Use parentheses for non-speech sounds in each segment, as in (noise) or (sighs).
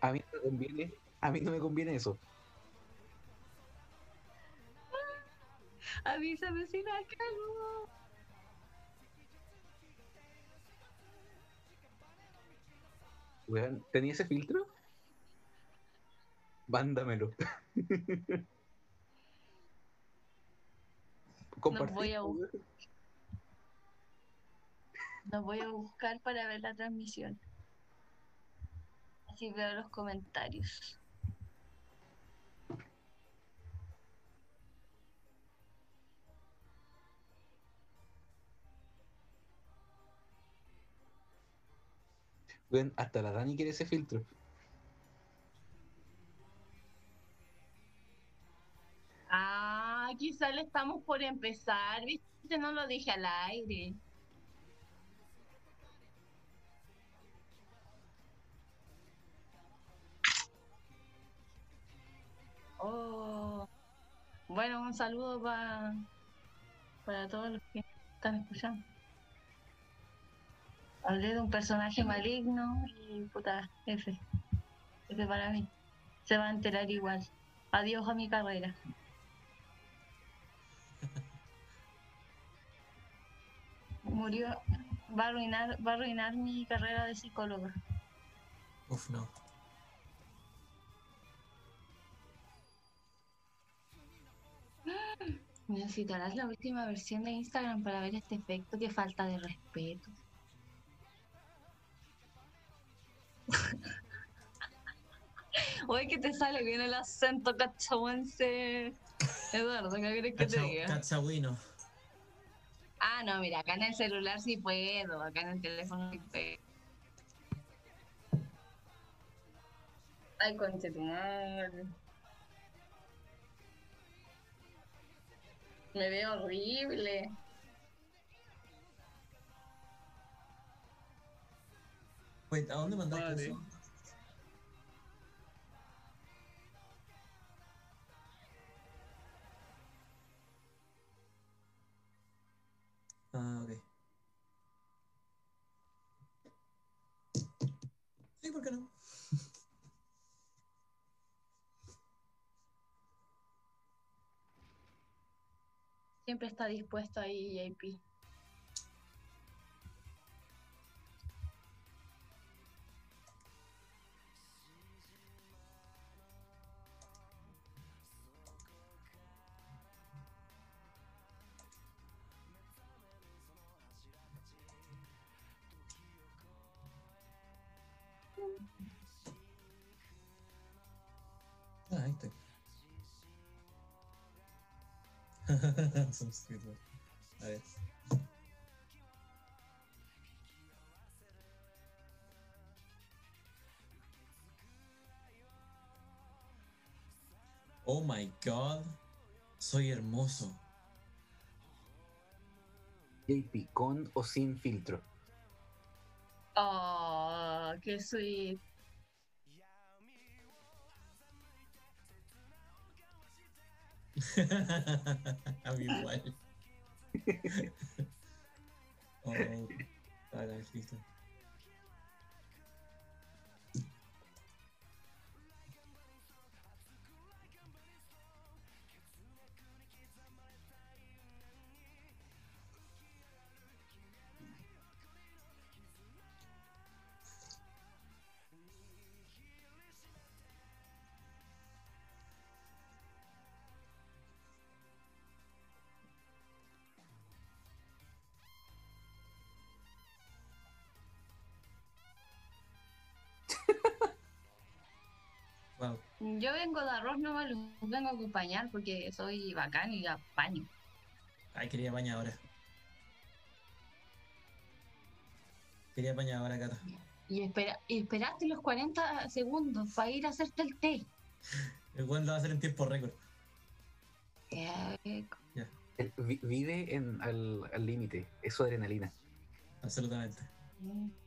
A mí no me conviene, a mí no me conviene eso. Avísame si la cago. Weón, ¿tenía ese filtro? Mándamelo. (laughs) Compartí, voy a. Lo voy a buscar para ver la transmisión. Así veo los comentarios. Hasta la Dani quiere ese filtro. Quizá le estamos por empezar, ¿viste? No lo dije al aire. Oh, bueno, un saludo pa- para todos los que están escuchando. Hablé de un personaje maligno y puta, F. F para mí. Se va a enterar igual. Adiós a mi carrera. Murió, va a arruinar, va a arruinar mi carrera de psicóloga. Uf, no. Necesitarás la última versión de Instagram para ver este efecto. Qué falta de respeto. (laughs) Oye, que te sale bien el acento cachahuense. Eduardo, ¿qué quieres que te Cacha- diga? Cachagüino. Ah, no, mira, acá en el celular sí puedo, acá en el teléfono sí puedo. Ay, conche tu madre. Me veo horrible. Wait, ¿a dónde mandaste Vale. eso? Ah, ok. Sí, ¿por qué no? Siempre está dispuesto ahí, JP. Some Squidward. A ver. Oh my god. Soy hermoso. JP, con o sin filtro. Oh, qué sweet. (laughs) A mí igual. (laughs) oh, para el Yo vengo de arroz, no me vengo a acompañar porque soy bacán y apaño. Ay, quería bañadora. Quería bañadora, Cata. Y, espera, y esperaste los 40 segundos para ir a hacerte el té. (laughs) El lo va a hacer en tiempo récord. Vi- vive en, al al límite. Es su adrenalina. Absolutamente. mm.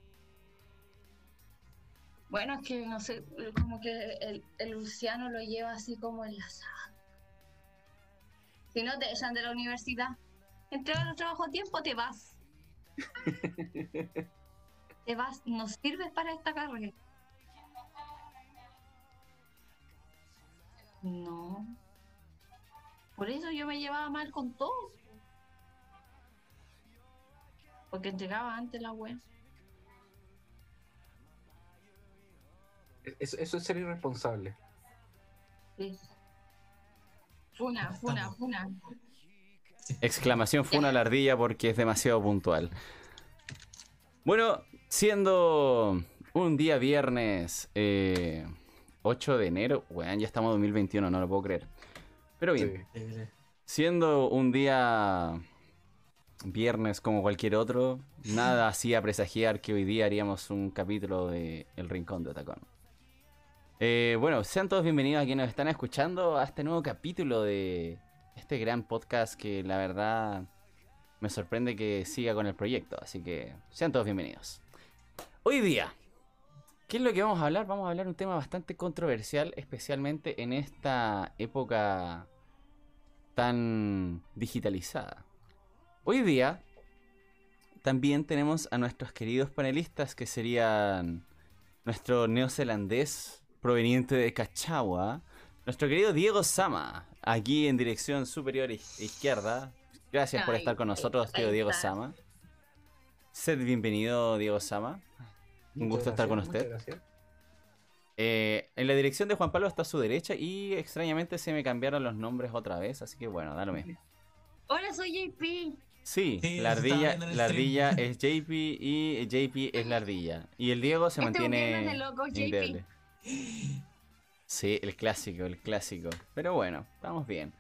Bueno, es que no sé, como que el, el Luciano lo lleva así como en la sangre. Si no te echan de la universidad, entregas los trabajos a tiempo, te vas. (laughs) te vas, no sirves para esta carrera. No. Por eso yo me llevaba mal con todos. Porque entregaba antes la web. Eso, eso es ser irresponsable. Sí. Funa, funa, funa. Exclamación funa la ardilla porque es demasiado puntual. Bueno, siendo un día viernes eh, 8 de enero, weón, ya estamos en 2021, no lo puedo creer. Pero bien, Sí. Siendo un día viernes como cualquier otro, nada (laughs) hacía presagiar que hoy día haríamos un capítulo de El Rincón de Otacón. Eh, bueno, sean todos bienvenidos a quienes nos están escuchando a este nuevo capítulo de este gran podcast que la verdad me sorprende que siga con el proyecto, así que sean todos bienvenidos. Hoy día, ¿qué es lo que vamos a hablar? Vamos a hablar un tema bastante controversial, especialmente en esta época tan digitalizada. Hoy día también tenemos a nuestros queridos panelistas que serían nuestro neozelandés proveniente de Cachagua, nuestro querido Diego Sama, aquí en dirección superior iz- izquierda. Gracias por estar con nosotros, tío Diego. Sama. Sed bienvenido, Diego Sama. Un gusto estar con usted. gracias. Eh, en la dirección de Juan Pablo está a su derecha y extrañamente se me cambiaron los nombres otra vez, así que bueno, da lo mismo. Hola, soy JP. Sí, Sí, la ardilla, la es JP y JP es la ardilla. Y el Diego se Este mantiene locos, JP. Sí, el clásico, el clásico. Pero bueno, estamos bien.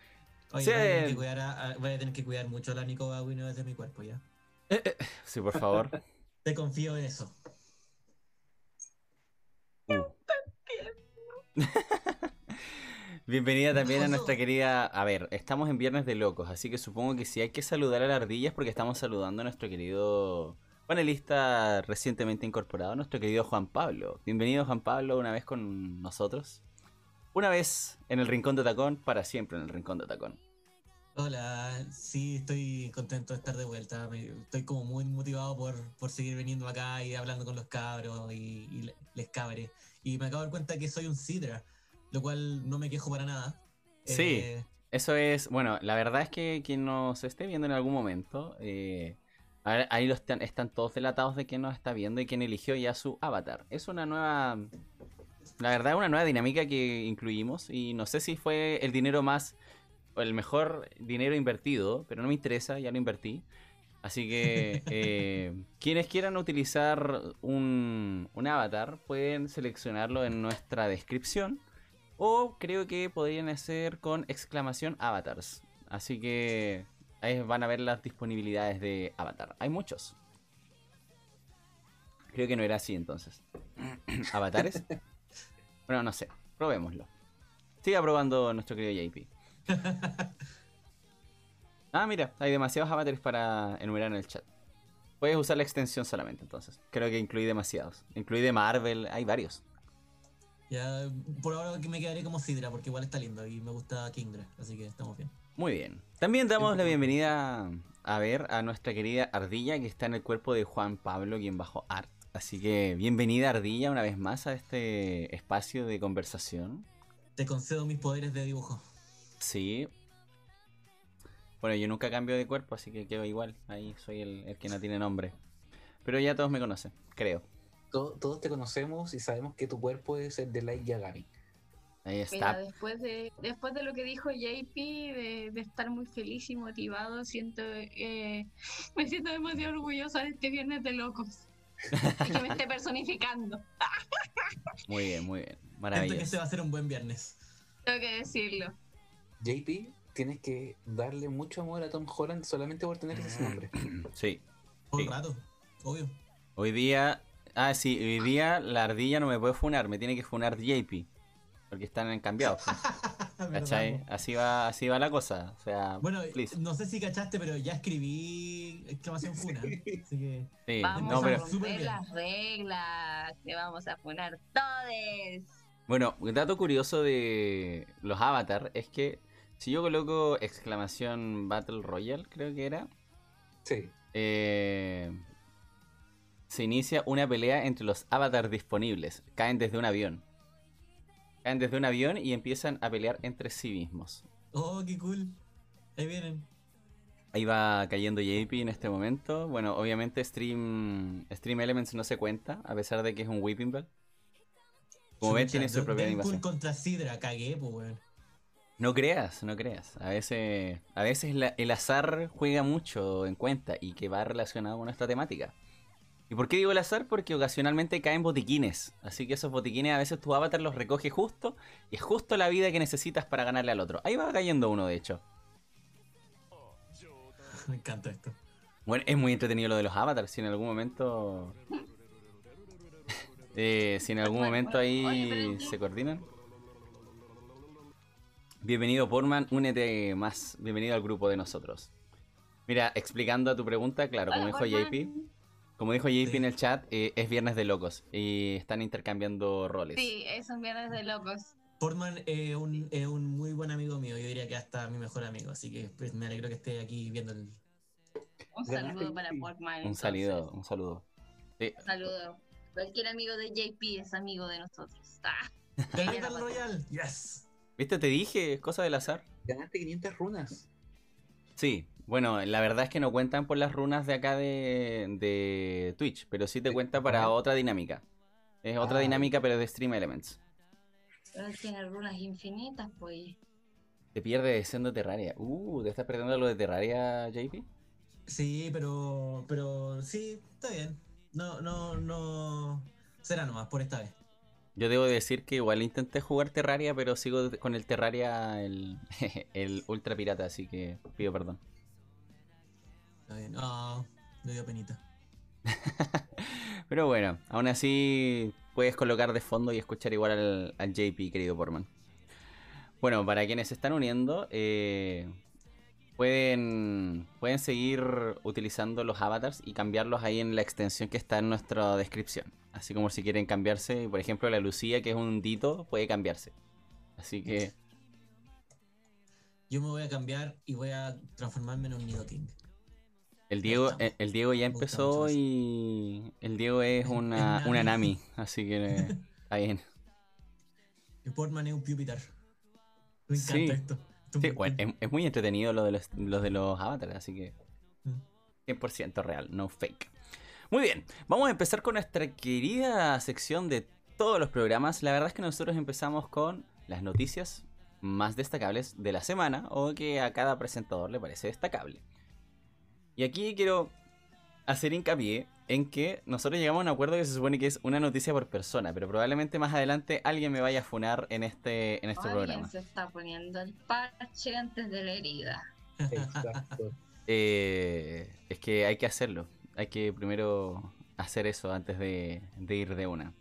Oye, Sí. voy, a tener que cuidar a- a- voy a tener que cuidar mucho a la Nico desde mi cuerpo ya. Sí, por favor. (laughs) Te confío en eso. Uh. (laughs) Bienvenida también a nuestra querida. A ver, estamos en Viernes de Locos, así que supongo que si hay que saludar a la ardilla es porque estamos saludando a nuestro querido panelista recientemente incorporado, nuestro querido Juan Pablo. Bienvenido, Juan Pablo, una vez con nosotros. Una vez en el Rincón de Tacón, para siempre en el Rincón de Tacón. Hola, sí, estoy contento de estar de vuelta. Estoy como muy motivado por, por seguir viniendo acá y hablando con los cabros y, y le- les cabres. Y me acabo de dar cuenta que soy un Sidra, lo cual no me quejo para nada. Sí. Eh, Eso es, bueno, la verdad es que quien nos esté viendo en algún momento, eh, a ver, ahí los están, están todos delatados de quién nos está viendo y quién eligió ya su avatar. Es una nueva, la verdad una nueva dinámica que incluimos y no sé si fue el dinero más, o el mejor dinero invertido, pero no me interesa, ya lo invertí. Así que (laughs) eh, quienes quieran utilizar un, un avatar pueden seleccionarlo en nuestra descripción. O creo que podrían hacer con exclamación avatars. Así que ahí van a ver las disponibilidades de avatar. Hay muchos. Creo que no era así entonces. (coughs) ¿Avatares? Bueno, no sé. Probémoslo. Siga probando nuestro querido JP. (laughs) Ah, mira, hay demasiados avatares para enumerar en el chat. Puedes usar la extensión solamente entonces. Creo que incluí demasiados. Incluí de Marvel, hay varios. ya, por ahora que me quedaré como Sidra, porque igual está lindo y me gusta Kingdra, así que estamos bien. Muy bien. También damos la bienvenida a ver a nuestra querida Ardilla que está en el cuerpo de Juan Pablo, quien bajo art. Así que bienvenida Ardilla una vez más a este espacio de conversación. Te concedo mis poderes de dibujo. Sí. Bueno, yo nunca cambio de cuerpo, así que quedo igual. Ahí soy el, el que no tiene nombre. Pero ya todos me conocen, creo. To- Todos te conocemos y sabemos que tu cuerpo es el de Light Yagami. Ahí Mira, está. después de, después de lo que dijo JP, de, de estar muy feliz y motivado, siento eh, (laughs) me siento demasiado orgullosa de este viernes de locos. Y que me esté (laughs) personificando, Muy bien, muy bien. Siento que Maravilloso. este va a ser un buen viernes. tengo que decirlo. JP, tienes que darle mucho amor a Tom Holland solamente por tener ese nombre. (clears throat) Sí. Por Sí. rato, obvio. Hoy día. Ah, sí, hoy día la ardilla no me puede funar, me tiene que funar JP. Porque están cambiados. (laughs) (laughs) ¿Cachai? Así va, así va la cosa. O sea, Bueno, please. no sé si cachaste, pero ya escribí exclamación funa. Así que. Sí, Vamos no, a pero. Súper romper las reglas. Te vamos a poner todes. Bueno, un dato curioso de los avatar es que si yo coloco exclamación Battle Royale, creo que era, Sí. eh, se inicia una pelea entre los avatars disponibles. Caen desde un avión. Caen desde un avión y empiezan a pelear entre sí mismos. Oh, qué cool. Ahí vienen. Ahí va cayendo JP en este momento. Bueno, obviamente Stream, Stream Elements no se cuenta, a pesar de que es un Whipping Bell. Como ven, tiene su propia animación. contra Sidra, cagué, pues, weón. No creas, no creas. A veces, a veces la- el azar juega mucho en cuenta y que va relacionado con esta temática. ¿Y por qué digo el azar? Porque ocasionalmente caen botiquines. Así que esos botiquines a veces tu avatar los recoge justo y es justo la vida que necesitas para ganarle al otro. Ahí va cayendo uno, de hecho. (laughs) Me encanta esto. Bueno, es muy entretenido lo de los avatars. Si en algún momento. (laughs) Eh, si en algún momento ahí se coordinan. Bienvenido, Portman. Únete más. Bienvenido al grupo de nosotros. Mira, explicando a tu pregunta, claro, como dijo. JP, como dijo JP Sí. en el chat, eh, es viernes de locos y están intercambiando roles. Sí, es un viernes de locos. Portman es un, es un muy buen amigo mío. Yo diría que hasta mi mejor amigo. Así que pues, me alegro que esté aquí viendo el. Un saludo para. Portman. Un saludo, un saludo. Sí, Un saludo. Cualquier amigo de JP es amigo de nosotros. (laughs) Ah, ¡Gané Battle Royale! ¡Yes! ¿Viste? Te dije, es cosa del azar. Ganaste 500 runas. Sí, bueno, la verdad es que no cuentan por las runas de acá de, de Twitch, pero sí te cuenta para Ah. otra dinámica. Es otra Ah. dinámica, pero de Stream Elements. pero él tiene runas infinitas, pues. Te pierdes siendo Terraria. Uh, ¿te estás perdiendo lo de Terraria, JP? Sí, pero. Pero sí, está bien. No, no, no. Será nomás por esta vez. Yo debo decir que igual intenté jugar Terraria, pero sigo con el Terraria, el, (laughs) el Ultra Pirata, así que pido perdón. Está bien. Ah, me dio penita. (laughs) Pero bueno, aún así puedes colocar de fondo y escuchar igual al, al JP, querido Portman. Bueno, para quienes se están uniendo, eh, pueden, pueden seguir utilizando los avatars y cambiarlos ahí en la extensión que está en nuestra descripción. Así como si quieren cambiarse, por ejemplo, la Lucía, que es un dito, puede cambiarse. Así que Yo me voy a cambiar y voy a transformarme en un Nidoking. El Diego, estamos. el, el Diego ya empezó y el Diego es (laughs) Es- una, es una Nami. (laughs) Así que eh, está bien. El Portman es un Pupitar. Me encanta Sí. esto. Esto es Sí, muy bueno, es, es muy entretenido lo de los, los de los avatars, así que Mm. 100% real, no fake. Muy bien, vamos a empezar con nuestra querida sección de todos los programas. La verdad es que nosotros empezamos con las noticias más destacables de la semana o que a cada presentador le parece destacable. Y aquí quiero hacer hincapié en que nosotros llegamos a un acuerdo que se supone que es una noticia por persona, pero probablemente más adelante alguien me vaya a funar en este, en este Alguien programa. se está poniendo el parche antes de la herida. Exacto. (laughs) Eh, es que hay que hacerlo. Hay que primero hacer eso antes de, de ir de una.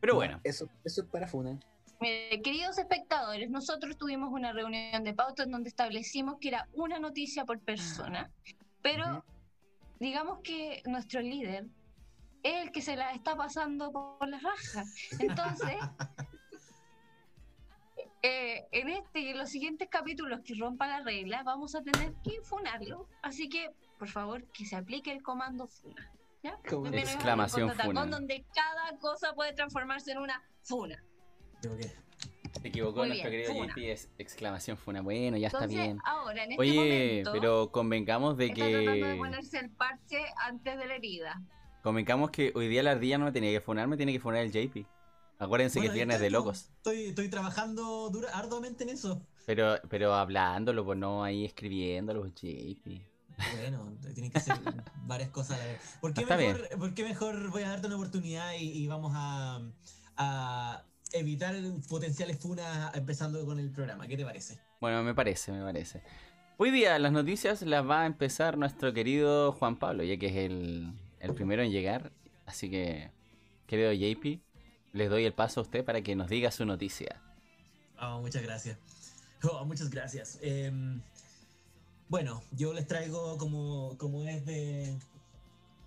Pero bueno, Eso, eso es para Funa. Mire, queridos espectadores, nosotros tuvimos una reunión de pauta en donde establecimos que era una noticia por persona, pero digamos que nuestro líder es el que se la está pasando por la raja. Entonces, (laughs) eh, en este y en los siguientes capítulos que rompa la regla, vamos a tener que funarlo. Así que, por favor, que se aplique el comando funa. ¿ya? Exclamación funa. donde cada cosa puede transformarse en una funa. Que- se equivocó nuestro querido funa. JP. Es exclamación fue una. Bueno, ya está bien. ahora, en este Oye, momento, pero convengamos de está tratando de que. ponerse el parche antes de la herida. Convengamos que hoy día la ardilla no me tenía que funar, me tiene que funar el JP. Acuérdense Bueno, que es viernes estoy, de locos. Estoy, estoy trabajando dura, arduamente en eso. Pero, pero hablándolo, pues no ahí escribiéndolo, JP. Bueno, tienen que hacer (laughs) varias cosas a la vez. ¿Por qué, mejor, ¿Por qué mejor voy a darte una oportunidad y, y vamos a, a evitar potenciales funas empezando con el programa? ¿Qué te parece? Bueno, me parece, me parece. Hoy día las noticias las va a empezar nuestro querido Juan Pablo, ya que es el, el primero en llegar. Así que, querido JP, les doy el paso a usted para que nos diga su noticia. Oh, muchas gracias. Oh, muchas gracias. Em, bueno, yo les traigo, como, como es, de,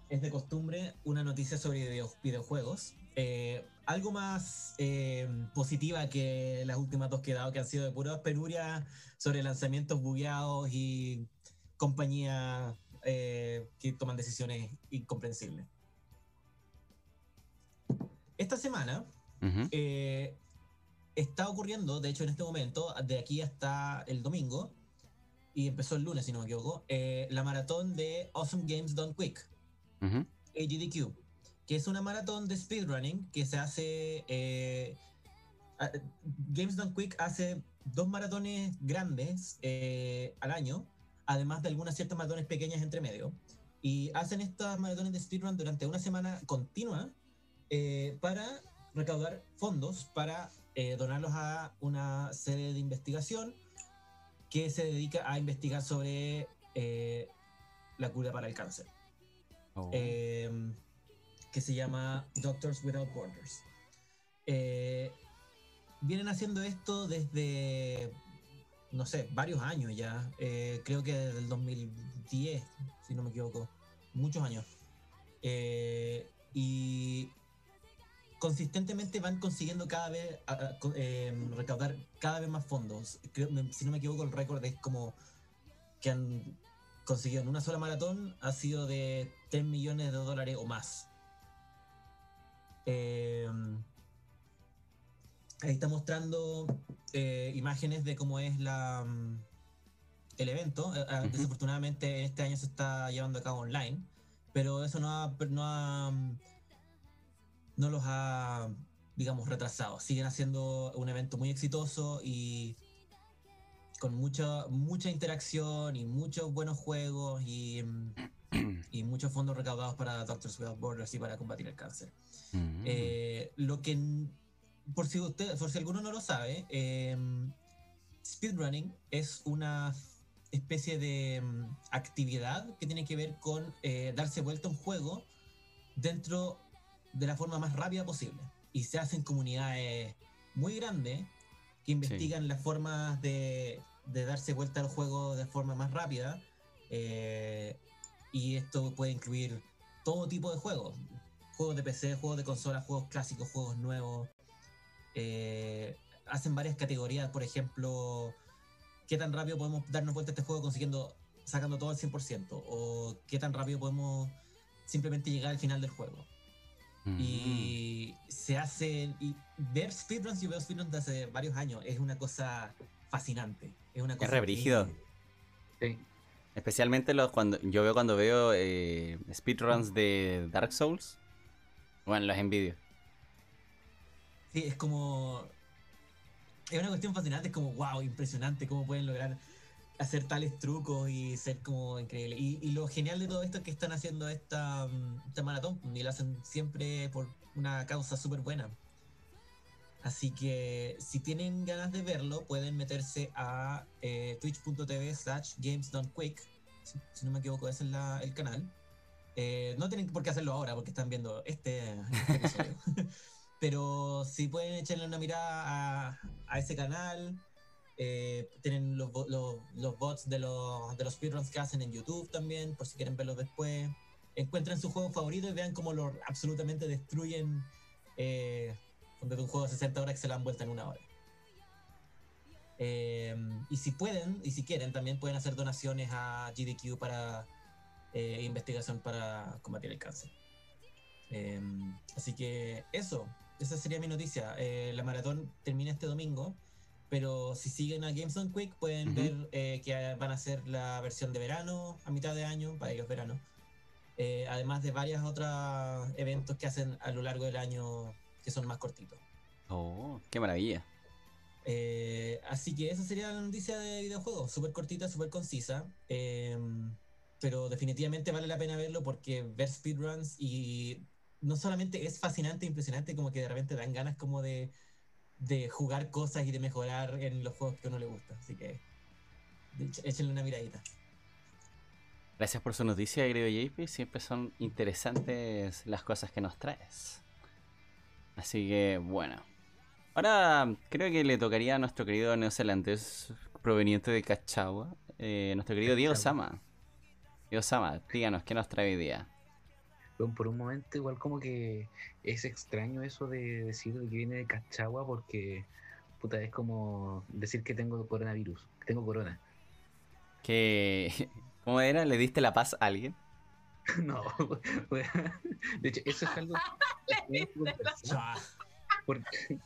es de costumbre, una noticia sobre video- videojuegos. Eh, algo más em, positiva que las últimas dos que he dado, que han sido de puras penurias sobre lanzamientos bugueados y compañías eh, que toman decisiones incomprensibles. Esta semana eh, está ocurriendo, de hecho en este momento, de aquí hasta el domingo, y empezó el lunes si no me equivoco, eh, la maratón de Awesome Games Done Quick. AGDQ, que es una maratón de speedrunning que se hace... eh, Games Done Quick hace dos maratones grandes eh, al año, además de algunas ciertas maratones pequeñas entre medio, y hacen estas maratones de speedrun durante una semana continua eh, para recaudar fondos para eh, donarlos a una sede de investigación que se dedica a investigar sobre eh, la cura para el cáncer, Oh. eh, que se llama Doctors Without Borders. Eh, vienen haciendo esto desde, no sé, varios años ya, eh, creo que desde el 2010, si no me equivoco, muchos años. Eh, y consistentemente van consiguiendo cada vez eh, recaudar cada vez más fondos. Creo- si no me equivoco, el récord es como que han conseguido en una sola maratón ha sido de 3 millones de dólares o más. Eh, ahí está mostrando eh, imágenes de cómo es la mm, el evento. Eh, ah. Desafortunadamente este año se está llevando a cabo online, pero eso no ha, no ha mm, no los ha digamos retrasado. Siguen haciendo un evento muy exitoso y con mucha mucha interacción y muchos buenos juegos y, mm, (clears throat) y muchos fondos recaudados para Doctors Without Borders y para combatir el cáncer. Mm. Eh, lo que, por si, usted, por si alguno no lo sabe, eh, speedrunning es una especie de mm, actividad que tiene que ver con eh, darse vuelta a un juego dentro de la forma más rápida posible. Y se hacen comunidades muy grandes que investigan las formas de, de darse vuelta al juego de forma más rápida. eh, y esto puede incluir todo tipo de juegos. Juegos de PC, juegos de consola, juegos clásicos, juegos nuevos. Eh, hacen varias categorías, por ejemplo, qué tan rápido podemos darnos vuelta a este juego consiguiendo, sacando todo al 100%, o qué tan rápido podemos simplemente llegar al final del juego. Mm. Y se hace. Y ver speedruns, yo veo speedruns de hace varios años, es una cosa fascinante. Es una cosa. re brígido. que- Sí. Especialmente los cuando yo veo cuando veo eh, speedruns de Dark Souls. Bueno, los envidio. Sí, es como. Es una cuestión fascinante, es como, wow, impresionante cómo pueden lograr hacer tales trucos y ser como increíble. Y, lo genial de todo esto es que están haciendo esta, mm, esta maratón y lo hacen siempre por una causa súper buena. Así que si tienen ganas de verlo, pueden meterse a eh, twitch.tv slash gamesdonequick. Si, si no me equivoco, ese es la- el canal. Eh, no tienen por qué hacerlo ahora porque están viendo este, este episodio. (laughs) Pero si pueden echarle una mirada a, a ese canal, eh, tienen los, los, los bots de los, de los speedruns que hacen en YouTube también, por si quieren verlos después. Encuentren su juego favorito y vean cómo lo absolutamente destruyen eh, de un juego de 60 horas que se lo han vuelto en una hora. Eh, y si pueden, y si quieren, también pueden hacer donaciones a GDQ para eh, investigación para combatir el cáncer. Eh, así que eso, esa sería mi noticia. Eh, la maratón termina este domingo, pero si siguen a Games on Quick pueden ver eh, que van a hacer la versión de verano a mitad de año, para ellos verano. Además de varios otros eventos que hacen a lo largo del año que son más cortitos. Oh, qué maravilla. Eh, así que esa sería la noticia de videojuegos, súper cortita, súper concisa. eh, pero definitivamente vale la pena verlo porque ver speedruns y no solamente es fascinante, impresionante, como que de repente dan ganas como de, de jugar cosas y de mejorar en los juegos que a uno le gusta. Así que échenle una miradita. Gracias por su noticia, querido JP. Siempre son interesantes las cosas que nos traes. Así que, bueno. Ahora creo que le tocaría a nuestro querido neozelandés proveniente de Cachagua, eh, nuestro querido Diego. Sama. Diego Sama, díganos, ¿qué nos trae hoy día? Bueno, por un momento igual como que es extraño eso de decir de que viene de Cachagua porque puta es como decir que tengo coronavirus, que tengo corona. ¿Qué... (laughs) ¿Cómo era? ¿Le diste la paz a alguien? (laughs) No, (laughs) de hecho eso es algo (laughs) que porque,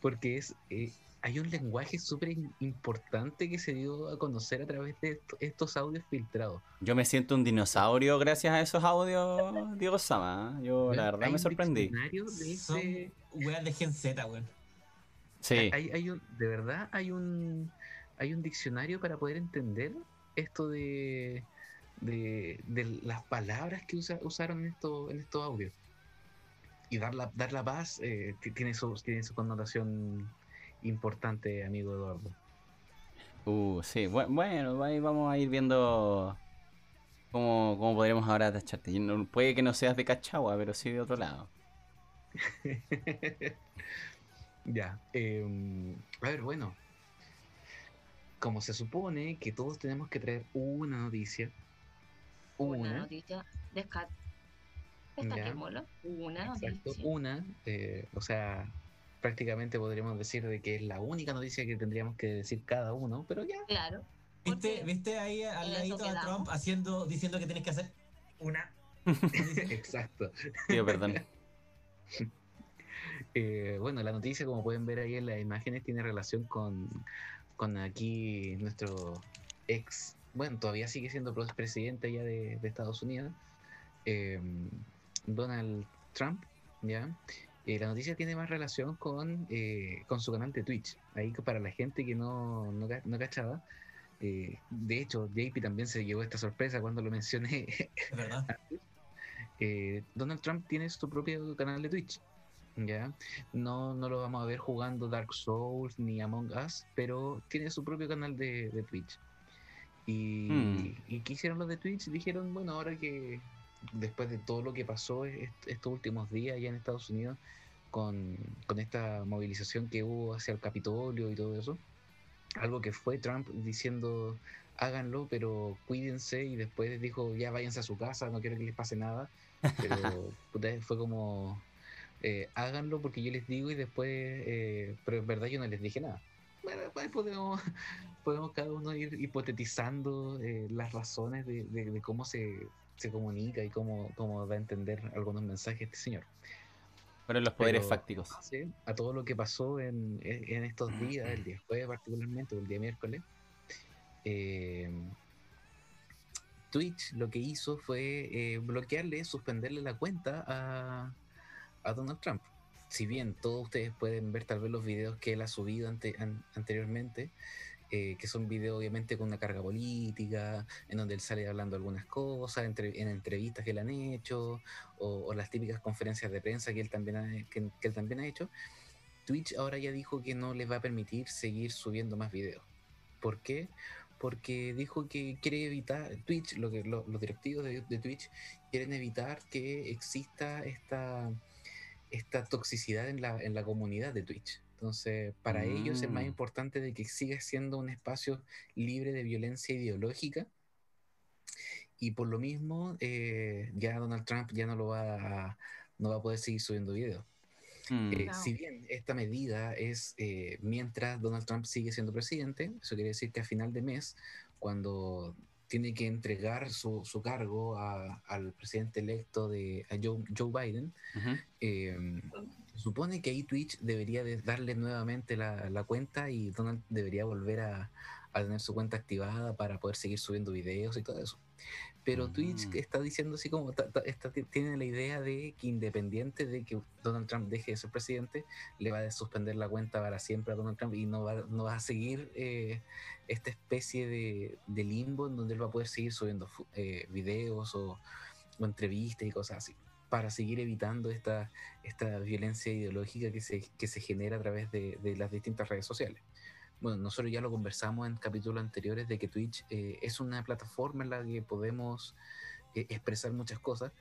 porque es eh, hay un lenguaje súper importante que se dio a conocer a través de esto- estos audios filtrados. Yo me siento un dinosaurio gracias a esos audios, Diego Sama. ¿eh? Yo la verdad me sorprendí. de Son ese- weas de Gen Z, weón. Sí, Hay, hay un, de verdad hay un hay un diccionario para poder entender esto de, de, de las palabras que usa- usaron en estos en estos audios. Y dar la, dar la paz eh, ti- tiene, su, tiene su connotación importante, amigo Eduardo. uh, sí. Bu- Bueno, ahí vamos a ir viendo cómo, cómo podremos ahora tacharte. Puede que no seas de Cachagua, pero sí de otro lado. (laughs) ya. em, a ver, bueno. Como se supone que todos tenemos que traer una noticia. Una Una. noticia. Desca. Destaquémoslo. Una Exacto, noticia. una, eh, o sea, prácticamente podríamos decir de que es la única noticia que tendríamos que decir cada uno, pero ya. Claro. ¿Viste, ¿Viste ahí al ladito a. Trump haciendo, diciendo que tenés que hacer una? (laughs) Exacto. Pido perdón. (laughs) Eh, bueno, la noticia, como pueden ver ahí en las imágenes, tiene relación con, con aquí nuestro ex, bueno, todavía sigue siendo presidente ya de, de Estados Unidos, eh, Donald Trump, ¿ya? Eh, la noticia tiene más relación con, eh, con su canal de Twitch. Ahí que para la gente que no, no, no cachaba, eh, de hecho, JP también se llevó esta sorpresa cuando lo mencioné Es verdad. (laughs) Donald Trump tiene su propio canal de Twitch. ¿ya? No, no lo vamos a ver jugando Dark Souls ni Among Us, pero tiene su propio canal de, de Twitch. Y, Hmm. y ¿qué hicieron los de Twitch? Dijeron, bueno, ahora que después de todo lo que pasó est- estos últimos días allá en Estados Unidos, con, con esta movilización que hubo hacia el Capitolio y todo eso, algo que fue Trump diciendo háganlo, pero cuídense y después dijo ya váyanse a su casa, no quiero que les pase nada, pero (laughs) fue como eh, háganlo porque yo les digo y después, eh, pero en verdad yo no les dije nada. Bueno, pues podemos, (laughs) podemos cada uno ir hipotetizando eh, las razones de, de- de cómo se, se comunica y cómo, cómo da a entender algunos mensajes este señor. Fueron los poderes Pero- fácticos. Sí, a todo lo que pasó en, en en estos días, el día jueves particularmente, o el día miércoles, eh, Twitch lo que hizo fue eh, bloquearle, suspenderle la cuenta a, a Donald Trump. Si bien todos ustedes pueden ver tal vez los videos que él ha subido ante- an- anteriormente, eh, que son videos obviamente con una carga política, en donde él sale hablando algunas cosas, entre- en entrevistas que le han hecho, o, las típicas conferencias de prensa que él también ha, hecho, Twitch ahora ya dijo que no les va a permitir seguir subiendo más videos. ¿Por qué? Porque dijo que quiere evitar, Twitch, lo que, lo- los directivos de Twitch quieren evitar que exista esta, esta toxicidad en la, en la comunidad de Twitch. Entonces, para ellos es más Mm. importante de que siga siendo un espacio libre de violencia ideológica y por lo mismo eh, ya Donald Trump ya no lo va a, no va a poder seguir subiendo videos. Mm. Eh, Wow. Si bien esta medida es eh, mientras Donald Trump sigue siendo presidente, eso quiere decir que a final de mes, cuando tiene que entregar su, su cargo a- al presidente electo de a Joe, Joe Biden, eh, se supone que ahí Twitch debería de darle nuevamente la, la cuenta y Donald debería volver a, a tener su cuenta activada para poder seguir subiendo videos y todo eso. Pero Twitch Mm. está diciendo así como, ta- tiene la idea de que independiente de que Donald Trump deje de ser presidente, le va a suspender la cuenta para siempre a Donald Trump y no va, no va a seguir eh, esta especie de, de limbo en donde él va a poder seguir subiendo eh, videos o, o entrevistas y cosas así, para seguir evitando esta, esta violencia ideológica que se, que se genera a través de, de las distintas redes sociales. Bueno, nosotros ya lo conversamos en capítulos anteriores de que Twitch eh, es una plataforma en la que podemos eh, expresar muchas cosas,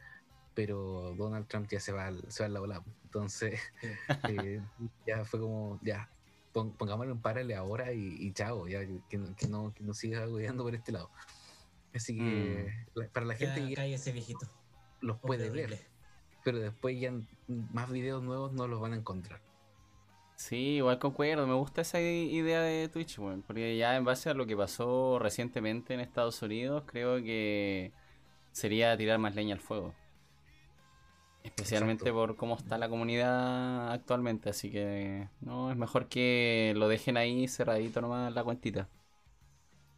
pero Donald Trump ya se va al, se va al lado lado. Entonces, (laughs) eh, ya fue como, ya, pon, pongámosle un párale ahora y, y chao, ya que, no- que no, que no siga godeando por este lado. Así que la- para la gente Ya, ya cae ese viejito. los puede Horrible. ver, pero después ya más videos nuevos no los van a encontrar. Sí, igual concuerdo, me gusta esa idea de Twitch, weón, porque ya en base a lo que pasó recientemente en Estados Unidos, creo que sería tirar más leña al fuego. Especialmente Exacto. por cómo está la comunidad actualmente, así que no, es mejor que lo dejen ahí cerradito nomás la cuentita.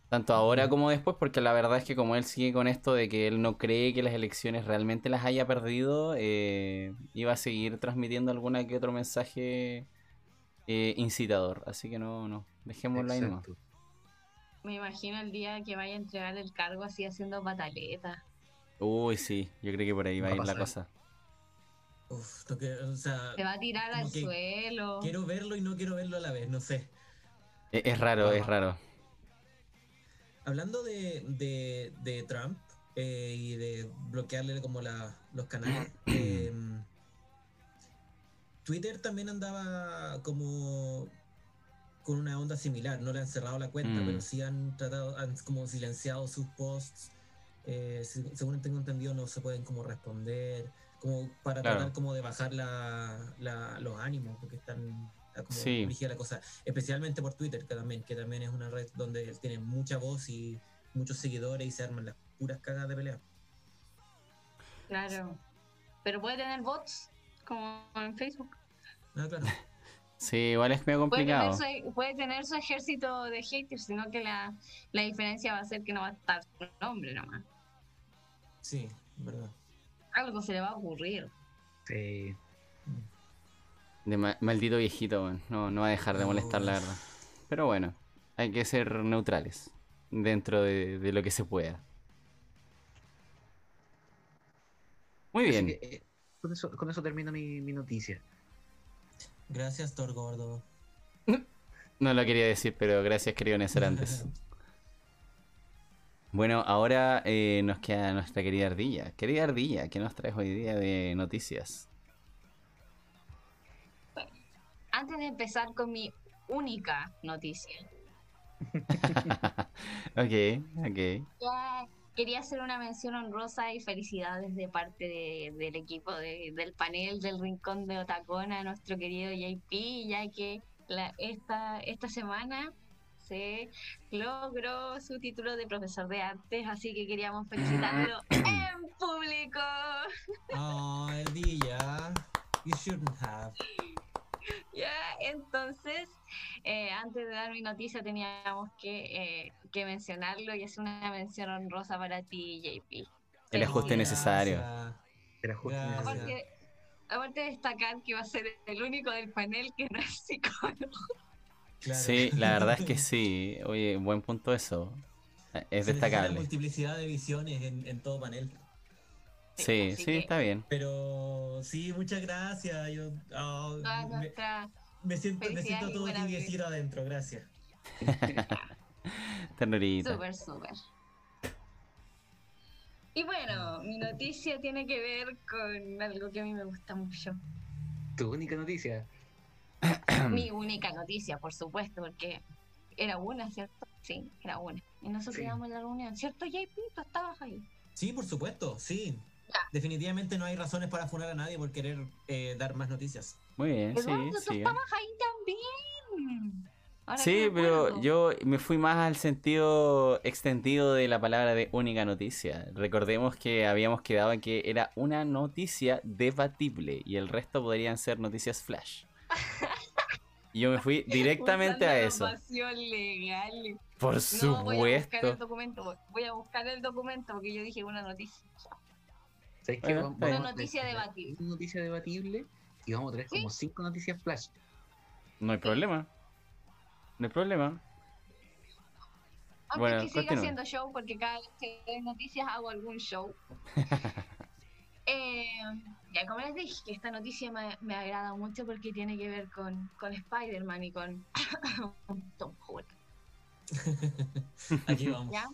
Tanto ahora como después, porque la verdad es que como él sigue con esto de que él no cree que las elecciones realmente las haya perdido, eh, iba a seguir transmitiendo alguna que otro mensaje eh, incitador. Así que no, no, dejémoslo ahí nomás. Me imagino el día que vaya a entregar el cargo así haciendo pataleta. Uy, sí, yo creo que por ahí va Va a ir la pasar. cosa. Uf, no que- o sea, Se va a tirar al suelo. quiero verlo y no quiero verlo a la vez, no sé. Es, es raro, es raro. Hablando de, de, de Trump eh, y de bloquearle como la, los canales, eh, (clears throat) Twitter también andaba como con una onda similar. No le han cerrado la cuenta, Mm. pero sí han tratado, han como silenciado sus posts. Eh, se- según tengo entendido, no se pueden como responder, como para Claro. tratar como de bajar la, la- los ánimos, porque están está como Sí. la cosa, especialmente por Twitter, que también, que también es una red donde él tiene mucha voz y muchos seguidores y se arman las puras cagas de pelea. Claro. Pero puede tener bots, como en Facebook. Ah, claro. (laughs) Sí, igual es medio Puede tener, complicado. su, puede tener su ejército de haters, sino que la, la diferencia va a ser que no va a estar su nombre nomás. Sí, verdad. Algo se le va a ocurrir. Sí. De ma- maldito viejito. No, no va a dejar de molestar, la verdad. Pero bueno, hay que ser neutrales dentro de, de lo que se pueda. Muy bien. que, eh, con, eso, con eso termino mi, mi noticia. Gracias, Thor Gordo. (laughs) No lo quería decir, pero gracias, querido Necer, antes. (laughs) Bueno, ahora eh, nos queda nuestra querida Ardilla. Querida Ardilla, ¿qué nos traes hoy día de noticias? Antes de empezar con mi única noticia, (laughs) ok, ok. ya quería hacer una mención honrosa y felicidades de parte de- del equipo de- del panel del Rincón de Otacona nuestro querido JP, ya que la- esta, esta semana se logró su título de profesor de artes, así que queríamos felicitarlo (clears throat) en público. Oh. You shouldn't have. (laughs) Ya, entonces, eh, antes de dar mi noticia teníamos que, eh, que mencionarlo y es una mención honrosa para ti, JP. El ajuste necesario. Aparte, aparte de destacar que va a ser el único del panel que no es psicólogo. Claro. Sí, la verdad es que (laughs) sí. Oye, buen punto eso. Es Se destacable. multiplicidad de visiones en, en todo panel. Sí, sí, que está bien. Pero sí, muchas gracias. Yo oh, Toda me, siento, me siento y todo tibiecito adentro, gracias. (laughs) Ternurita. súper, súper. Y bueno, mi noticia tiene que ver con algo que a mí me gusta mucho. Tu única noticia. (coughs) mi (coughs) única noticia, por supuesto, porque era una, ¿cierto? Sí, era una. Y nosotros Sí. íbamos a la reunión, ¿cierto, JP? Tú estabas ahí. Sí, por supuesto, sí. Ya. Definitivamente no hay razones para funar a nadie por querer eh, dar más noticias. Muy bien, sí, Eduardo, tú sigue. estabas ahí también. Ahora Sí, pero yo me fui más al sentido extendido de la palabra de única noticia. Recordemos que habíamos quedado en que era una noticia debatible y el resto podrían ser noticias flash. Y yo me fui (laughs) directamente a eso. legal. Por No, voy a buscar el supuesto. documento. Voy a buscar el documento porque yo dije una noticia. Una noticia traer debatible. Una noticia debatible y vamos a traer Sí. como cinco noticias flash. No hay problema. No hay problema. Aunque Bueno, que siga haciendo show porque cada vez que doy noticias hago algún show. (laughs) Eh, ya como les dije, que esta noticia me, me agrada mucho porque tiene que ver con, con Spider-Man y con (laughs) Tom Holland. (laughs) Aquí vamos. ¿ya?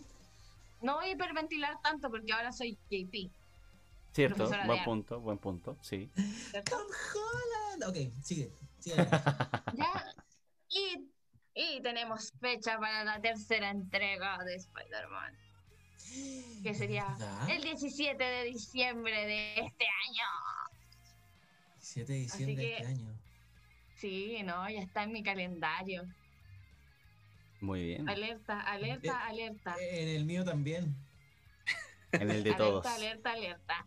No voy a hiperventilar tanto porque ahora soy JP. Cierto, buen de- punto, buen punto, sí. (laughs) ¿cierto? Tom Holland. Ok, sigue. sigue adelante. (laughs) Ya. Y, y tenemos fecha para la tercera entrega de Spider-Man, que sería ¿Verdad? el 17 de diciembre de este año. 7 de diciembre de que- este año. Sí, no, ya está en mi calendario. Muy bien. Alerta, alerta, alerta. En el mío también. En el de alerta, todos. alerta, alerta.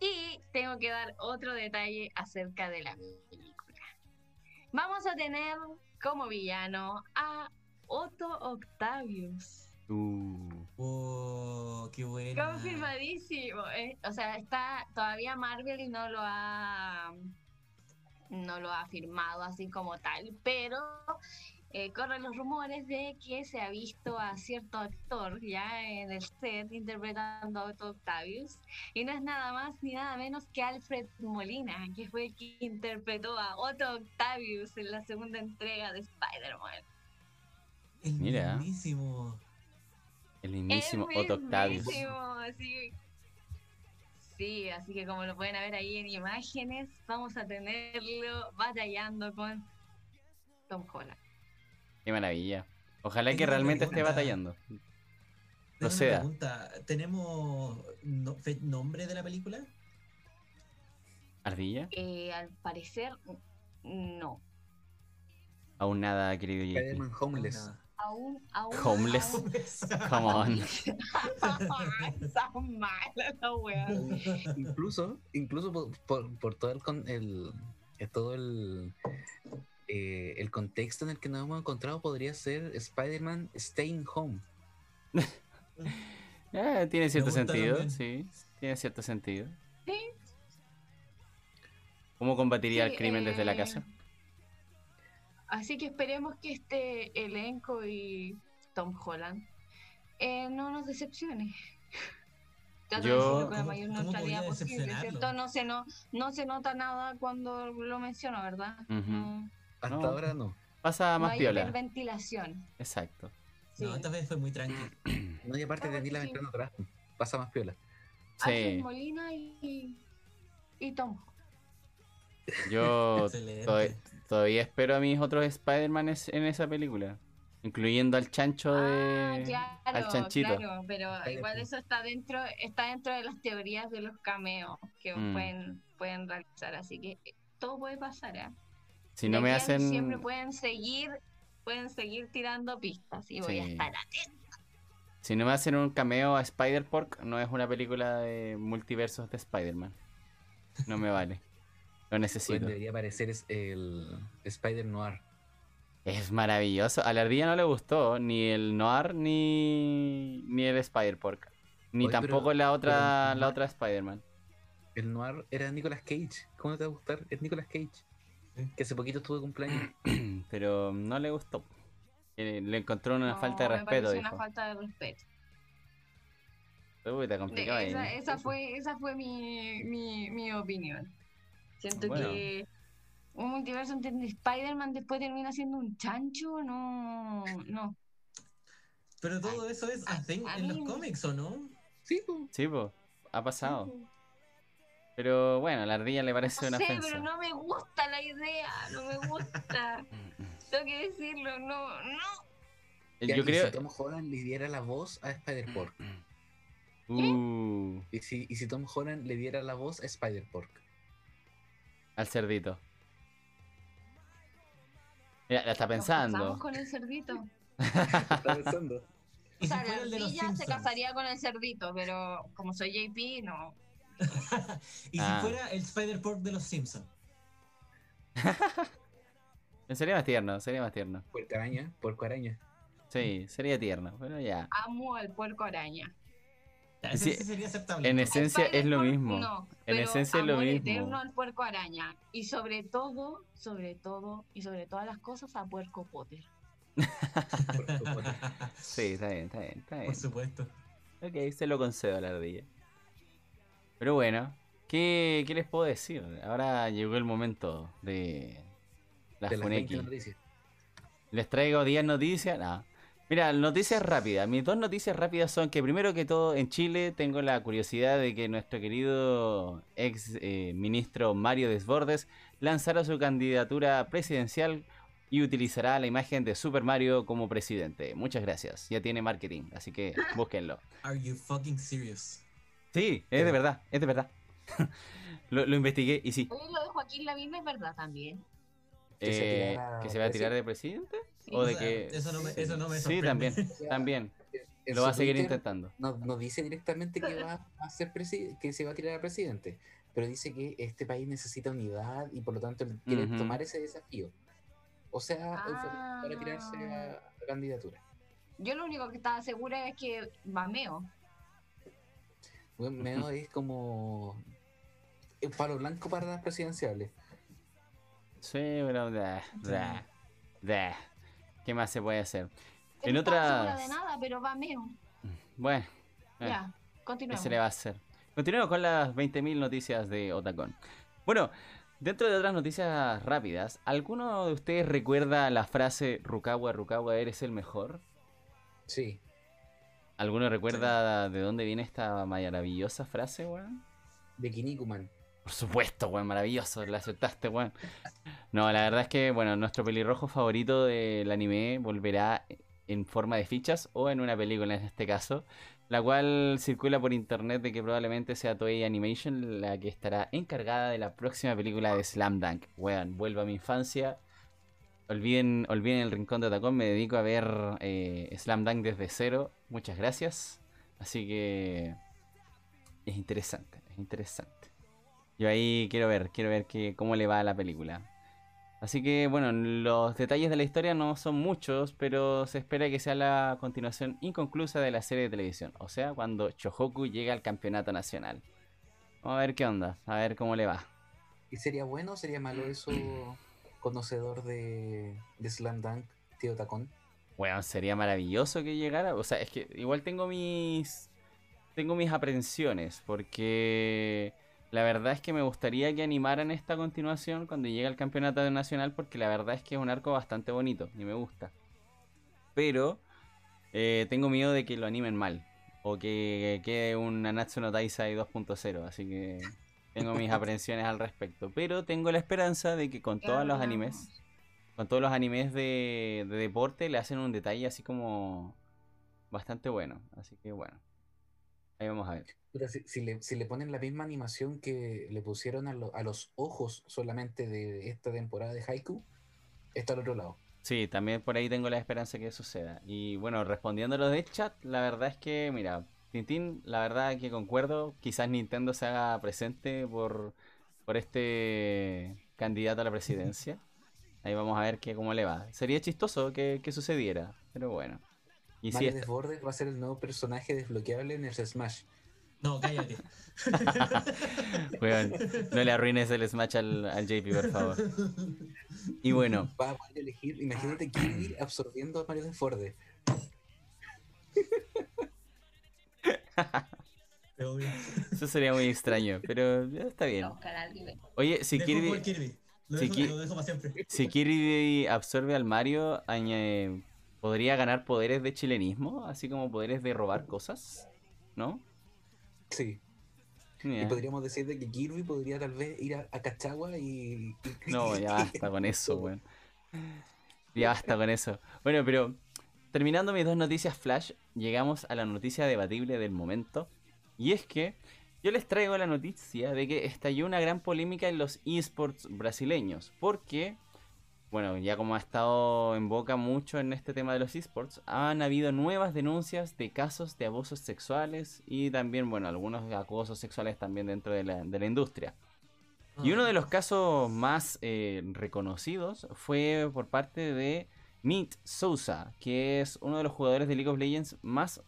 Y tengo que dar otro detalle acerca de la película. Vamos a tener como villano a Otto Octavius. Uh, Oh, qué buena. Confirmadísimo. eh, o sea, está todavía Marvel no lo ha no lo ha firmado así como tal, pero eh, corren los rumores de que se ha visto a cierto actor ya en el set interpretando a Otto Octavius y no es nada más ni nada menos que Alfred Molina, que fue el que interpretó a Otto Octavius en la segunda entrega de Spider-Man. El Mira. mismísimo. el mismísimo El Otto Octavius. así- Sí, así que como lo pueden ver ahí en imágenes, vamos a tenerlo batallando con Tom Holland. Qué maravilla. Ojalá Tengo que realmente esté batallando. Tengo una Proceda. pregunta. ¿Tenemos no- fe- nombre de la película? ¿Ardilla? Eh, al parecer, no. Aún nada, querido. Spider-Man Homeless. Nada. Aún, aún. Homeless. aún- (laughs) Come on. (laughs) Son malas las weas. incluso, incluso por, por- por todo el, con- el- eh, todo el, eh, el contexto en el que nos hemos encontrado, podría ser Spider-Man Staying Home. Eh, (laughs) tiene cierto sentido, también. sí. Tiene cierto sentido. Sí. ¿Cómo combatiría Sí, el crimen desde la eh, casa? Así que esperemos que este elenco y Tom Holland eh, no nos decepcione. (laughs) Yo- con la ¿Cómo- mayor cómo neutralidad posible? ¿cierto? No se, no, no se nota nada cuando lo menciono, ¿verdad? No, Hasta No. ahora no. Pasa no más hay piola. hiperventilación. Exacto. Sí. No, esta vez fue muy tranquilo. No, y aparte No, de la ventana atrás. Pasa más piola. Alfred Sí. Molina y, y Tom. Yo (laughs) todavía, todavía espero a mis otros Spider-Man es- en esa película. Incluyendo al chancho Ah, de. claro, al chanchito. claro, pero igual eso está dentro, está dentro de las teorías de los cameos que Mm. pueden, pueden realizar, así que todo puede pasar, ¿eh? Si no me hacen. Siempre pueden seguir, pueden seguir tirando pistas y voy a estar atenta. Si no me hacen un cameo a Spider-Pork, no es una película de multiversos de Spider-Man. No me vale. (laughs) Lo Pues necesito. debería aparecer es el Spider Noir. Es maravilloso. A la ardilla no le gustó ni el Noir ni, ni el Spider-Pork. Ni Oye, pero- tampoco la otra, pero- la otra Spider-Man. El Noir era Nicolas Cage. ¿Cómo no te va a gustar? Es Nicolas Cage. Sí. Que hace poquito estuvo de cumpleaños. (clears throat) Pero no le gustó. Eh, Le encontró una No, falta de me respeto, dijo. una falta de respeto. Uy, De- complicado ahí. esa, esa fue, esa fue mi, mi, mi opinión. Siento Bueno. que un multiverso entre Spider-Man después termina siendo un chancho, no, no. Pero todo eso es a thing a en los cómics, ¿o no? Sí, pues. Sí, pues, ha pasado. Pero bueno, a la ardilla le parece No una sé, ofensa. pero no me gusta la idea, no me gusta. (laughs) Tengo que decirlo, no, no. Eh, Yo y creo. Si Tom Holland le diera la voz a Spider-Pork. Uh, Y si, y si Tom Holland le diera la voz a Spider-Pork. al cerdito. Mira, la está pensando. casamos con el cerdito. (laughs) ¿Está pensando? O ¿Y si sea, la ardilla se casaría con el cerdito, pero como soy JP, no. (laughs) ¿Y Ah. si fuera el Spider-Pork de los Simpsons? (laughs) Sería más tierno, sería más tierno. Puerco araña, puerco araña. Sí, sería tierno, pero ya. Amo al puerco araña. Sí, sí sería aceptable. En esencia es lo mismo. no, En pero esencia es lo mismo. eterno al puerco araña. Y sobre todo, sobre todo, y sobre todas las cosas a puerco Potter. Puerco Potter. (laughs) Sí, está bien, está bien, está bien. Por supuesto. Ok, se lo concedo a la ardilla. Pero bueno, ¿qué, qué les puedo decir? Ahora llegó el momento de las de las 20 Funeki. noticias. Les traigo 10 noticias. No. Mira, noticias rápidas. Mis dos noticias rápidas son que primero que todo en Chile tengo la curiosidad de que nuestro querido ex eh, ministro Mario Desbordes lanzará su candidatura presidencial y utilizará la imagen de Super Mario como presidente. Muchas gracias. Ya tiene marketing, así que búsquenlo. Are you fucking serious? Sí, es de verdad, es de verdad. (laughs) lo, lo investigué y sí. Oye, lo de Joaquín Lavín es verdad también. Que se Eh, tirara ¿Que se va a tirar de presidente? Sí. ¿O de O sea, que.? Eso no me, eso no me Sí, sorprende. también, (laughs) también. En Lo va a seguir Twitter intentando. No, no dice directamente que va (laughs) a ser que se va a tirar a presidente, pero dice que este país necesita unidad y por lo tanto él quiere tomar ese desafío. O sea, Ah. para tirarse a, a candidatura. Yo lo único que estaba segura es que mameo. Bueno, menos es como un palo blanco para las presidenciales. Sí, pero. da, da, da. ¿Qué más se puede hacer? Yo En no segura otras- de nada, pero mameo. Bueno, eh, Ya, ¿qué continuemos. se le va a hacer? Continuemos con las 20.000 noticias de Otacon. Bueno, dentro de otras noticias rápidas, ¿alguno de ustedes recuerda la frase Rukawa, Rukawa, eres el mejor? Sí. ¿Alguno recuerda de dónde viene esta maravillosa frase, weón? De Kinikuman. Por supuesto, weón, maravilloso, la aceptaste, weón. No, la verdad es que, bueno, nuestro pelirrojo favorito del anime volverá en forma de fichas o en una película en este caso, la cual circula por internet de que probablemente sea Toei Animation la que estará encargada de la próxima película de Slam Dunk. Weón, vuelvo a mi infancia. Olviden, olviden el rincón de Otacón, me dedico a ver eh, Slam Dunk desde cero. Muchas gracias. Así que es interesante, es interesante. Yo ahí quiero ver, quiero ver que, cómo le va a la película. Así que bueno, los detalles de la historia no son muchos, pero se espera que sea la continuación inconclusa de la serie de televisión. O sea, cuando Chohoku llega al campeonato nacional. Vamos a ver qué onda, a ver cómo le va. ¿Y sería bueno o sería malo eso, conocedor de, de Slam Dunk, tío Tacón? Bueno, sería maravilloso que llegara. O sea, es que igual tengo mis. Tengo mis aprensiones. Porque la verdad es que me gustaría que animaran esta continuación cuando llegue al campeonato nacional. Porque la verdad es que es un arco bastante bonito y me gusta. Pero eh, tengo miedo de que lo animen mal. O que quede un Nanatsu no Taisai 2.0. Así que tengo mis aprensiones al respecto. Pero tengo la esperanza de que con todos los animes con todos los animes de, de deporte le hacen un detalle así como bastante bueno. Así que bueno. Ahí vamos a ver. Si le, si le ponen la misma animación que le pusieron a, lo- a los ojos solamente de esta temporada de Haiku, está al otro lado. Sí, también por ahí tengo la esperanza que suceda. Y bueno, respondiendo a lo de chat, la verdad es que, mira, Tintín, la verdad que concuerdo. Quizás Nintendo se haga presente por, por este candidato a la presidencia. (laughs) Ahí vamos a ver que, cómo le va. Sería chistoso que, que sucediera, pero bueno. Y si Mario esta- Desbordes va a ser el nuevo personaje desbloqueable en el Smash. No, cállate. (laughs) Weón, no le arruines el Smash al, al JP, por favor. Y bueno, Va a poder elegir, imagínate Kirby absorbiendo a Mario Desbordes. Eso sería muy extraño, pero ya está bien. Oye, si Kirby, Kirby. Lo, si dejo, Ki- lo dejo para siempre. si Kirby absorbe al Mario, ¿podría ganar poderes de chilenismo? Así como poderes de robar cosas, ¿no? Sí. Y podríamos decir de que Kirby podría tal vez ir a, a Cachagua y, y- (laughs) No, ya (laughs) basta con eso, weón. Ya basta con eso. Bueno, pero terminando mis dos noticias flash, llegamos a la noticia debatible del momento. Y es que yo les traigo la noticia de que estalló una gran polémica en los esports brasileños. Porque, bueno, ya como ha estado en boca mucho en este tema de los esports, han habido nuevas denuncias de casos de abusos sexuales y también, bueno, algunos acosos sexuales también dentro de la, industria. Y uno de los casos más eh, reconocidos fue por parte de Meat Souza, que es uno de los jugadores de League of Legends más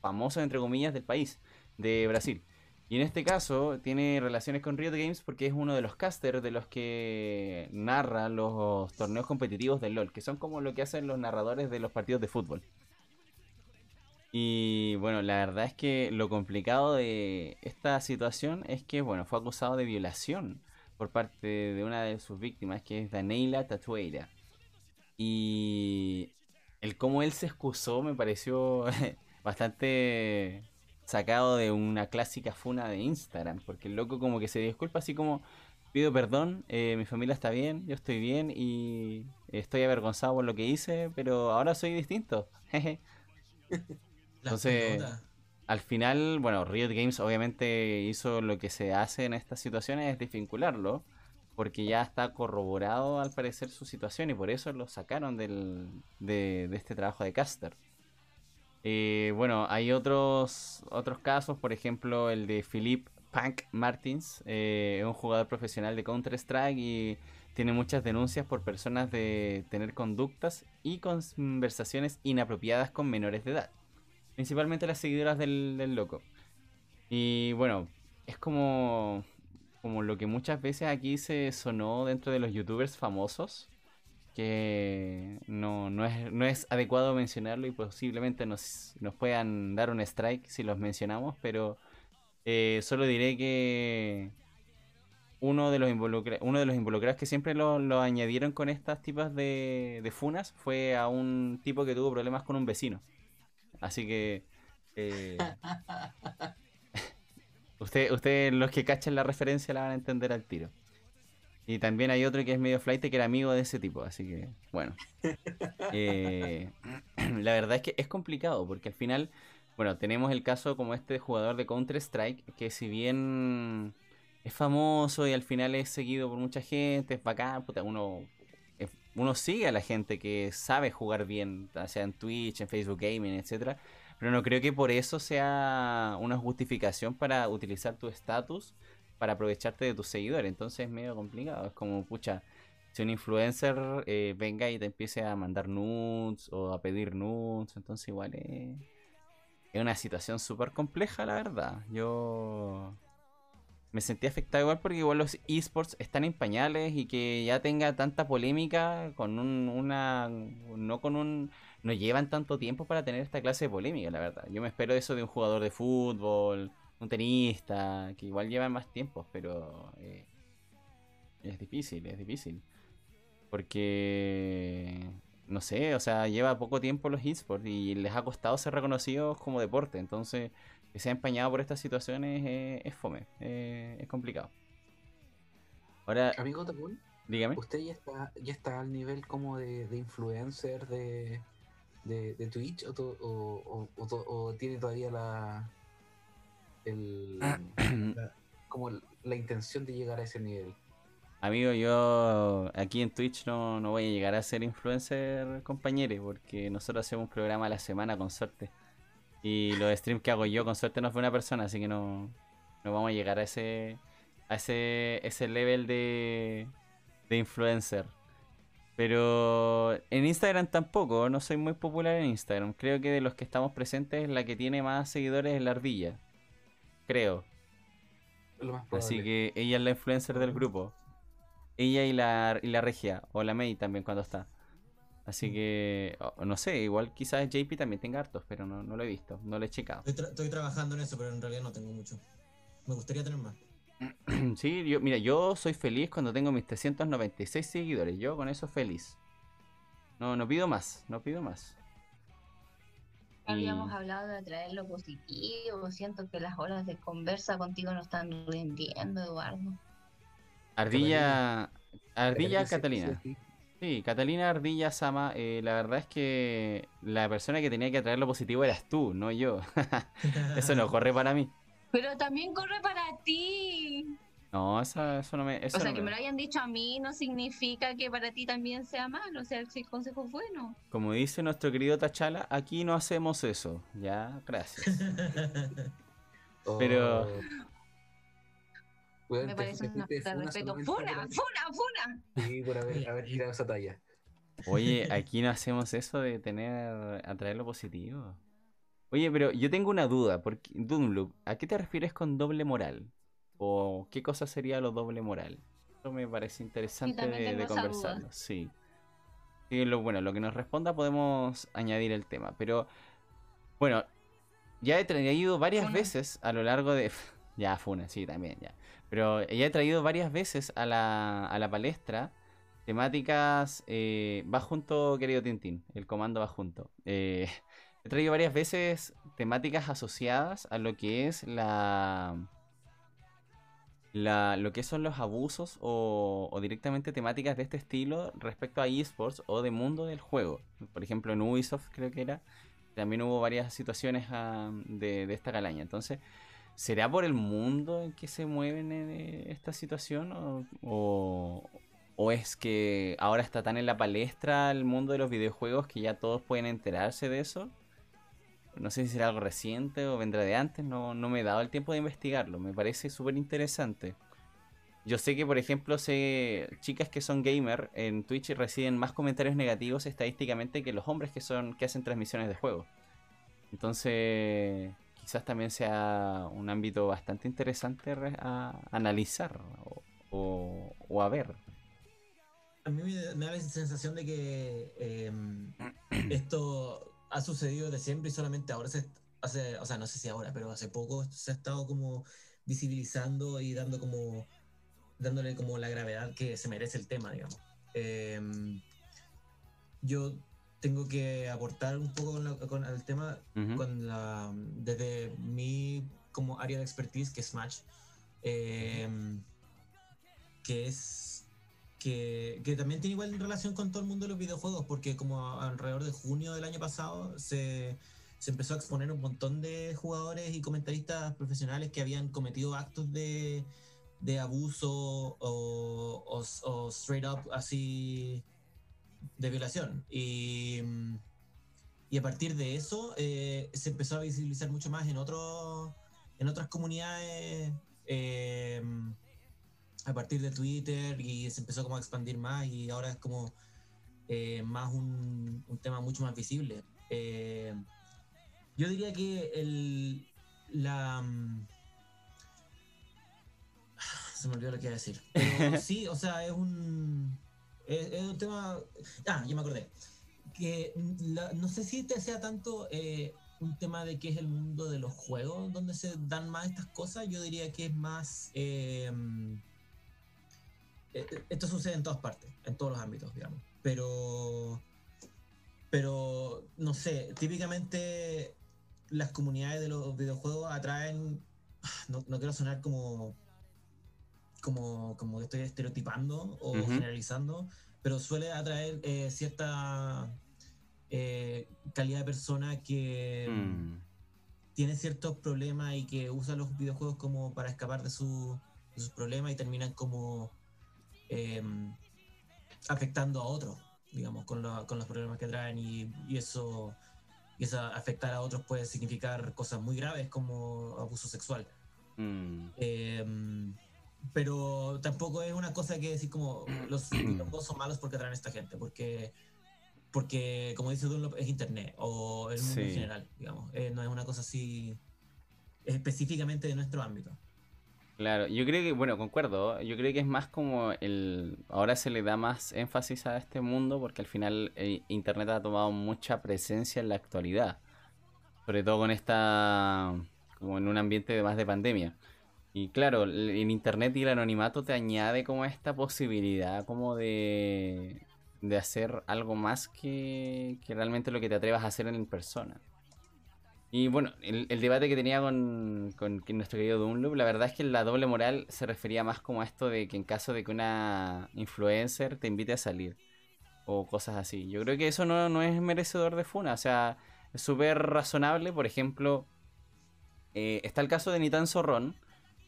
famosos, entre comillas, del país, de Brasil. Y en este caso tiene relaciones con Riot Games porque es uno de los casters de los que narra los torneos competitivos del LOL, que son como lo que hacen los narradores de los partidos de fútbol. Y bueno, la verdad es que lo complicado de esta situación es que, bueno, fue acusado de violación por parte de una de sus víctimas, que es Daniela Tatueira. Y el cómo él se excusó me pareció (laughs) bastante sacado de una clásica funa de Instagram, porque el loco como que se disculpa así como pido perdón, eh, mi familia está bien, yo estoy bien y estoy avergonzado por lo que hice, pero ahora soy distinto. (laughs) Entonces. Al final, bueno, Riot Games obviamente hizo lo que se hace en estas situaciones, es desvincularlo, porque ya está corroborado al parecer su situación y por eso lo sacaron del, de, de este trabajo de caster. Eh, bueno, hay otros, otros casos, por ejemplo el de Philippe Punk Martins, eh, un jugador profesional de Counter-Strike y tiene muchas denuncias por personas de tener conductas y conversaciones inapropiadas con menores de edad. Principalmente las seguidoras del, del loco. Y bueno, es como, como lo que muchas veces aquí se sonó dentro de los youtubers famosos. Que no, no, es, no es adecuado mencionarlo y posiblemente nos, nos puedan dar un strike si los mencionamos, pero eh, solo diré que uno de los, involucra- uno de los involucrados que siempre lo, lo añadieron con estas tipos de, de funas fue a un tipo que tuvo problemas con un vecino. Así que... eh, (laughs) Usted, ustedes los que cachen la referencia la van a entender al tiro. Y también hay otro que es medio flight que era amigo de ese tipo, así que bueno. Eh, (clears throat) la verdad es que es complicado porque al final, bueno, tenemos el caso como este jugador de Counter-Strike que si bien es famoso y al final es seguido por mucha gente, es bacán, puta, uno, uno sigue a la gente que sabe jugar bien, sea en Twitch, en Facebook Gaming, etcétera. Pero no creo que por eso sea una justificación para utilizar tu estatus para aprovecharte de tus seguidores. Entonces es medio complicado. Es como, pucha, si un influencer eh, venga y te empiece a mandar nudes o a pedir nudes, entonces igual es, es una situación súper compleja, la verdad. Yo me sentí afectado igual porque igual los esports están en pañales y que ya tenga tanta polémica con un, una... no con un... no llevan tanto tiempo para tener esta clase de polémica, la verdad. Yo me espero eso de un jugador de fútbol, un tenista, que igual llevan más tiempo, pero eh, es difícil, es difícil. Porque, no sé, o sea, lleva poco tiempo los esports y les ha costado ser reconocidos como deporte, entonces que se ha empañado por estas situaciones eh, es fome, eh, es complicado. Ahora, Amigo Tapul, dígame. ¿usted ya está, ya está al nivel como de, de influencer de, de, de Twitch o, to- o, tiene todavía la, el, la- como la intención de llegar a ese nivel? Amigo, yo aquí en Twitch no, no voy a llegar a ser influencer, compañeros, porque nosotros hacemos un programa a la semana con suerte. Y los streams que hago yo con suerte no fue una persona, así que no, no vamos a llegar a ese a ese, ese level de, de influencer. Pero en Instagram tampoco, no soy muy popular en Instagram. Creo que de los que estamos presentes, la que tiene más seguidores es la ardilla. Creo. Lo más Así que ella es la influencer del grupo. Ella y la, y la regia. O la May también cuando está. Así que, o- no sé, igual quizás JP también tenga hartos, pero no, no lo he visto, no lo he checado. Estoy, tra- estoy trabajando en eso, pero en realidad no tengo mucho. Me gustaría tener más. (clears throat) Sí, yo, mira, yo soy feliz cuando tengo mis 396 seguidores. Yo con eso feliz. No, no pido más, no pido más. Habíamos Y- hablado de traer lo positivo. Siento que las horas de conversa contigo no están rindiendo, Eduardo. Ardilla, Ardilla Catalina. sí, Catalina Ardilla Sama, eh, la verdad es que la persona que tenía que traer lo positivo eras tú, no yo. (laughs) Eso no corre para mí. Pero también corre para ti. No, eso, eso no me... Eso o sea, no que me- me lo hayan dicho a mí no significa que para ti también sea malo. O sea, si el consejo es bueno. Como dice nuestro querido Tachala, aquí no hacemos eso. Ya, gracias. (laughs) Pero- Oh. Weón, Me te- parece te una falta de respeto. ¡Funa! por- ¡Funa! ¡Funa! Sí, por haber, haber tirado esa talla. Oye, aquí no hacemos eso de tener, atraer lo positivo. Oye, pero yo tengo una duda, porque Dunloop, ¿a qué te refieres con doble moral? ¿O qué cosa sería lo doble moral? Eso me parece interesante de, de conversarlo, sí. Sí, lo, bueno, lo que nos responda podemos añadir el tema, pero bueno, ya he traído varias Funa. veces a lo largo de... (laughs) Ya, Funa, sí, también, ya. Pero ya he traído varias veces a la, a la palestra temáticas, eh, va junto, querido Tintín, el comando va junto. Eh, (laughs) he traído varias veces temáticas asociadas a lo que es la, lo que son los abusos o, o directamente temáticas de este estilo respecto a esports o de mundo del juego. Por ejemplo, en Ubisoft creo que era, también hubo varias situaciones ah, de, esta calaña. Entonces, ¿será por el mundo en que se mueven en eh, esta situación o, o es que ahora está tan en la palestra el mundo de los videojuegos que ya todos pueden enterarse de eso? No sé si será algo reciente o vendrá de antes, no, no me he dado el tiempo de investigarlo, me parece súper interesante. Yo sé que, por ejemplo, sé chicas que son gamer en Twitch reciben más comentarios negativos estadísticamente que los hombres que son que hacen transmisiones de juegos. Entonces, quizás también sea un ámbito bastante interesante re- a analizar o, o- o a ver. A mí me, me da la sensación de que eh, (clears throat) esto ha sucedido de siempre y solamente ahora se hace, o sea, no sé si ahora, pero hace poco se ha estado como visibilizando y dando como dándole como la gravedad que se merece el tema, digamos. Eh, yo tengo que aportar un poco con, la- con el tema Ujú. con la, desde mi como área de expertise que es Smash, eh, que es que, también tiene igual relación con todo el mundo de los videojuegos, porque como alrededor de junio del año pasado se, se empezó a exponer un montón de jugadores y comentaristas profesionales que habían cometido actos de, de abuso o straight up así de violación. Y, y a partir de eso eh, se empezó a visibilizar mucho más en, otros en otras comunidades. eh, a partir de Twitter y se empezó como a expandir más y ahora es como eh, más un, un tema mucho más visible. Eh, yo diría que el, la... mm, (sighs) Se me olvidó lo que iba a decir. Pero (laughs) sí, o sea, es un... Es, es un tema... Ah, ya me acordé. Que la- no sé si te sea tanto eh, un tema de que es el mundo de los juegos donde se dan más estas cosas. Yo diría que es más... eh, eh, esto sucede en todas partes, en todos los ámbitos, digamos. Pero, pero no sé, típicamente las comunidades de los videojuegos atraen, (sighs) no, no quiero sonar como, como, como que estoy estereotipando o generalizando, pero suele atraer eh, cierta eh, calidad de persona que Mm. tiene ciertos problemas y que usa los videojuegos como para escapar de, su- de sus problemas y terminan como eh, afectando a otros, digamos, con, la- con los problemas que traen y, y eso, y eso afectar a otros puede significar cosas muy graves como abuso sexual. Mm. Eh, pero tampoco es una cosa que decir como los (clears throat) videojuegos son malos porque atraen a esta gente, porque porque como dice Dunlop es internet o el mundo en general, digamos, Eh, no es una cosa así específicamente de nuestro ámbito. Claro, yo creo que, bueno, concuerdo, yo creo que es más como el... Ahora se le da más énfasis a este mundo porque al final eh, Internet ha tomado mucha presencia en la actualidad. Sobre todo con esta... como en un ambiente más de pandemia. Y claro, el Internet y el anonimato te añade como esta posibilidad como de... de hacer algo más que, que realmente lo que te atrevas a hacer en persona. Y bueno, el, debate que tenía con, nuestro querido Dunlop, la verdad es que la doble moral se refería más como a esto de que en caso de que una influencer te invite a salir o cosas así. Yo creo que eso no, no es merecedor de funa, o sea, es súper razonable. Por ejemplo, eh, está el caso de Nitan Zorrón,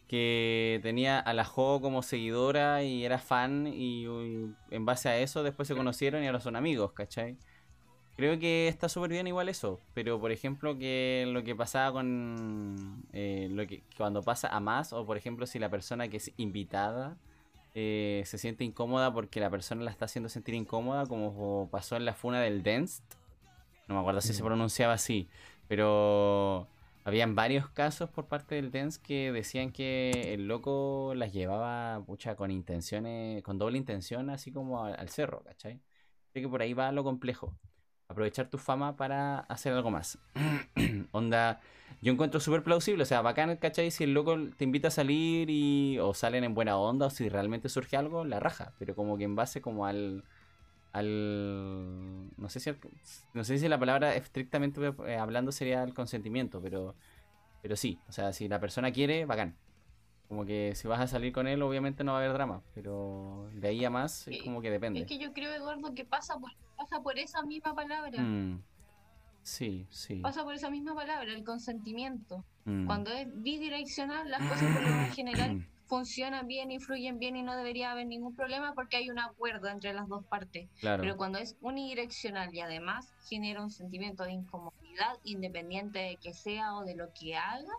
que tenía a la Jo como seguidora y era fan y, uy, en base a eso después se conocieron y ahora son amigos, ¿cachai? Creo que está súper bien igual eso, pero por ejemplo que lo que pasaba con eh, lo que cuando pasa a más o por ejemplo si la persona que es invitada eh, se siente incómoda porque la persona la está haciendo sentir incómoda como pasó en la funa del Denst, no me acuerdo si se Mm. pronunciaba así, pero habían varios casos por parte del Dance que decían que el loco las llevaba pucha con intenciones, con doble intención así como al, al cerro, ¿cachai? Creo que por ahí va lo complejo. Aprovechar tu fama para hacer algo más. (clears throat) Onda, yo encuentro súper plausible, o sea, bacán, ¿cachai? Si el loco te invita a salir y o salen en buena onda o si realmente surge algo, la raja, pero como que en base como al al no sé si no sé si la palabra estrictamente eh, hablando sería el consentimiento, pero pero sí, o sea, si la persona quiere, bacán. Como que si vas a salir con él, obviamente no va a haber drama, pero de ahí a más es como que depende. Es que yo creo, Eduardo, que pasa por, pasa por esa misma palabra. Mm. Sí, sí. Pasa por esa misma palabra, el consentimiento. Mm. Cuando es bidireccional, las cosas por lo (coughs) general funcionan bien, influyen bien y no debería haber ningún problema porque hay un acuerdo entre las dos partes. Claro. Pero cuando es unidireccional y además genera un sentimiento de incomodidad, independiente de que sea o de lo que haga,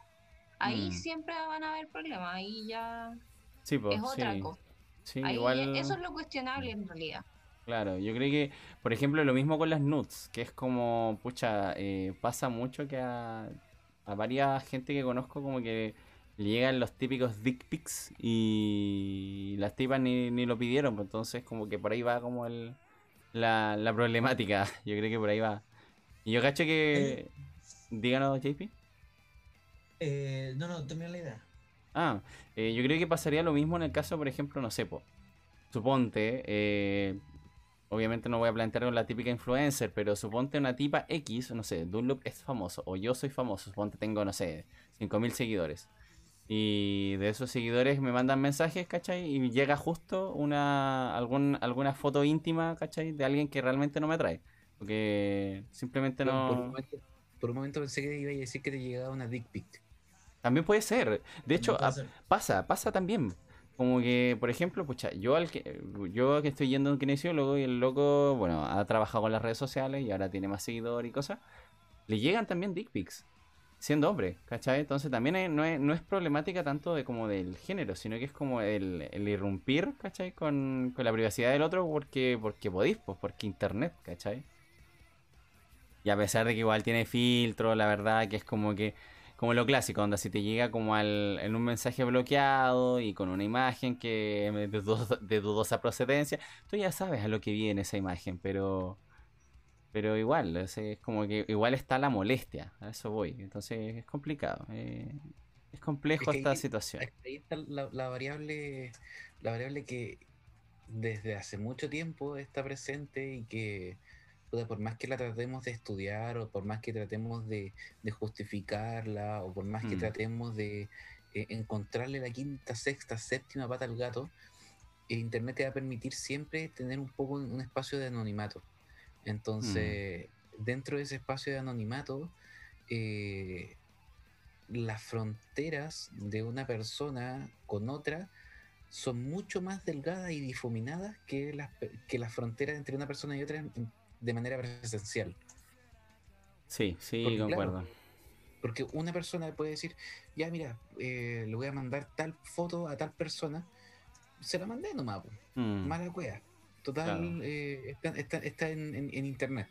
ahí Mm. siempre van a haber problemas. Ahí ya Sí, pues, es otra sí. cosa. Sí, Ahí igual. Eso es lo cuestionable en realidad. Claro, yo creo que, por ejemplo, lo mismo con las nudes, que es como, pucha, eh, pasa mucho que a, a varias gente que conozco como que le llegan los típicos dick pics y las tipas ni, ni lo pidieron, pues entonces como que por ahí va como el, la, la problemática, (laughs) yo creo que por ahí va. Y yo cacho que... Díganos, JP. Eh, no, no, termina la idea. Ah, eh, yo creo que pasaría lo mismo en el caso, por ejemplo, no sé, po, suponte, eh, obviamente no voy a plantear con la típica influencer, pero suponte una tipa X, no sé, Dunlop es famoso, o yo soy famoso, suponte tengo, no sé, 5000 seguidores. Y de esos seguidores me mandan mensajes, ¿cachai? Y llega justo una algún, alguna foto íntima, ¿cachai? De alguien que realmente no me atrae. Porque simplemente Por, por un no... momento, por un momento pensé que iba a decir que te llegaba una dick pic. También puede ser. De hecho, a- ser. pasa, pasa también. Como que, por ejemplo, pucha, yo al que yo que estoy yendo a un kinesiólogo y el loco, bueno, ha trabajado con las redes sociales y ahora tiene más seguidores y cosas, le llegan también dick pics, siendo hombre, ¿cachai? Entonces también es- no, es, no es problemática tanto de como del género, sino que es como el, el irrumpir, ¿cachai? Con, con la privacidad del otro porque, porque podís, pues, porque internet, ¿cachai? Y a pesar de que igual tiene filtro, la verdad que es como que como lo clásico, onda, si te llega como al, en un mensaje bloqueado y con una imagen que de, dudosa- de dudosa procedencia, tú ya sabes a lo que viene esa imagen, pero pero igual, es, es como que igual está la molestia, a eso voy, entonces es complicado, eh, es complejo Es que esta ahí- situación. Ahí está la, la variable, la variable que desde hace mucho tiempo está presente y que por más que la tratemos de estudiar o por más que tratemos de, de justificarla o por más que Mm. tratemos de eh, encontrarle la quinta, sexta, séptima pata al gato, el Internet te va a permitir siempre tener un poco un espacio de anonimato. Entonces, dentro de ese espacio de anonimato, eh, las fronteras de una persona con otra son mucho más delgadas y difuminadas que las, que las fronteras entre una persona y otra de manera presencial. Sí, sí, porque, claro, concuerdo. Porque una persona puede decir, ya mira, eh, le voy a mandar tal foto a tal persona, se la mandé nomás, Mm, mala cueva. Total, Claro. eh, está, está- está en, en- en internet.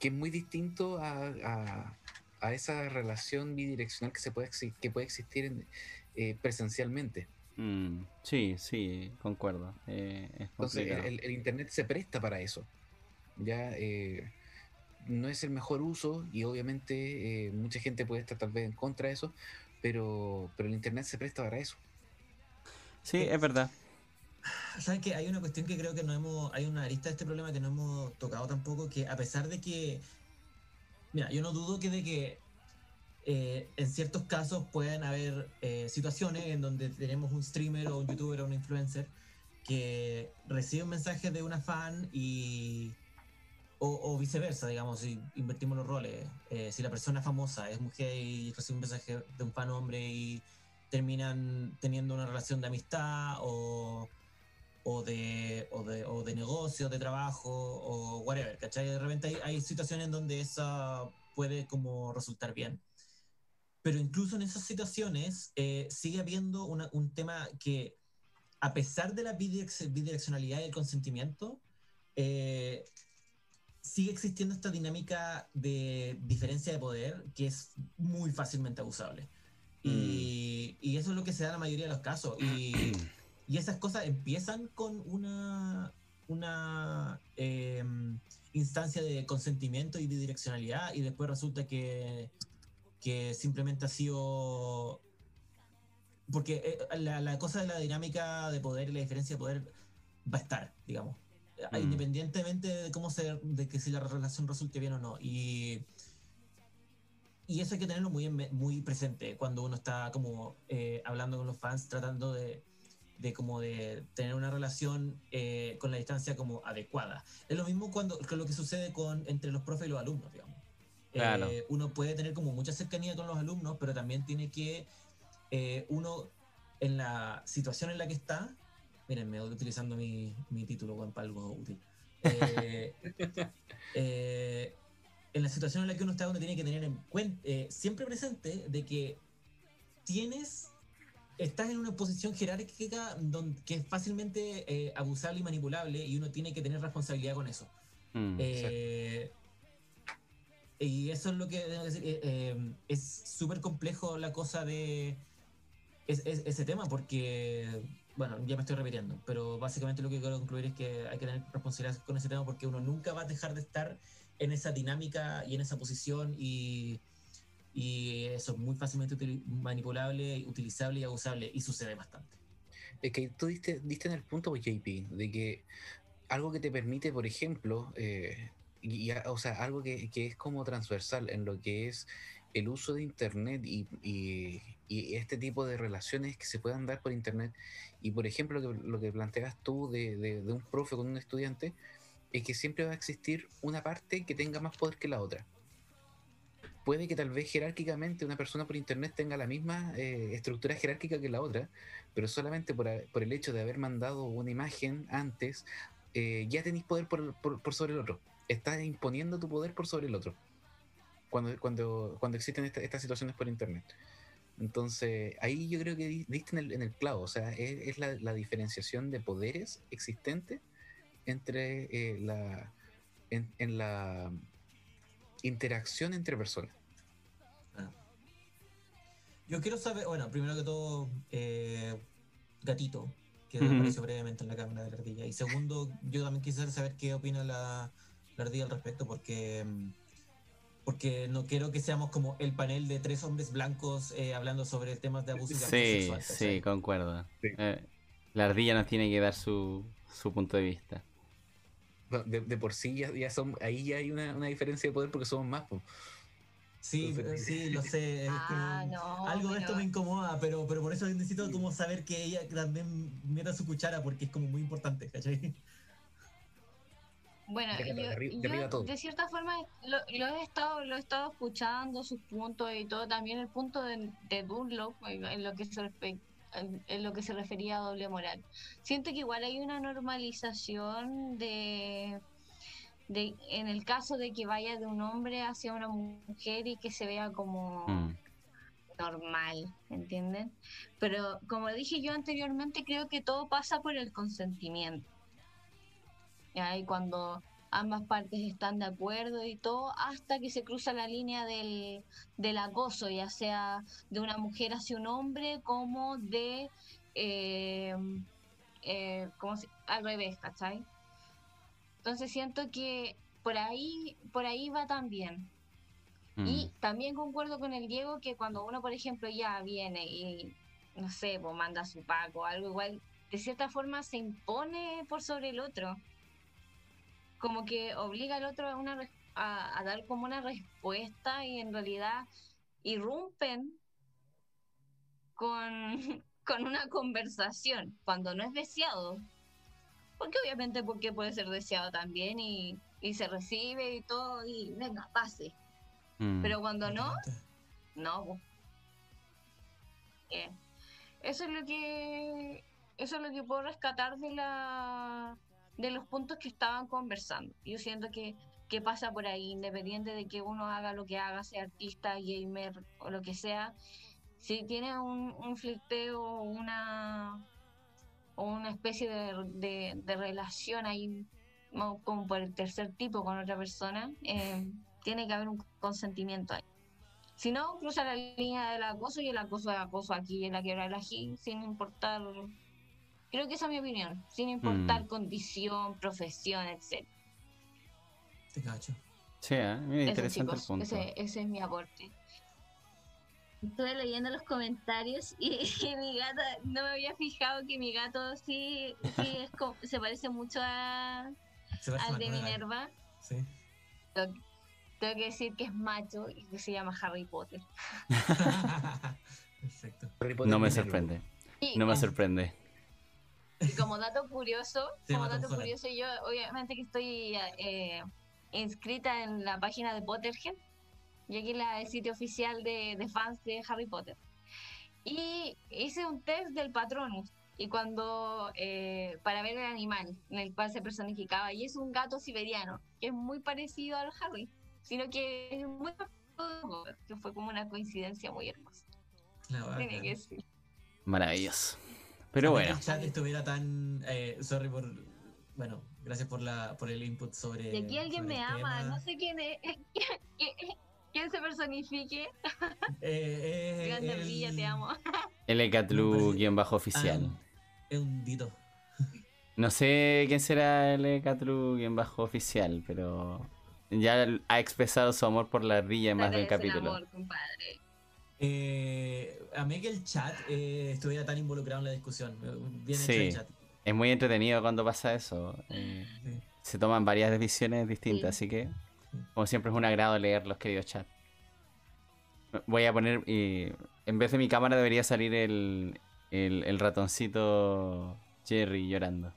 Que es muy distinto a, a- a esa relación bidireccional que, se puede, que puede existir en- eh, presencialmente. mm, sí, sí, concuerdo. eh, es Entonces, el, complicado. el- el internet se presta para eso. Ya eh, no es el mejor uso y obviamente eh, mucha gente puede estar tal vez en contra de eso, pero, pero el internet se presta para eso. Sí, es verdad. ¿Sabes que Hay una cuestión que creo que no hemos. Hay una arista de este problema que no hemos tocado tampoco. Que a pesar de que. Mira, yo no dudo que de que. eh, en ciertos casos pueden haber eh, situaciones en donde tenemos un streamer o un youtuber o un influencer que recibe un mensaje de una fan y. O, o viceversa, digamos, si invertimos los roles. Eh, si la persona famosa es mujer y recibe un mensaje de un fan hombre y terminan teniendo una relación de amistad o, o de, o de, o de negocio, de trabajo, o whatever, ¿cachai? De repente hay, hay situaciones en donde esa puede como resultar bien. Pero incluso en esas situaciones eh, sigue habiendo una- un tema que, a pesar de la bidirec- bidireccionalidad y el consentimiento, eh, sigue existiendo esta dinámica de diferencia de poder que es muy fácilmente abusable. Y, y eso es lo que se da en la mayoría de los casos. Y, y esas cosas empiezan con una una eh, instancia de consentimiento y de direccionalidad y después resulta que, que simplemente ha sido... Porque eh, la, la cosa de la dinámica de poder y la diferencia de poder va a estar, digamos. Mm. Independientemente de cómo se, de que si la relación resulte bien o no. Y, y eso hay que tenerlo muy, en muy presente cuando uno está como eh, hablando con los fans, tratando de, de como de tener una relación eh, con la distancia como adecuada. Es lo mismo cuando con lo que sucede con entre los profes y los alumnos, digamos. Claro. Eh, uno puede tener como mucha cercanía con los alumnos, pero también tiene que eh, uno en la situación en la que está, miren, me voy utilizando mi, mi título weón, para algo útil. (laughs) Eh, eh, en la situación en la que uno está, uno tiene que tener en cuenta, siempre presente de que tienes, estás en una posición jerárquica donde, que es fácilmente eh, abusable y manipulable y uno tiene que tener responsabilidad con eso. Mm. Eh, y eso es lo que debo decir, eh, eh, es súper complejo la cosa de es- es- ese tema porque, bueno, ya me estoy repitiendo, pero básicamente lo que quiero concluir es que hay que tener responsabilidad con ese tema porque uno nunca va a dejar de estar en esa dinámica y en esa posición y, y eso es muy fácilmente util- manipulable, utilizable y abusable y sucede bastante. Es que tú diste, diste en el punto, pues, JP, de que algo que te permite, por ejemplo, eh, y, y o sea, algo que, que es como transversal en lo que es el uso de Internet y, este tipo de relaciones que se puedan dar por Internet. Y, por ejemplo, lo que, lo planteas tú de, un profe con un estudiante, es que siempre va a existir una parte que tenga más poder que la otra. Puede que tal vez jerárquicamente una persona por Internet tenga la misma eh, estructura jerárquica que la otra, pero solamente por, el hecho de haber mandado una imagen antes, eh, ya tenéis poder por sobre el otro. Estás imponiendo tu poder por sobre el otro. Cuando, cuando, cuando existen esta- estas situaciones por internet. Entonces, ahí yo creo que di- diste en el, en el clavo. O sea, es, es la, la diferenciación de poderes existentes entre eh, la. En, en la interacción entre personas. Yo quiero saber, bueno, primero que todo, eh, Gatito, que Ujú. apareció brevemente en la cámara de la ardilla. Y segundo, yo también quisiera saber qué opina la, la ardilla al respecto, porque, mm, porque no quiero que seamos como el panel de tres hombres blancos eh, hablando sobre temas de abuso y Sí, sexual. sí, ¿cachai? concuerdo. Sí. Eh, la ardilla nos tiene que dar su, su punto de vista. No, De, de por sí ya, ya son, ahí ya hay una, una diferencia de poder porque somos más. po. Sí, Entonces- sí, (laughs) lo sé. Ah, no. Algo de esto me incomoda, pero, pero por eso necesito como saber que ella también meta su cuchara porque es como muy importante, ¿cachai? Bueno, yo, de yo, cierta forma lo, lo he estado lo he estado escuchando sus puntos y todo también el punto de, de Dunlop en en lo que se respe- en, en lo que se refería a doble moral. Siento que igual hay una normalización de de en el caso de que vaya de un hombre hacia una mujer y que se vea como Mm. normal, ¿entienden? Pero como dije yo anteriormente, creo que todo pasa por el consentimiento. ¿Ya? Y cuando ambas partes están de acuerdo y todo, hasta que se cruza la línea del, del acoso, ya sea de una mujer hacia un hombre como de, eh, eh, como si- al revés, ¿cachai? Entonces siento que por ahí, por ahí va también. Mm. Y también concuerdo con el Diego que cuando uno, por ejemplo, ya viene y, no sé, pues manda su paco o algo igual, de cierta forma se impone por sobre el otro. Como que obliga al otro a, una, res- a, a dar como una respuesta y en realidad irrumpen con, (laughs) con una conversación cuando no es deseado. Porque obviamente porque puede ser deseado también y, y se recibe y todo y venga, pase. Mm. Pero cuando no, no. Eh, Eso es lo que eso es lo que puedo rescatar de la de los puntos que estaban conversando. Yo siento que, pasa por ahí, independiente de que uno haga lo que haga, sea artista, gamer o lo que sea, si tiene un, un flirteo o una especie de, de, de relación ahí mo- como por el tercer tipo con otra persona, eh, tiene que haber un consentimiento ahí. Si no, cruza la línea del acoso y el acoso es acoso aquí en la quebrada de la sin importar Creo que esa es mi opinión, sin importar Mm. condición, profesión, etc. Te cacho. Sí, ¿eh? Mira, Eso, interesante el chicos, punto. ese, ese es mi aporte. Estuve leyendo los comentarios y, (laughs) y mi gata, no me había fijado que mi gato sí, sí es co- se parece mucho a, parece al de. Minerva. Sí. Tengo, tengo que decir que es macho y que se llama Harry Potter. (laughs) Perfecto. Harry Potter No me Minerva. sorprende. Y, No me como- sorprende. Y como dato curioso, (laughs) Se como dato curioso, yo obviamente que estoy eh, inscrita en la página de Potterhead, y aquí la el sitio oficial de, de fans de Harry Potter. Y hice un test del Patronus. Y cuando, eh, para ver el animal en el cual se personificaba, y es un gato siberiano, que es muy parecido al Harry, sino que es muy que fue como una coincidencia muy hermosa. Tiene que ser. Maravilloso. Pero bueno, que el chat estuviera tan. Eh, sorry por. Bueno, gracias por, la, por el input sobre. De aquí alguien me el ama, tema. no sé quién es. (laughs) ¿Quién se personifique? Eh, eh, Grande el- Ardilla, te amo. LKTlu-oficial. Ah, es un dito. No sé quién será LKTlu-oficial, pero ya ha expresado su amor por la ardilla en más de un Agradece el capítulo. amor, compadre. Eh, amé que el chat eh, estuviera tan involucrado en la discusión. Eh, Bien Sí. hecho el chat. Es muy entretenido cuando pasa eso. eh, Sí. se toman varias decisiones distintas, Sí. así que como siempre es un agrado leer los queridos chats. Voy a poner, y en vez de mi cámara debería salir el, el, el ratoncito Jerry llorando.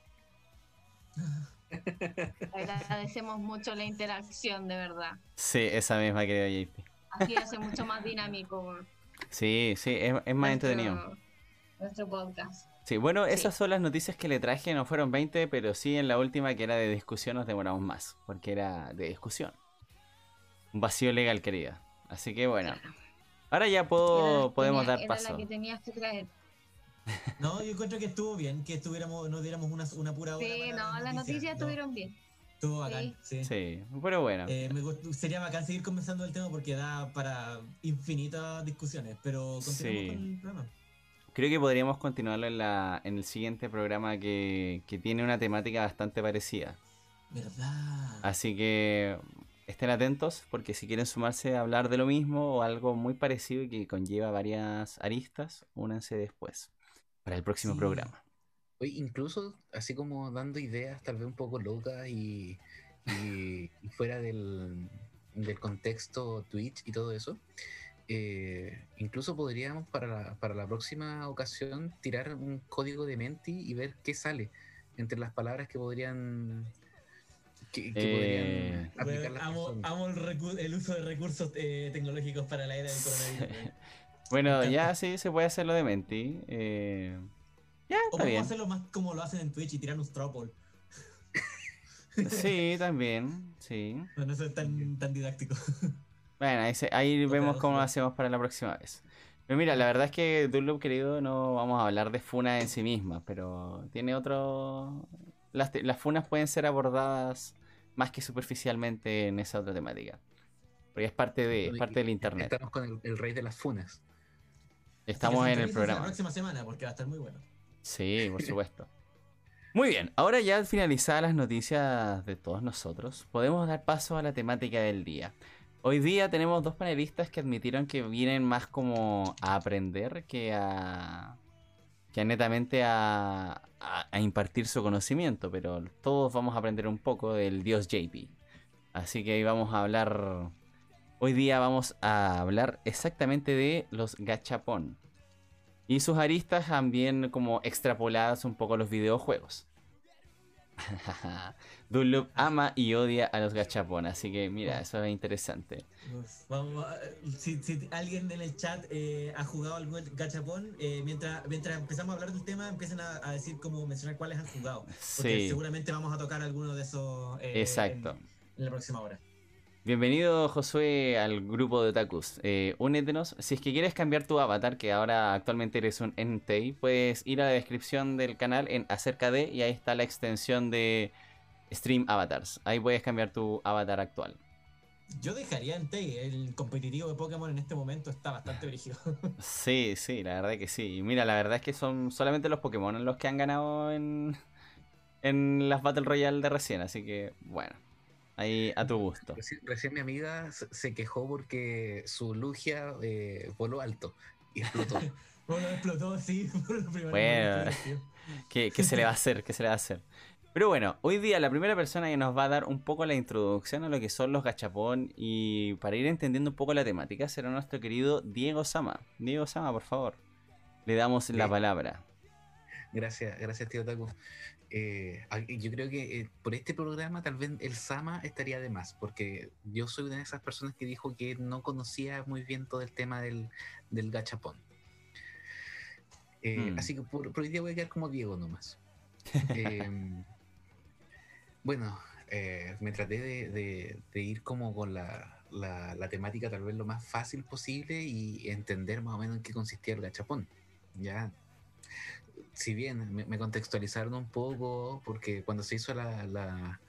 (laughs) Agradecemos mucho la interacción, de verdad. Sí, esa misma querido JP. Así hace mucho más dinámico Sí, sí, es, es más nuestro- entretenido. Nuestro podcast. Sí, bueno, Sí. esas son las noticias que le traje, no fueron 20, pero sí en la última que era de discusión nos demoramos más, porque era de discusión. Un vacío legal, querida. Así que bueno, ahora ya puedo, Era- podemos tenía- dar era paso. la que tenías que traer. No, yo encuentro que estuvo bien que estuviéramos, nos diéramos una, una pura hora. Sí, no, las noticias ¿no? estuvieron bien. Estuvo bacán, sí. Sí, pero bueno. Eh, me gust- sería bacán seguir conversando del tema porque da para infinitas discusiones, pero continuemos Sí. con el programa. Creo que podríamos continuarlo en, la, en el siguiente programa que, que tiene una temática bastante parecida. ¿Verdad? Así que estén atentos porque si quieren sumarse a hablar de lo mismo o algo muy parecido y que conlleva varias aristas, únanse después para el próximo Sí. programa. Oye, incluso así como dando ideas tal vez un poco locas y, y- y fuera del, del contexto Twitch y todo eso, eh, incluso podríamos para la, para la próxima ocasión tirar un código de Menti y ver qué sale entre las palabras que podrían que, que Eh, podrían aplicar Weón, las amo, amo el, el uso de recursos eh, tecnológicos para la era del coronavirus. (laughs) Bueno, ya sí se puede hacer lo de Menti. eh, ya, O podemos bien. hacerlo más como lo hacen en Twitch y tirar un straw poll. Sí, (laughs) también, sí. No, no es tan, tan didáctico. Bueno, ahí, (laughs) se- ahí vemos cómo lo hacemos para la próxima vez. Pero mira, la verdad es que Dunlop, querido, no vamos a hablar de funas en sí misma, pero tiene otro... Las, funas pueden ser abordadas más que superficialmente en esa otra temática. Porque es parte de, es parte del internet. Estamos con el, el rey de las funas. Estamos en el programa. La próxima semana porque va a estar muy bueno. Sí, por (laughs) supuesto. Muy bien, ahora ya finalizadas las noticias de todos nosotros, podemos dar paso a la temática del día. Hoy día tenemos dos panelistas que admitieron que vienen más como a aprender que a, que a netamente a, a- a impartir su conocimiento, pero todos vamos a aprender un poco del dios JP. Así que hoy vamos a hablar, hoy día vamos a hablar exactamente de los gachapón. Y sus aristas también como extrapoladas un poco a los videojuegos. (laughs) Dunlop ama y odia a los gachapón, así que mira, eso es interesante. Uf, vamos a- si, si alguien en el chat eh, ha jugado algún gachapón, eh, mientras, mientras empezamos a hablar del tema, empiecen a, a decir cómo mencionar cuáles han jugado. Porque Sí, seguramente vamos a tocar alguno de esos eh, exacto. En, en la próxima hora. Bienvenido Josué al grupo de otakus. Eh, únetenos. Si es que quieres cambiar tu avatar, que ahora actualmente eres un Entei, puedes ir a la descripción del canal en acerca de y ahí está la extensión de Stream Avatars. Ahí puedes cambiar tu avatar actual. Yo dejaría Tay. El competitivo de Pokémon en este momento está bastante brígido. (laughs) Sí, sí, la verdad que sí. Y mira, la verdad es que son solamente los Pokémon los que han ganado en, en las Battle Royale de recién, así que bueno, ahí a tu gusto. Recién, recién mi amiga se quejó porque su Lugia eh, voló alto y explotó. (laughs) bueno, explotó, sí. (laughs) Por lo primero Bueno. ¿Qué, qué se le va a hacer? ¿Qué se le va a hacer? Pero bueno, hoy día la primera persona que nos va a dar un poco la introducción a lo que son los gachapón y para ir entendiendo un poco la temática será nuestro querido Diego Sama. Diego Sama, por favor. Le damos la palabra. Gracias, gracias, tío Taku. Eh, yo creo que eh, por este programa tal vez el Sama estaría de más, porque yo soy una de esas personas que dijo que no conocía muy bien todo el tema del, del gachapón. Eh, Mm. Así que por, por hoy día voy a quedar como Diego nomás. (laughs) Em, bueno, eh, me traté de, de- de ir como con la, la- la temática tal vez lo más fácil posible y entender más o menos en qué consistía el gachapón. Ya, si bien me, me contextualizaron un poco, porque cuando se hizo la, la-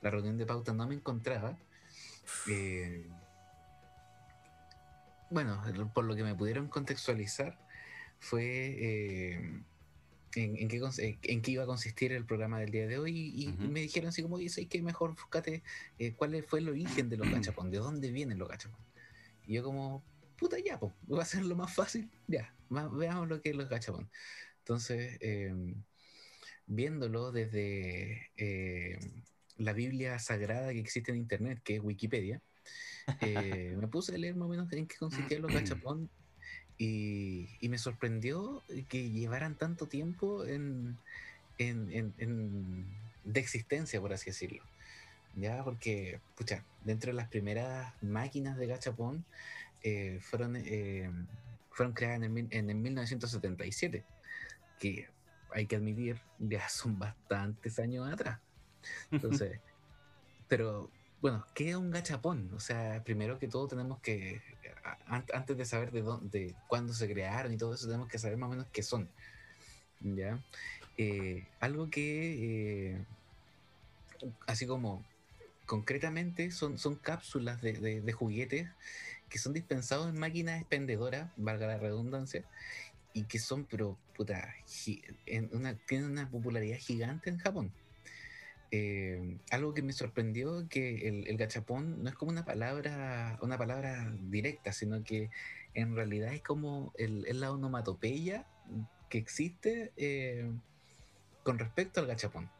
la reunión de pauta no me encontraba. eh, bueno, por lo que me pudieron contextualizar fue eh, en, en qué, cons- eh, en qué iba a consistir el programa del día de hoy y, me dijeron así como, ¿sabes qué? Mejor búscate eh, cuál fue el origen de los (clears throat) gachapón, de dónde vienen los gachapón. Y yo como, puta ya, pues, va a ser lo más fácil, ya, más, veamos lo que es los gachapón. Entonces, eh, viéndolo desde eh, la Biblia sagrada que existe en Internet, que es Wikipedia, eh, me puse a leer más o menos en qué consistían los gachapón y, me sorprendió que llevaran tanto tiempo en, en- en- de existencia, por así decirlo. Ya, porque, pucha, dentro de las primeras máquinas de gachapón eh, fueron, eh, fueron creadas en el, en el 1977, que hay que admitir, ya son bastantes años atrás. Entonces, (laughs) pero bueno, ¿qué es un gachapón? O sea, primero que todo tenemos que, antes de saber de dónde, de cuándo se crearon y todo eso, tenemos que saber más o menos qué son. ¿Ya? Eh, algo que, eh, así como concretamente, son, son cápsulas de, de- de juguetes que son dispensados en máquinas expendedoras, valga la redundancia, y que son, pero, puta, en una, tienen una popularidad gigante en Japón. Eh, algo que me sorprendió que el, el gachapón no es como una palabra, una palabra directa, sino que en realidad es como el, es la onomatopeya que existe eh, con respecto al gachapón.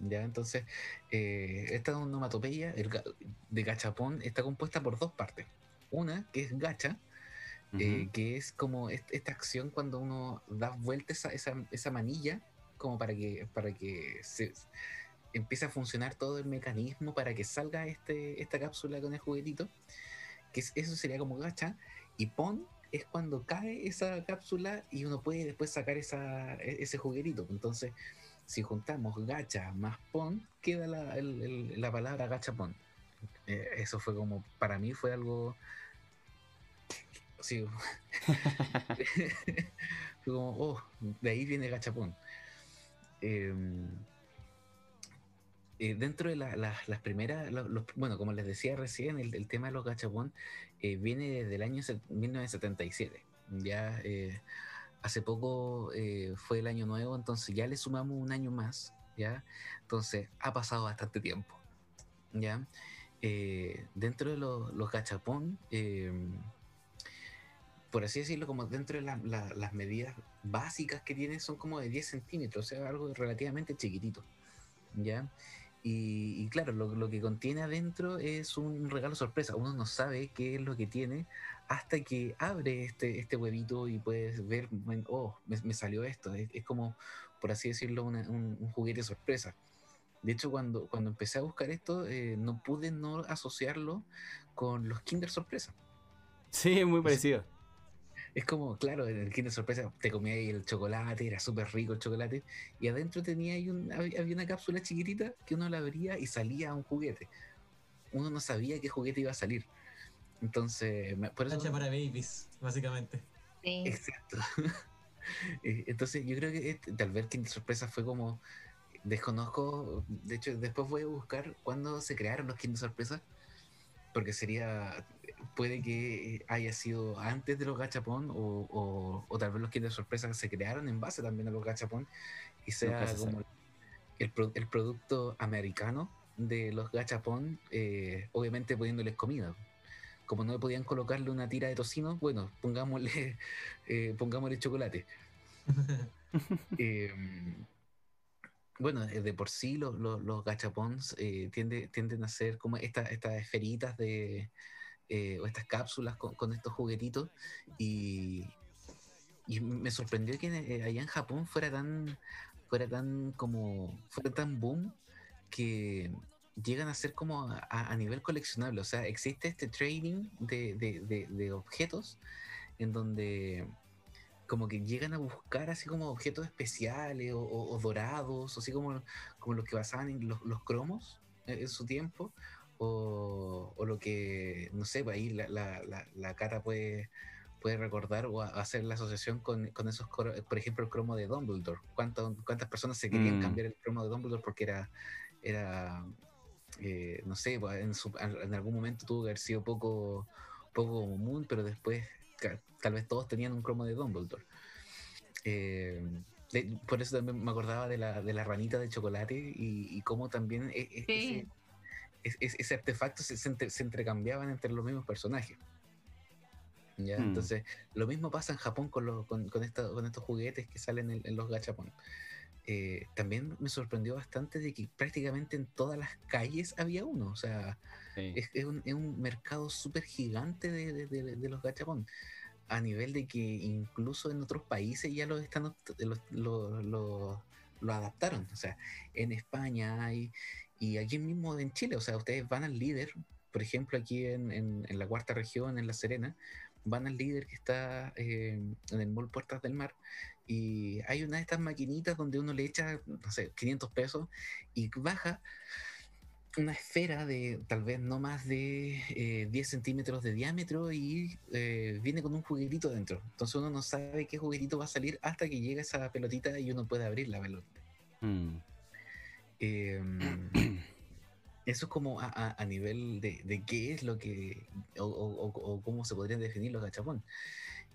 ¿ya? Entonces, eh, esta onomatopeya el de gachapón está compuesta por dos partes. Una que es gacha, eh, que es como est- esta acción cuando uno da vuelta esa, esa, esa manilla como para que, para que se empiece a funcionar todo el mecanismo para que salga este, esta cápsula con el juguetito, que es- eso sería como gacha, y pon es cuando cae esa cápsula y uno puede después sacar esa, e- ese juguetito. Entonces, si juntamos gacha más pon, queda la, el- el- la palabra gachapon. Eh, eso fue como, para mí fue algo... Sí, (laughs) fue como, oh, de ahí viene gachapón. Eh, eh, dentro de la- la- las primeras, lo- los- bueno, como les decía recién, el, el tema de los gachapón eh, viene desde el año se- 1977. Ya eh, hace poco eh, fue el año nuevo, entonces ya le sumamos un año más, ¿ya? Entonces ha pasado bastante tiempo, ¿ya? Eh, dentro de los, los gachapón, eh, por así decirlo, como dentro de la- la- las medidas básicas que tiene son como de 10 centímetros, o sea, algo relativamente chiquitito, ¿ya? Y, y claro, lo, lo que contiene adentro es un regalo sorpresa. Uno no sabe qué es lo que tiene hasta que abre este, este huevito y puedes ver, oh, me, me salió esto. Es, es como, por así decirlo, una- un, un juguete sorpresa. De hecho, cuando, cuando empecé a buscar esto, eh, no pude no asociarlo con los Kinder Sorpresa. Sí, muy parecido. Es como, claro, en el Kinder Sorpresa te comías ahí el chocolate, era súper rico el chocolate, y adentro tenía ahí un- había una cápsula chiquitita que uno la abría y salía un juguete. Uno no sabía qué juguete iba a salir. Entonces, me- por eso... Cancha para babies, básicamente. Sí. Exacto. (laughs) Eh, Entonces, yo creo que este- tal vez Kinder Sorpresa fue como... Desconozco, de hecho, después voy a buscar cuándo se crearon los Kinder Sorpresa, porque sería, puede que haya sido antes de los gachapón o, o, o tal vez los kits de sorpresa se crearon en base también a los gachapón y sea se como el, el producto americano de los gachapón, eh, obviamente poniéndoles comida. Como no podían colocarle una tira de tocino, bueno, pongámosle, (laughs) eh, pongámosle chocolate. (laughs) Eh, bueno, eh, de por sí los, los, los gachapons eh, tiende- tienden a ser como esta- estas esferitas de, eh, o estas cápsulas con, estos juguetitos y, y me sorprendió que eh, allá en Japón fuera tan, fuera tan como, fuera tan boom que llegan a ser como a, nivel coleccionable. O sea, existe este trading de, de- de- de objetos en donde como que llegan a buscar así como objetos especiales o, o- o dorados, así como, como los que basaban en los, los cromos eh, en su tiempo, o, o lo que, no sé, pues ahí la, la, la, la cara puede, puede recordar o a- hacer la asociación con, con esos, por ejemplo, el cromo de Dumbledore. ¿Cuánto- ¿Cuántas personas se querían Mm. cambiar el cromo de Dumbledore porque era, era eh, no sé, pues, en, su- en algún momento tuvo que haber sido poco, poco común, pero después tal vez todos tenían un cromo de Dumbledore. Eh, de- por eso también me acordaba de la, de la ranita de chocolate y, y cómo también e- e- Sí. ese, es- es- ese artefacto se, se entre- se intercambiaban entre los mismos personajes. ¿Ya? Hmm. Entonces, lo mismo pasa en Japón con, los, con, con, esta- con estos juguetes que salen en, en los gachapon. Eh, también me sorprendió bastante de que prácticamente en todas las calles había uno. O sea, Sí. es, es un, es un mercado súper gigante de, de- de- de los gachapón. A nivel de que incluso en otros países ya lo están opt- lo, lo- lo- lo adaptaron. O sea, en España hay, y aquí mismo en Chile, o sea, ustedes van al líder, por ejemplo, aquí en, en- la cuarta región, en La Serena, van al líder que está eh, en el mall Puertas del Mar, y hay una de estas maquinitas donde uno le echa, no sé, 500 pesos y baja una esfera de tal vez no más de eh, 10 centímetros de diámetro y eh, viene con un juguetito dentro. Entonces uno no sabe qué juguetito va a salir hasta que llega esa pelotita y uno puede abrir la pelota. Mm. Eh, (clears throat) eso es como a, nivel de, qué es lo que, o, cómo se podrían definir los gachapón.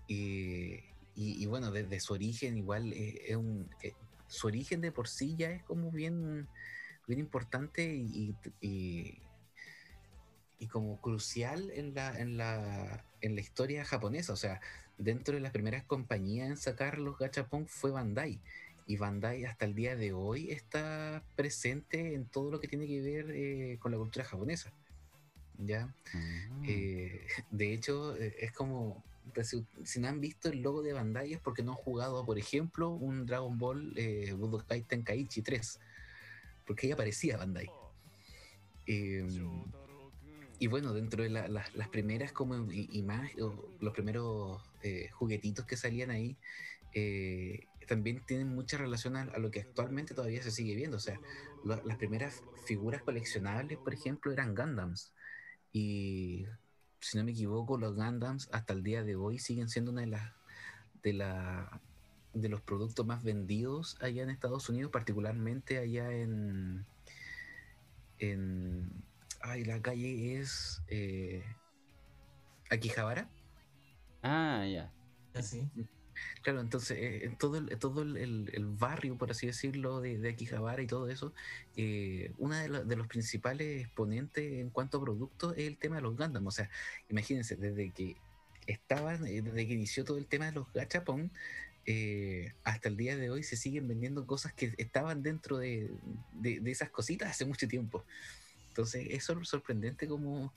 Y, y- bueno, desde su origen igual eh, es un... eh, su origen de por sí ya es como bien, bien importante y- y como crucial en la, en, la, en la historia japonesa. O sea, dentro de las primeras compañías en sacar los gachapón fue Bandai. Y Bandai hasta el día de hoy está presente en todo lo que tiene que ver eh, con la cultura japonesa. ¿Ya? Mm. Eh, (laughs) de hecho, eh, es como. Si, no han visto el logo de Bandai es porque no han jugado, por ejemplo, un Dragon Ball eh, Budokai Tenkaichi 3. Porque ahí aparecía Bandai. Eh, y bueno, dentro de la- la- las primeras como imágenes, los primeros juguetitos que salían ahí, eh, también tienen mucha relación a, a lo que actualmente todavía se sigue viendo. O sea, lo- las primeras figuras coleccionables, por ejemplo, eran Gundams. Y si no me equivoco, los Gundams hasta el día de hoy siguen siendo una de las de la de los productos más vendidos allá en Estados Unidos, particularmente allá en en ay la calle es eh, Akihabara. Ah, ya. Así. Claro, entonces eh, todo, el, todo el, el- barrio, por así decirlo, de, de Akihabara y todo eso, eh, uno de, lo- de los principales exponentes en cuanto a productos es el tema de los Gundam. O sea, imagínense, desde que estaban, eh, desde que inició todo el tema de los gachapon, eh, hasta el día de hoy se siguen vendiendo cosas que estaban dentro de, de- esas cositas hace mucho tiempo. Entonces, es sor- sorprendente como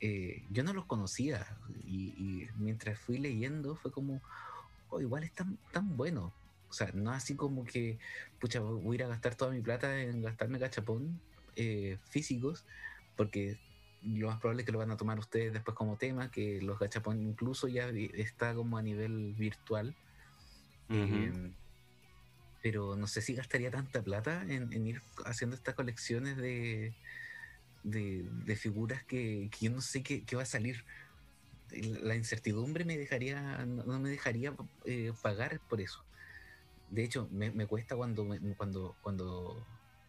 eh, yo no los conocía y mientras fui leyendo fue como, oh, igual es tan, tan bueno. O sea, no así como que, pucha, voy a ir a gastar toda mi plata en gastarme gachapón eh, físicos, porque lo más probable es que lo van a tomar ustedes después como tema, que los gachapón incluso ya está como a nivel virtual. Eh, pero no sé si gastaría tanta plata en, en ir haciendo estas colecciones de, de, de figuras que, que yo no sé qué, qué va a salir. La incertidumbre me dejaría, no, me dejaría eh, pagar por eso. De hecho, me, me cuesta cuando, me- cuando, cuando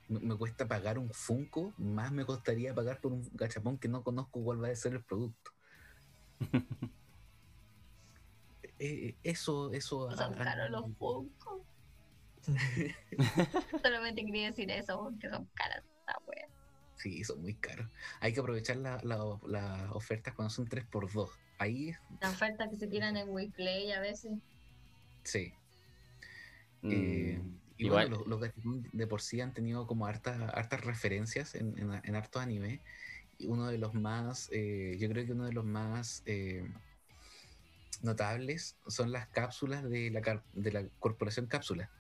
me, me cuesta pagar un Funko, más me costaría pagar por un gachapón que no conozco cuál va a ser el producto. (laughs) Eh, eso, eso. Son caros los Funko. (laughs) Solamente quería decir eso porque son caras esta wea. Sí, son muy caros. Hay que aprovechar las la, las ofertas cuando son 3x2. Ahí, La oferta que se tiran en WePlay a veces. sí. Eh, Mm, y igual, bueno, los, los de por sí han tenido como hartas, hartas referencias en, en, en hartos anime. Y uno de los más, eh, yo creo que uno de los más eh, notables son las cápsulas de la, de la corporación cápsula.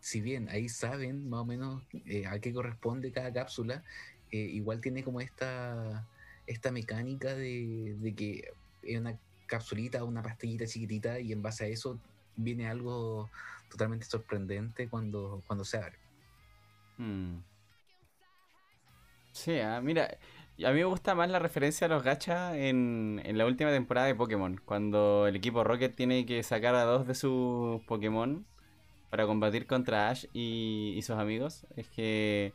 Si bien ahí saben más o menos eh, a qué corresponde cada cápsula, eh, igual tiene como esta, esta mecánica de, de que es una capsulita, una pastillita chiquitita y en base a eso viene algo totalmente sorprendente cuando, cuando se abre. mm. Sí, ah, mira, a mí me gusta más la referencia a los gachas en, en la última temporada de Pokémon, cuando el equipo Rocket tiene que sacar a dos de sus Pokémon para combatir contra Ash y, y sus amigos. Es que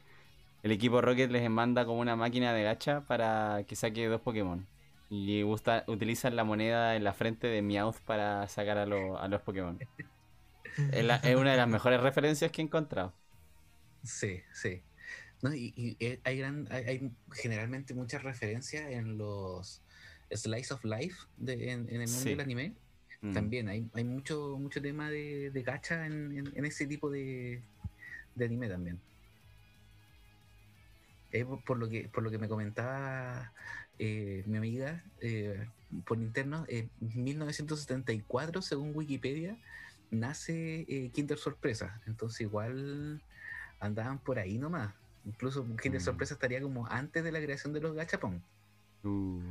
el equipo Rocket les manda como una máquina de gacha para que saque dos Pokémon. Y gusta, utilizan la moneda en la frente de Meowth para sacar a, lo- a los Pokémon. Es, la- es una de las mejores referencias que he encontrado. Sí, sí. No, y, y, eh, hay, gran, hay, hay generalmente muchas referencias en los Slice of Life de, en, en el mundo Sí. del anime. Mm. También hay, hay mucho, mucho tema de, de gacha en, en- en ese tipo de, de anime también. Eh, por, lo que, por lo que me comentaba eh, mi amiga eh, por interno, en 1974, según Wikipedia, nace eh, Kinder Sorpresa. Entonces igual andaban por ahí nomás. Incluso Kinder Mm. Sorpresa estaría como antes de la creación de los gachapón. Uh,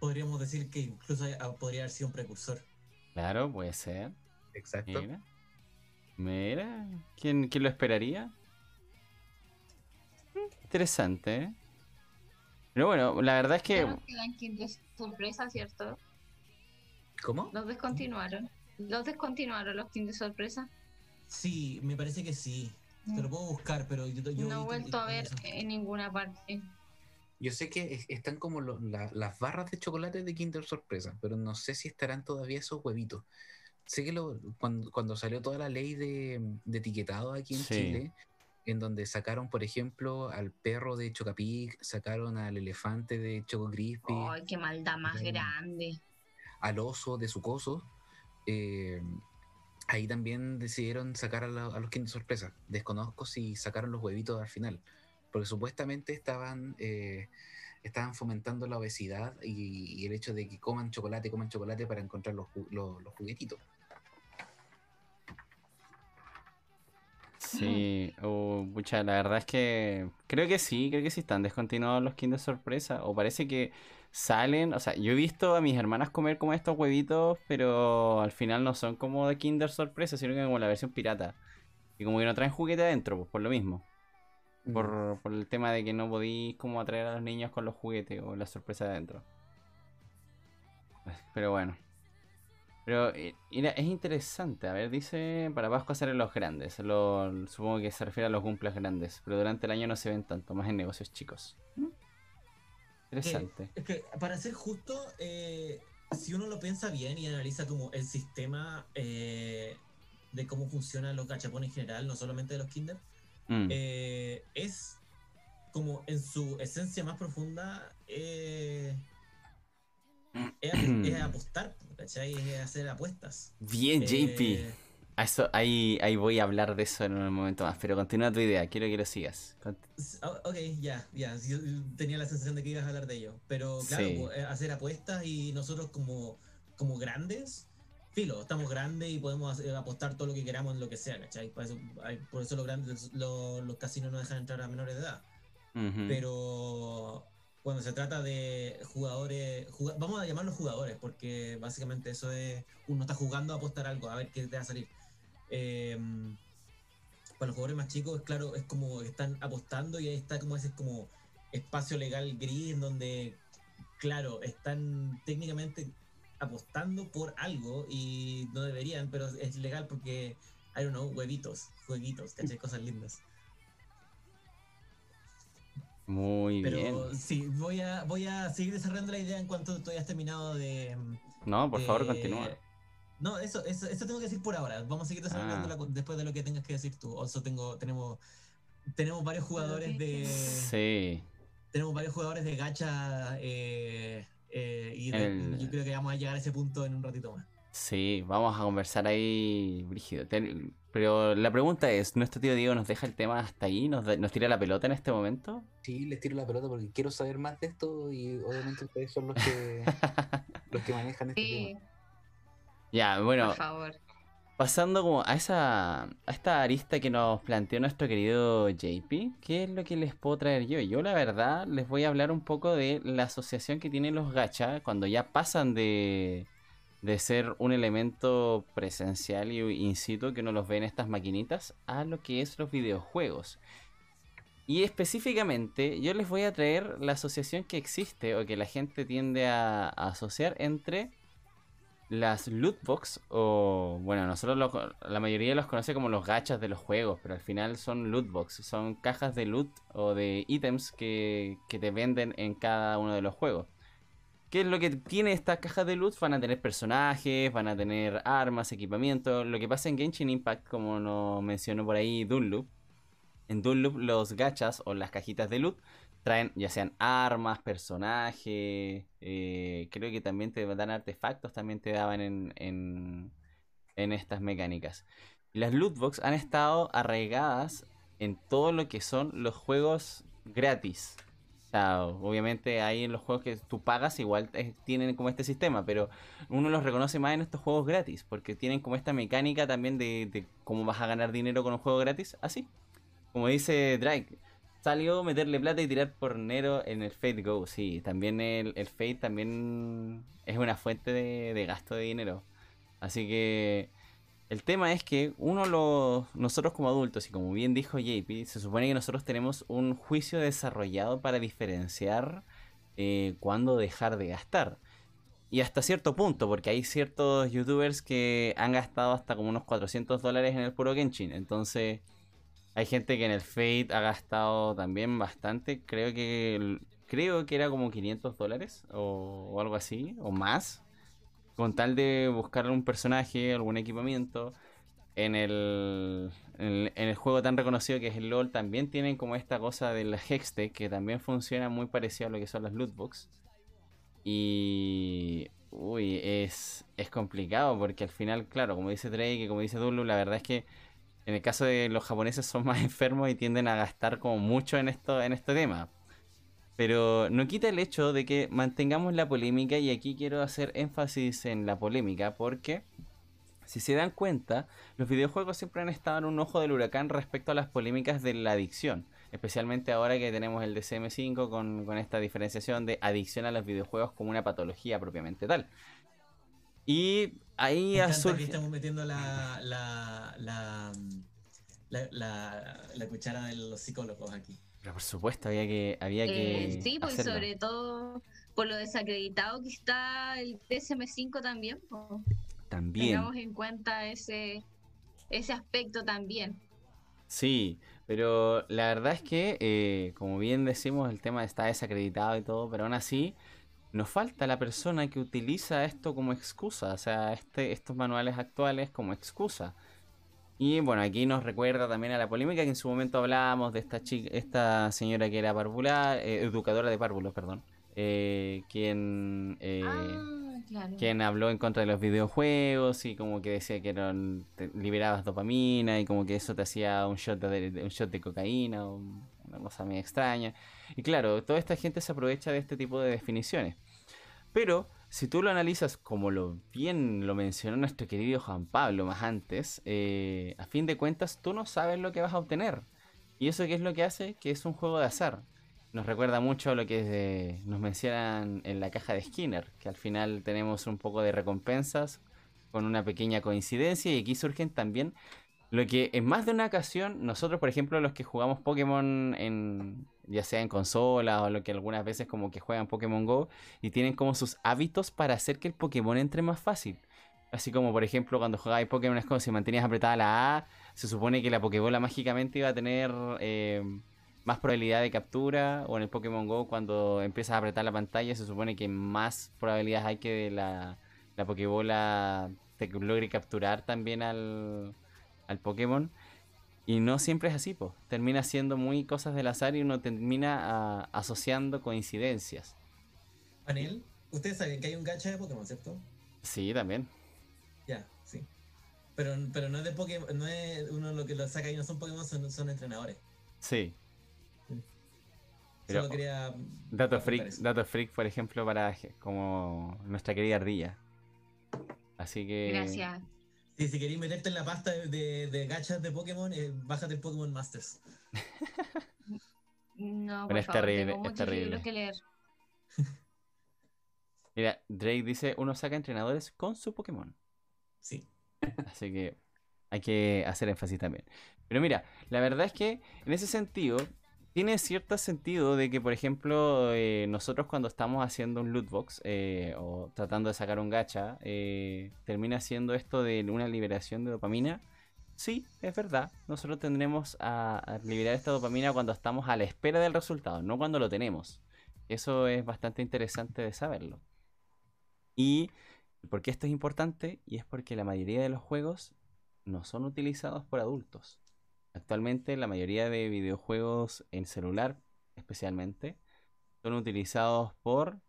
Podríamos decir que incluso ah, podría haber sido un precursor. claro, puede ser. Exacto. Mira. Mira. ¿Quién, quién lo esperaría? Interesante, ¿eh? Pero bueno, la verdad es que. Que sorpresa, ¿cierto? ¿Cómo? Los descontinuaron. Los descontinuaron los Kinder sorpresa. Sí, me parece que sí. Te lo puedo buscar, pero yo, yo No he vuelto a ver eso. en ninguna parte. Yo sé que es- están como lo- la- las barras de chocolate de Kinder Sorpresa, pero no sé si estarán todavía esos huevitos. Sé que lo- cuando, cuando salió toda la ley de, de etiquetado aquí en Sí. Chile, en donde sacaron, por ejemplo, al perro de Chocapic, sacaron al elefante de Choco Crispy, Ay, qué maldad más grande. al oso de Sucoso, eh, ahí también decidieron sacar a, la- a los Kinder Sorpresa. Desconozco si sacaron los huevitos al final, porque supuestamente estaban, eh, estaban fomentando la obesidad y, y el hecho de que coman chocolate, coman chocolate para encontrar los, ju- los, los juguetitos. Sí, o pucha, la verdad es que creo que sí, creo que sí están descontinuados los Kinder Sorpresa. O parece que salen, o sea, yo he visto a mis hermanas comer como estos huevitos, pero al final no son como de Kinder Sorpresa, sino que como la versión pirata. Y como que no traen juguete adentro, pues por lo mismo. Mm. Por, por el tema de que no podéis como atraer a los niños con los juguetes o la sorpresa de adentro. Pero bueno. Pero eh, mira, es interesante. A ver, dice para Pascua salen los grandes. Lo- supongo que se refiere a los cumples grandes. Pero durante el año no se ven tanto, más en negocios chicos. ¿Mm? Interesante. Es que, para ser justo, eh, si uno lo piensa bien y analiza como el sistema eh, de cómo funcionan los gachapones en general, no solamente de los Kinder, Mm, eh, es como en su esencia más profunda eh, es, es apostar, ¿cachai? Es hacer apuestas. Bien, JP. Eh, A eso, ahí, ahí voy a hablar de eso en un momento más. Pero continúa tu idea, quiero que lo sigas. Cont- ah, ok, ya, ya. yo tenía la sensación de que ibas a hablar de ello. Pero claro, Sí. pues, eh, hacer apuestas y nosotros como, como grandes, filo, estamos grandes y podemos apostar todo lo que queramos en lo que sea, ¿cachai? Por eso, hay- por eso los, grandes, los, los casinos no dejan entrar a menores de edad. Pero cuando se trata de jugadores, juga- vamos a llamarlos jugadores, porque básicamente eso es, uno está jugando a apostar algo, a ver qué te va a salir. Eh, para los jugadores más chicos, claro, es como están apostando y ahí está como ese como espacio legal gris en donde, claro, están técnicamente apostando por algo y no deberían, pero es legal porque, I don't know, huevitos, jueguitos, ¿cachai? Cosas lindas. Muy bien. Pero sí, voy a, voy a seguir desarrollando la idea en cuanto tú hayas terminado de. No, por favor, continúa. No, eso, eso, eso tengo que decir por ahora. Vamos a seguir desarrollando Ah. después de lo que tengas que decir tú. Also tengo, tenemos, tenemos varios jugadores de. Sí. Tenemos varios jugadores de gacha eh, eh, y de- El- yo creo que vamos a llegar a ese punto en un ratito más. Sí, vamos a conversar ahí, Brígido. Pero la pregunta es, ¿nuestro tío Diego nos deja el tema hasta ahí? ¿Nos, nos tira la pelota en este momento? Sí, les tiro la pelota porque quiero saber más de esto y obviamente ustedes son los que, (laughs) los que manejan este Sí, tema. Ya, bueno, por favor. pasando como a esa a esta arista que nos planteó nuestro querido JP, ¿qué es lo que les puedo traer yo? Yo la verdad les voy a hablar un poco de la asociación que tienen los gacha cuando ya pasan de, de ser un elemento presencial y in situ que uno los ve en estas maquinitas a lo que es los videojuegos. Y específicamente yo les voy a traer la asociación que existe o que la gente tiende a, asociar entre las loot box o bueno nosotros la mayoría los conoce como los gachas de los juegos pero al final son loot box son cajas de loot o de ítems que te venden en cada uno de los juegos ¿Qué es lo que tiene estas cajas de loot? Van a tener personajes, van a tener armas, equipamiento. Lo que pasa en Genshin Impact, como nos mencionó por ahí Dunloop, en Dunloop los gachas o las cajitas de loot traen ya sean armas, personajes, eh, creo que también te dan artefactos, también te daban en, en, en estas mecánicas. Las loot box han estado arraigadas en todo lo que son los juegos gratis. Sea, obviamente ahí en los juegos que tú pagas igual eh, tienen como este sistema, pero uno los reconoce más en estos juegos gratis, porque tienen como esta mecánica también de, cómo vas a ganar dinero con un juego gratis, así. Como dice Drake, salió meterle plata y tirar por Nero en el Fate Go, sí, también el, el Fate también es una fuente de gasto de dinero. Así que el tema es que uno lo, nosotros como adultos, y como bien dijo JP, se supone que nosotros tenemos un juicio desarrollado para diferenciar eh, cuándo dejar de gastar. Y hasta cierto punto, porque hay ciertos youtubers que han gastado hasta como unos 400 dólares en el puro Genshin. Entonces, hay gente que en el Fate ha gastado también bastante. Creo que creo que era como 500 dólares o, o algo así, o más con tal de buscar un personaje, algún equipamiento. En el, en el, juego tan reconocido que es el LOL también tienen como esta cosa de la Hextech que también funciona muy parecido a lo que son las lootbox. Y... Uy, es, es complicado porque al final, claro, como dice Drake y como dice Dulu, la verdad es que en el caso de los japoneses son (laughs) más enfermos y tienden a gastar como mucho en esto en este tema. Pero no quita el hecho de que mantengamos la polémica y aquí quiero hacer énfasis en la polémica porque si se dan cuenta, los videojuegos siempre han estado en un ojo del huracán respecto a las polémicas de la adicción. Especialmente ahora que tenemos el DCM5 con, con esta diferenciación de adicción a los videojuegos como una patología propiamente tal. Y ahí Me que estamos metiendo la, la, la, la, la cuchara de los psicólogos aquí. Pero por supuesto, había que... Había que Eh, sí, pues hacerlo. sobre todo por lo desacreditado que está el DSM5 también. pues, También. Tengamos en cuenta ese, ese aspecto también. Sí, pero la verdad es que, eh, como bien decimos, el tema está desacreditado y todo, pero aún así nos falta la persona que utiliza esto como excusa, o sea, este, estos manuales actuales como excusa. Y bueno, aquí nos recuerda también a la polémica que en su momento hablábamos de esta chica, esta señora que era parvular, eh, educadora de párvulos, perdón, eh, quien... eh, ah, claro. quien habló en contra de los videojuegos y como que decía que eran, te liberabas dopamina y como que eso te hacía un shot de, de- un shot de cocaína o una cosa muy extraña. Y claro, toda esta gente se aprovecha de este tipo de definiciones. Pero si tú lo analizas como lo bien lo mencionó nuestro querido Juan Pablo más antes, eh, a fin de cuentas tú no sabes lo que vas a obtener. ¿Y eso qué es lo que hace? Que es un juego de azar. Nos recuerda mucho a lo que nos mencionan en la caja de Skinner, que al final tenemos un poco de recompensas con una pequeña coincidencia y aquí surgen también lo que en más de una ocasión nosotros, por ejemplo, los que jugamos Pokémon en ya sea en consola o lo que algunas veces como que juegan Pokémon Go y tienen como sus hábitos para hacer que el Pokémon entre más fácil. Así como por ejemplo cuando jugabas Pokémon como si mantenías apretada la A, se supone que la Pokébola mágicamente iba a tener eh, más probabilidad de captura, o en el Pokémon Go cuando empiezas a apretar la pantalla se supone que más probabilidades hay que la, la Pokébola te logre capturar también al, al Pokémon. Y no siempre es así, pues. Termina siendo muy cosas del azar y uno termina ah, asociando coincidencias. Panel, ustedes saben que hay un gacha de Pokémon, ¿cierto? Sí, también. Ya, sí. Pero, pero no es de Pokémon, no es uno lo que lo saca y no son Pokémon, son, son entrenadores. Sí. Solo Pero- quería. Dato freak, dato freak, por ejemplo, para como nuestra querida ardilla. Así que. Gracias. Si queréis meterte en la pasta de, de, de gachas de Pokémon, eh, bájate el Pokémon Masters. No, por es favor, terrible, tengo es muchos terrible. libros que leer. (laughs) Mira, Drake dice: uno saca entrenadores con su Pokémon. Sí. Así que hay que hacer énfasis también. Pero mira, la verdad es que en ese sentido, tiene cierto sentido de que, por ejemplo, eh, nosotros cuando estamos haciendo un loot box eh, o tratando de sacar un gacha, eh, termina siendo esto de una liberación de dopamina. Sí, es verdad. Nosotros tendremos a, a liberar esta dopamina cuando estamos a la espera del resultado, no cuando lo tenemos. Eso es bastante interesante de saberlo. Y ¿por qué esto es importante? Y es porque la mayoría de los juegos no son utilizados por adultos. Actualmente la mayoría de videojuegos en celular, especialmente, son utilizados por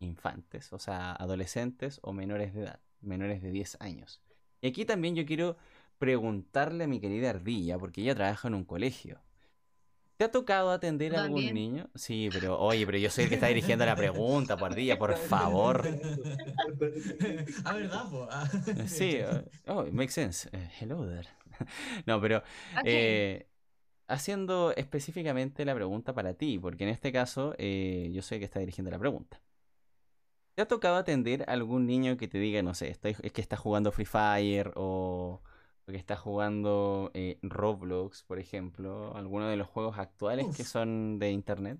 infantes, o sea, adolescentes o menores de edad, menores de 10 años. Y aquí también yo quiero preguntarle a mi querida Ardilla, porque ella trabaja en un colegio. ¿Te ha tocado atender a algún niño? Sí, pero oye, pero yo soy el que está dirigiendo la pregunta, por Ardilla, por (laughs) favor. (laughs) ah, ¿verdad, po? Ah. Sí, oh, makes sense. Eh, hello there. (laughs) No, pero eh, haciendo específicamente la pregunta para ti, porque en este caso eh, yo soy el que está dirigiendo la pregunta. ¿Te ha tocado atender a algún niño que te diga, no sé, estoy- es que está jugando Free Fire o, o que está jugando eh, Roblox, por ejemplo, alguno de los juegos actuales que son de internet?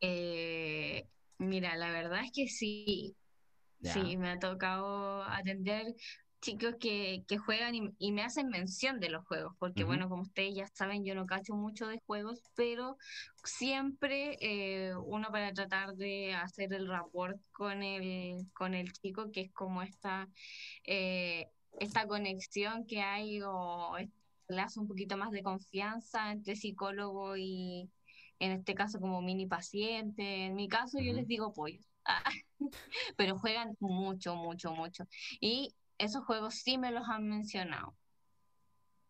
Eh, mira, la verdad es que sí. Ya. Sí, me ha tocado atender chicos que, que juegan y, y me hacen mención de los juegos, porque bueno, como ustedes ya saben, yo no cacho mucho de juegos, pero siempre eh, uno para tratar de hacer el rapport con el, con el chico, que es como esta, eh, esta conexión que hay o lazo un poquito más de confianza entre psicólogo y, en este caso, como mini paciente. En mi caso, yo les digo pollos. (laughs) pero juegan mucho, mucho, mucho. Y esos juegos sí me los han mencionado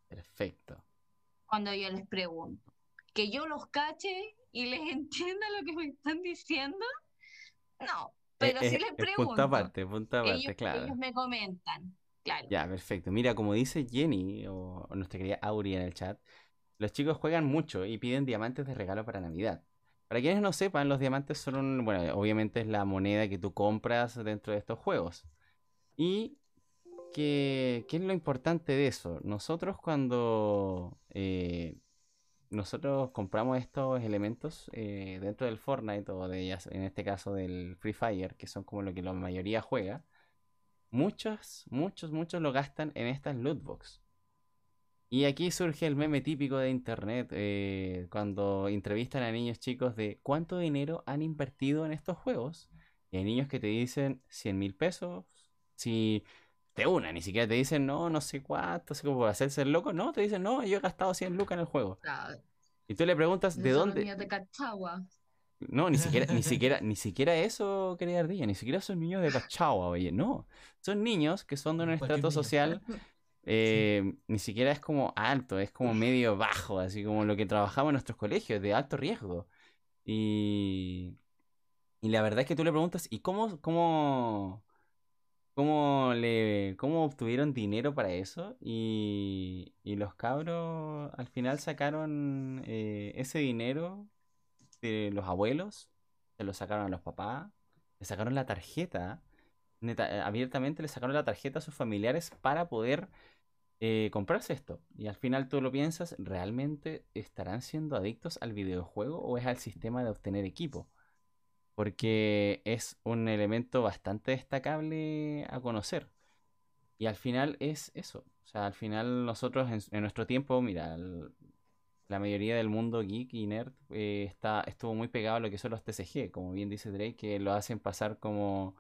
Perfecto. cuando yo les pregunto. Que yo los cache y les (laughs) entienda lo que me están diciendo, no, pero Eh, sí les pregunto. Punto aparte, punto aparte, ellos, claro. ellos me comentan, claro. Ya, perfecto. Mira, como dice Jenny o, o nuestra querida Auri en el chat, los chicos juegan mucho y piden diamantes de regalo para Navidad. Para quienes no sepan, los diamantes son, bueno, obviamente es la moneda que tú compras dentro de estos juegos. Y que, ¿qué es lo importante de eso? Nosotros cuando eh, nosotros compramos estos elementos eh, dentro del Fortnite o de, en este caso del Free Fire, que son como lo que la mayoría juega, muchos, muchos, muchos lo gastan en estas loot box. Y aquí surge el meme típico de internet eh, cuando entrevistan a niños chicos de cuánto dinero han invertido en estos juegos. Y hay niños que te dicen 100 mil pesos. Si de una, ni siquiera te dicen no, no sé cuánto, así como por hacerse el loco. No, te dicen no, yo he gastado 100 lucas en el juego. Claro, Y tú le preguntas de dónde. niños de Cachagua. No, ni siquiera, ni (laughs) siquiera, ni siquiera eso, querida ardilla, ni siquiera son niños de Cachagua, oye, no. Son niños que son de un estrato social, eh, ni siquiera es como alto, es como medio bajo, así como lo que trabajamos en nuestros colegios, de alto riesgo. Y, y la verdad es que tú le preguntas, ¿y cómo, cómo, cómo le, cómo obtuvieron dinero para eso? Y, y los cabros al final sacaron eh, ese dinero de los abuelos, se lo sacaron a los papás, le sacaron la tarjeta, abiertamente le sacaron la tarjeta a sus familiares para poder eh, comprarse esto. Y al final tú lo piensas, ¿realmente estarán siendo adictos al videojuego o es al sistema de obtener equipo? Porque es un elemento bastante destacable a conocer. Y al final es eso. O sea, al final nosotros en, nuestro tiempo, mira, la mayoría del mundo geek y nerd eh, está, estuvo muy pegado a lo que son los TCG, como bien dice Drake, que lo hacen pasar como,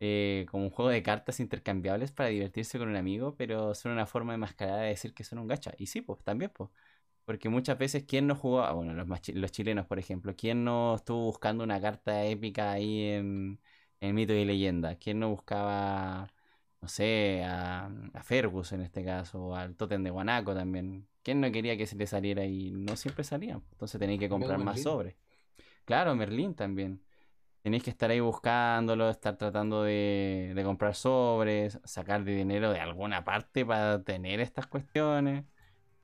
eh, como un juego de cartas intercambiables para divertirse con un amigo, pero son una forma de mascarada de decir que son un gacha. Y sí, pues también, pues. Porque muchas veces, ¿quién no jugó? Ah, bueno, los, los chilenos, por ejemplo, ¿quién no estuvo buscando una carta épica ahí en, en Mito y Leyenda? ¿Quién no buscaba, no sé, a, a Fergus en este caso, o al Totem de Guanaco también? ¿Quién no quería que se le saliera y no siempre salían? Entonces tenéis que comprar más sobres. Claro, Merlín también. Tenéis que estar ahí buscándolo, estar tratando de, de comprar sobres, sacar de dinero de alguna parte para tener estas cuestiones.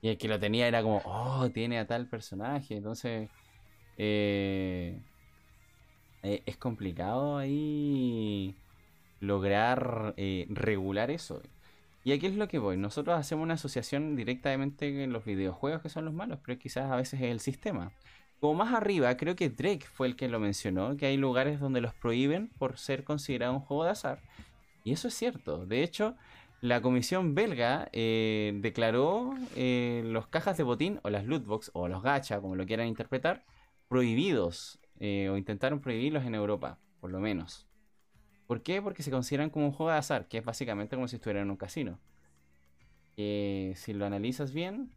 Y el que lo tenía era como, oh, tiene a tal personaje. Entonces, eh, eh, es complicado ahí lograr eh, regular eso. Y aquí es lo que voy. Nosotros hacemos una asociación directamente en los videojuegos que son los malos, pero quizás a veces es el sistema. Como más arriba, creo que Drake fue el que lo mencionó, que hay lugares donde los prohíben por ser considerado un juego de azar. Y eso es cierto. De hecho, la comisión belga eh, declaró eh, los cajas de botín o las lootbox o los gacha, como lo quieran interpretar, prohibidos eh, o intentaron prohibirlos en Europa, por lo menos. ¿Por qué? Porque se consideran como un juego de azar, que es básicamente como si estuvieran en un casino. si lo analizas bien,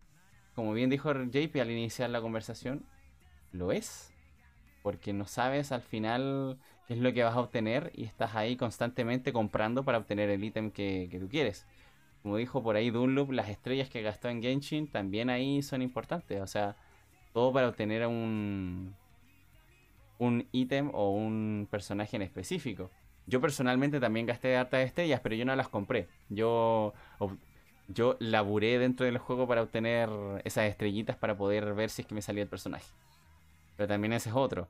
como bien dijo JP al iniciar la conversación, lo es. Porque no sabes al final es lo que vas a obtener y estás ahí constantemente comprando para obtener el ítem que, tú quieres. Como dijo por ahí Dunloop, las estrellas que gastó en Genshin también ahí son importantes. O sea, todo para obtener un, un ítem o un personaje en específico. Yo personalmente también gasté hartas estrellas, pero yo no las compré. Yo, yo laburé dentro del juego para obtener esas estrellitas para poder ver si es que me salía el personaje. Pero también ese es otro.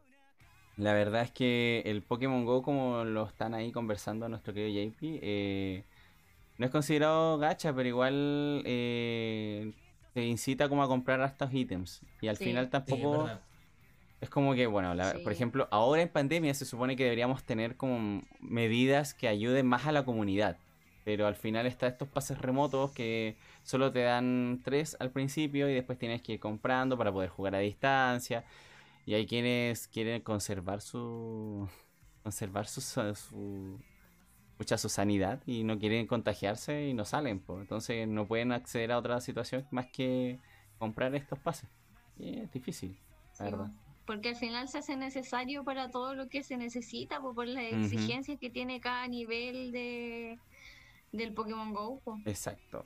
La verdad es que el Pokémon Go, como lo están ahí conversando nuestro querido JP, eh, no es considerado gacha, pero igual eh, te incita como a comprar estos ítems. Y al final tampoco... Es como que, bueno, por ejemplo, ahora en pandemia se supone que deberíamos tener como medidas que ayuden más a la comunidad. Pero al final está estos pases remotos que solo te dan tres al principio y después tienes que ir comprando para poder jugar a distancia. Y hay quienes quieren conservar su. conservar su. su mucha su sanidad y no quieren contagiarse y no salen. Pues. Entonces no pueden acceder a otra situación más que comprar estos pases. Y es difícil, la verdad porque al final se hace necesario para todo lo que se necesita, por las exigencias que tiene cada nivel de del Pokémon Go. Exacto.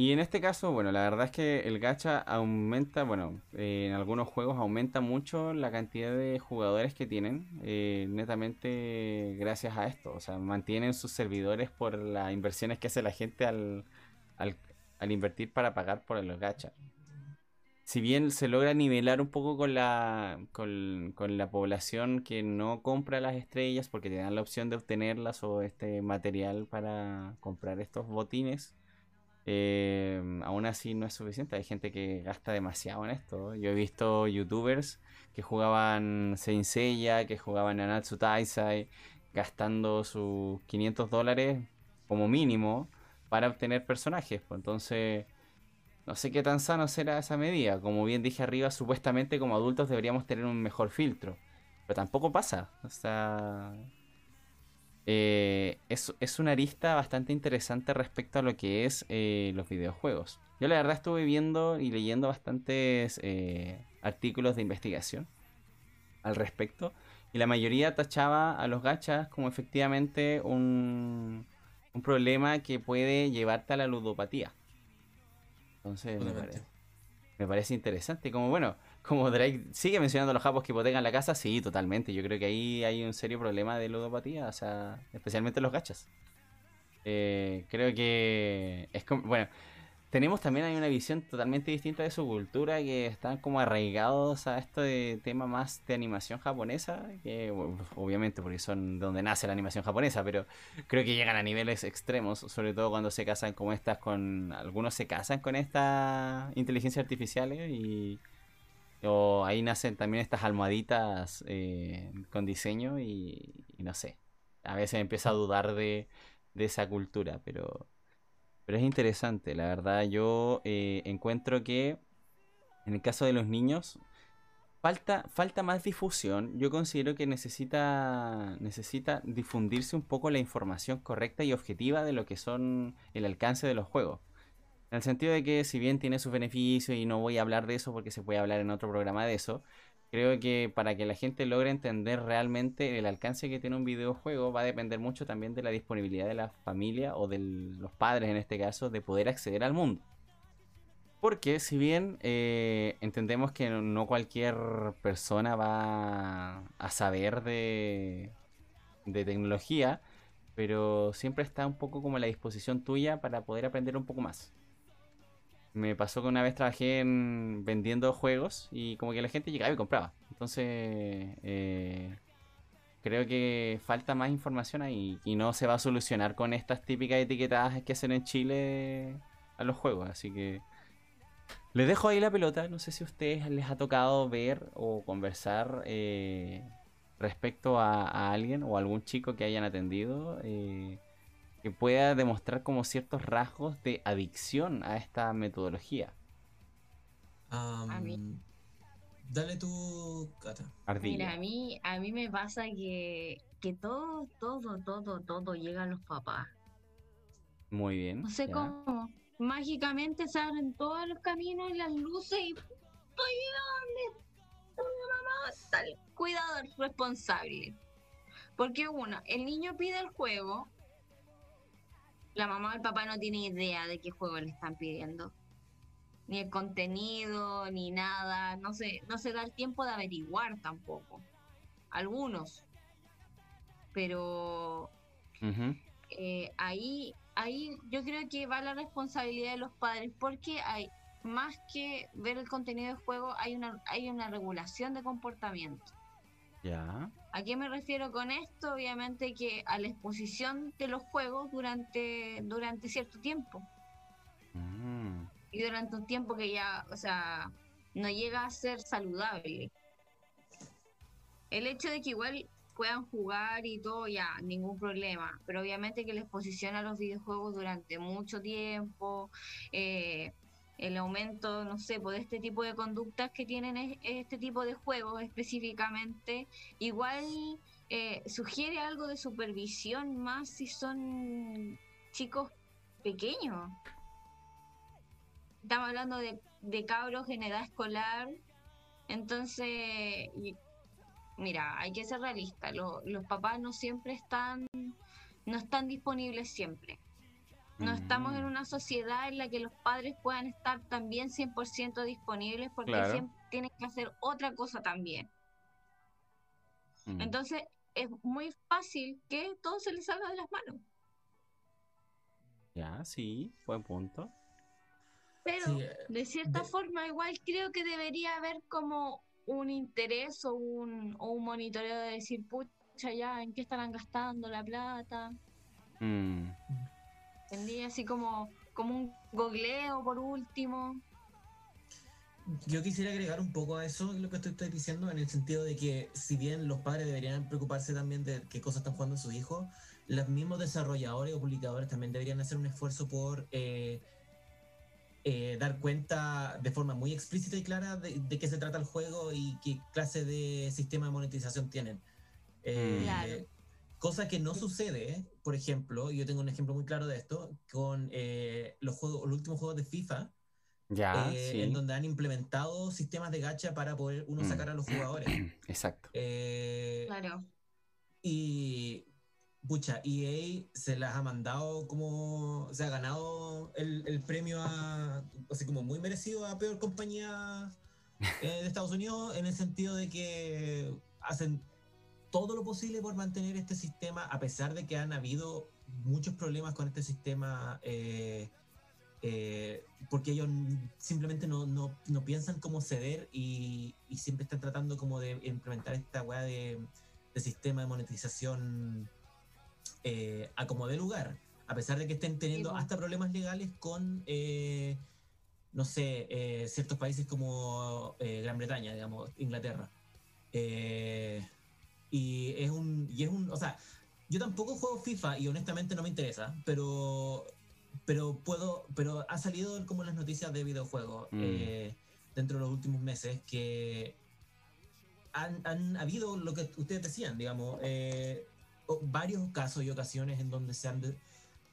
Y en este caso, bueno, la verdad es que el gacha aumenta, bueno, eh, en algunos juegos aumenta mucho la cantidad de jugadores que tienen, eh, netamente gracias a esto. O sea, mantienen sus servidores por las inversiones que hace la gente al, al, invertir para pagar por el gacha si bien se logra nivelar un poco con la, con, la población que no compra las estrellas porque te dan la opción de obtenerlas o este material para comprar estos botines, eh, aún así no es suficiente. Hay gente que gasta demasiado en esto. Yo he visto youtubers que jugaban Saint Seiya, que jugaban Nanatsu Taisai, gastando sus 500 dólares como mínimo para obtener personajes. Pues entonces no sé qué tan sano será esa medida. Como bien dije arriba, supuestamente como adultos deberíamos tener un mejor filtro. Pero tampoco pasa. O sea, eh, es, una arista bastante interesante respecto a lo que es eh, los videojuegos. Yo la verdad estuve viendo y leyendo bastantes eh, artículos de investigación al respecto. Y la mayoría tachaba a los gachas como efectivamente un, un problema que puede llevarte a la ludopatía. Entonces me parece, interesante. Como bueno, como Drake sigue mencionando los japos que hipotecan la casa, sí, totalmente. Yo creo que ahí hay un serio problema de ludopatía, o sea, especialmente los gachas. Eh, creo que es como, bueno, tenemos también hay una visión totalmente distinta de su cultura que están como arraigados a esto de tema más de animación japonesa, que obviamente porque son donde nace la animación japonesa, pero creo que llegan a niveles extremos, sobre todo cuando se casan como estas con algunos se casan con estas inteligencias artificiales y o ahí nacen también estas almohaditas eh, con diseño y, no sé, a veces empiezo a dudar de, de esa cultura, pero pero es interesante, la verdad. Yo eh, encuentro que en el caso de los niños, falta, falta más difusión. Yo considero que necesita, necesita difundirse un poco la información correcta y objetiva de lo que son el alcance de los juegos. En el sentido de que si bien tiene sus beneficios y no voy a hablar de eso porque se puede hablar en otro programa de eso, creo que para que la gente logre entender realmente el alcance que tiene un videojuego va a depender mucho también de la disponibilidad de la familia o de los padres en este caso de poder acceder al mundo. Porque si bien eh, entendemos que no cualquier persona va a saber de, de tecnología, pero siempre está un poco como a la disposición tuya para poder aprender un poco más. Me pasó que una vez trabajé en vendiendo juegos y como que la gente llegaba y compraba. Entonces, eh, creo que falta más información ahí y no se va a solucionar con estas típicas etiquetadas que hacen en Chile a los juegos. Así que les dejo ahí la pelota. No sé si a ustedes les ha tocado ver o conversar eh, respecto a, alguien o algún chico que hayan atendido eh, que pueda demostrar como ciertos rasgos de adicción a esta metodología. a mí. Dale tú, Cata. Mira, a mí, a mí me pasa que, que todo, todo, todo, todo llega a los papás. Muy bien. No sé cómo mágicamente se abren todos los caminos y las luces y donde mamá tal cuidador responsable. Porque uno, el niño pide el juego, la mamá o el papá no tiene idea de qué juego le están pidiendo. Ni el contenido, ni nada. No se, no se da el tiempo de averiguar tampoco. Algunos. Pero eh, ahí ahí yo creo que va la responsabilidad de los padres porque hay más que ver el contenido del juego, hay una, hay una regulación de comportamiento. Ya. ¿A qué me refiero con esto? Obviamente que a la exposición de los juegos durante, durante cierto tiempo. Mm. Y durante un tiempo que ya, o sea, no llega a ser saludable. El hecho de que igual puedan jugar y todo, ya, ningún problema. Pero obviamente que la exposición a los videojuegos durante mucho tiempo, eh, el aumento, no sé, por este tipo de conductas que tienen este tipo de juegos específicamente, igual eh, sugiere algo de supervisión más si son chicos pequeños. Estamos hablando de, de cabros en edad escolar, entonces mira, hay que ser realista, los papás no siempre están, no están disponibles siempre. No estamos en mm. una sociedad en la que los padres puedan estar también 100% disponibles porque siempre tienen que hacer otra cosa también. Mm. Entonces es muy fácil que todo se les salga de las manos. Ya, sí, buen punto. Pero de cierta forma igual creo que debería haber como un interés o un, o un monitoreo de decir, pucha, ya, ¿en qué estarán gastando la plata? Mm. Así como, como un googleo por último. Yo quisiera agregar un poco a eso lo que estoy, estoy, diciendo, en el sentido de que si bien los padres deberían preocuparse también de qué cosas están jugando sus hijos, los mismos desarrolladores o publicadores también deberían hacer un esfuerzo por eh, eh, dar cuenta de forma muy explícita y clara de, qué se trata el juego y qué clase de sistema de monetización tienen. Eh, cosa que no sucede, por ejemplo, yo tengo un ejemplo muy claro de esto, con eh, los, juegos, los últimos juegos de FIFA, ya, en donde han implementado sistemas de gacha para poder uno mm. sacar a los jugadores. (clears throat) Exacto. claro. Y pucha, EA se las ha mandado como, se ha ganado el, premio a, así como muy merecido a peor compañía eh, de Estados Unidos en el sentido de que hacen todo lo posible por mantener este sistema, a pesar de que han habido muchos problemas con este sistema, eh, eh, porque ellos simplemente no, no, no, piensan cómo ceder y, y, siempre están tratando como de implementar esta weá de, de sistema de monetización eh, a como de lugar, a pesar de que estén teniendo hasta problemas legales con, eh, no sé, ciertos países como Gran Bretaña, digamos, Inglaterra. Y es un, y es un, o sea, yo tampoco juego FIFA y honestamente no me interesa, pero, pero puedo, pero ha salido como las noticias de videojuegos. Mm. dentro de los últimos meses que han, han habido lo que ustedes decían, digamos, eh, varios casos y ocasiones en donde se han, de-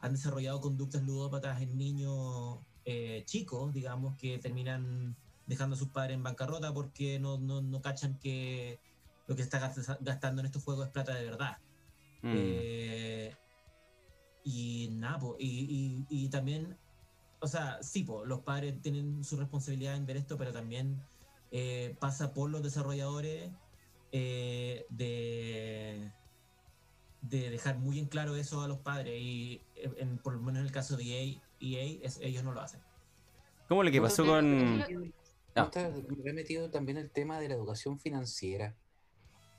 han desarrollado conductas ludópatas en niños eh, chicos, digamos, que terminan dejando a sus padres en bancarrota porque no, no, no cachan que lo que se está gast- gastando en estos juegos es plata de verdad. Mm. Eh, y nada, po, y, y- y también, o sea, sí, po, los padres tienen su responsabilidad en ver esto, pero también eh, pasa por los desarrolladores eh, de, de dejar muy en claro eso a los padres. Y en- por lo menos en el caso de EA, EA, es- ellos no lo hacen. ¿Cómo lo que pasó con.? ¿No Ah. está me he metido también el tema de la educación financiera?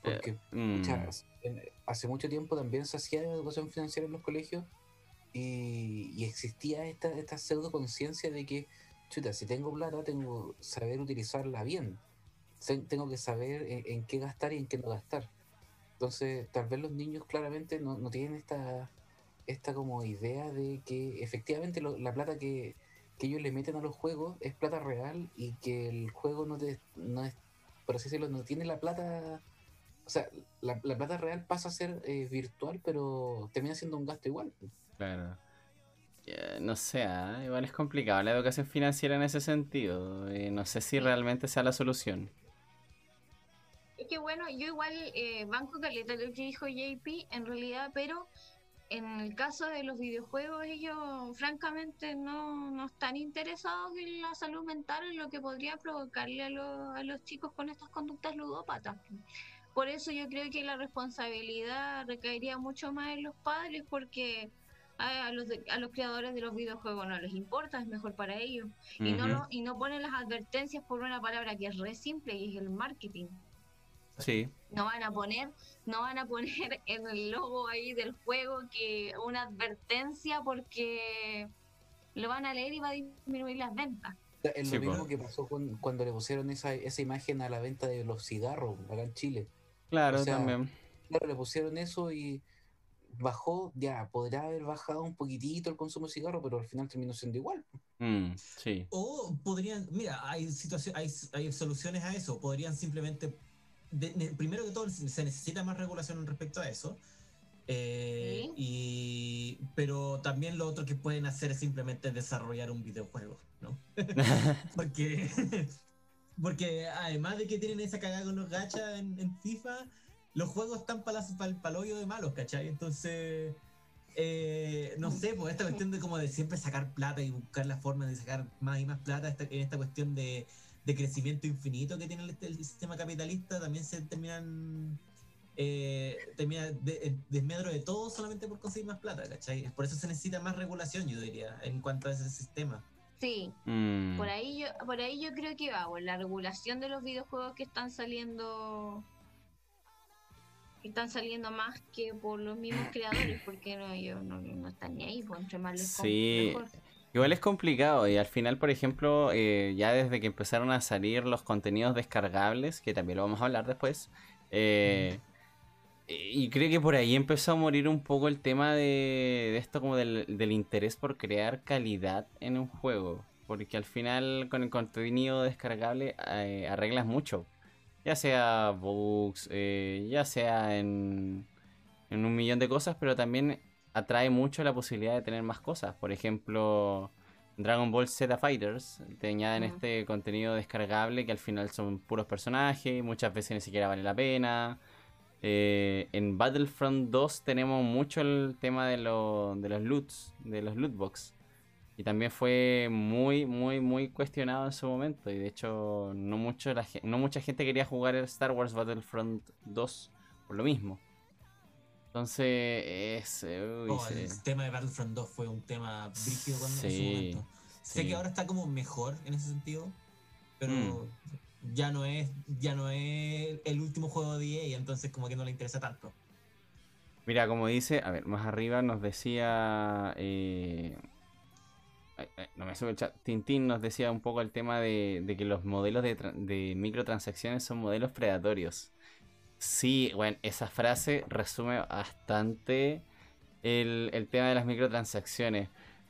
Porque Mm, pucha, en- hace mucho tiempo también se hacía educación financiera en los colegios y, y existía esta, esta pseudo conciencia de que, chuta, si tengo plata, tengo que saber utilizarla bien. Tengo que saber en, en qué gastar y en qué no gastar. Entonces, tal vez los niños claramente no, no tienen esta, esta como idea de que efectivamente lo- la plata que, que ellos le meten a los juegos es plata real y que el juego no, te, no es, por así decirlo, no tiene la plata o sea, la, la plata real pasa a ser eh, virtual, pero termina siendo un gasto igual. Claro. No sé, ah, igual es complicado la educación financiera en ese sentido. eh, no sé si realmente sea la solución. Es que bueno, yo igual eh, banco caleta lo que dijo JP en realidad, pero en el caso de los videojuegos ellos francamente no, no están interesados en la salud mental, en lo que podría provocarle a, los- a los chicos con estas conductas ludópatas. Por eso yo creo que la responsabilidad recaería mucho más en los padres porque a, los, a los creadores de los videojuegos no les importa, es mejor para ellos. Y, no lo- y no ponen las advertencias por una palabra que es re simple y es el marketing Sí. no van a poner, no van a poner (laughs) en el logo ahí del juego que una advertencia porque lo van a leer y va a disminuir las ventas. Es Sí, lo mismo que pasó con, cuando le pusieron esa, esa imagen a la venta de los cigarros acá en Chile. Claro, O sea, también. Claro, le pusieron eso y bajó, ya, podrá haber bajado un poquitito el consumo de cigarros, pero al final terminó siendo igual. Mm, sí. O podrían, mira, hay situaciones, hay, hay soluciones a eso. Podrían simplemente, de- ne- primero que todo, se se necesita más regulación respecto a eso. Eh, Sí. y, pero también lo otro que pueden hacer es simplemente desarrollar un videojuego, ¿no? (laughs) (laughs) porque, porque además de que tienen esa cagada con los gachas en, FIFA, los juegos están para el hoyo de malos, ¿cachai? Entonces, eh, no sé, pues esta cuestión de como de siempre sacar plata y buscar la forma de sacar más y más plata esta- en esta cuestión de, de crecimiento infinito que tiene el, el sistema capitalista, también se terminan eh, termina desmedro de todo solamente por conseguir más plata, ¿cachai? Por eso se necesita más regulación, yo diría, en cuanto a ese sistema. Sí, Mm, por ahí yo, por ahí yo creo que va, por la regulación de los videojuegos que están saliendo que están saliendo más que por los mismos (clears throat) creadores, porque no, ellos no, no están ni ahí, pues entre más les Sí. mejor. Igual es complicado y al final, por ejemplo, eh, ya desde que empezaron a salir los contenidos descargables, que también lo vamos a hablar después, eh, y creo que por ahí empezó a morir un poco el tema de, de esto como del, del interés por crear calidad en un juego, porque al final con el contenido descargable eh, arreglas mucho, ya sea bugs, eh, ya sea en, en un millón de cosas, pero también atrae mucho la posibilidad de tener más cosas. Por ejemplo, Dragon Ball Z Fighters te añaden este contenido descargable que al final son puros personajes, muchas veces ni siquiera vale la pena. Eh, en Battlefront 2 tenemos mucho el tema de, lo- de los loots, de los loot box. Y también fue muy, muy, muy cuestionado en su momento. Y de hecho, no, mucho la no mucha gente quería jugar el Star Wars Battlefront 2 por lo mismo. Entonces, es. eh, uy, Oh, el tema de Battlefront 2 fue un tema brígido cuando en su Sí, momento. Sé sí. que ahora está como mejor en ese sentido, pero Mm. Ya no es ya no es el último juego de EA, entonces como que no le interesa tanto. Mira, como dice, a ver, más arriba nos decía. eh, no me sube el chat. Tintín nos decía un poco el tema de, de que los modelos de microtransacciones son modelos predatorios. Sí, bueno, esa frase resume bastante el, el tema de las microtransacciones.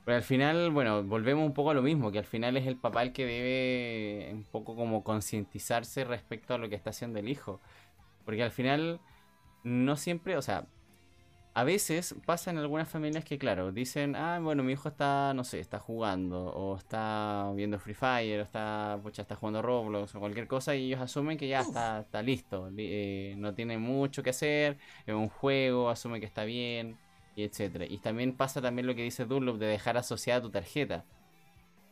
Pero al final, bueno, volvemos un poco a lo mismo, que al final es el papá el que debe un poco como concientizarse respecto a lo que está haciendo el hijo. Porque al final, no siempre, o sea, a veces pasa en algunas familias que, claro, dicen, ah, bueno, mi hijo está, no sé, está jugando, o está viendo Free Fire, o está, pucha, está jugando Roblox, o cualquier cosa, y ellos asumen que ya está, está listo, li- eh, no tiene mucho que hacer, es un juego, asumen que está bien, y etcétera. Y también pasa también lo que dice Dunlop de dejar asociada tu tarjeta.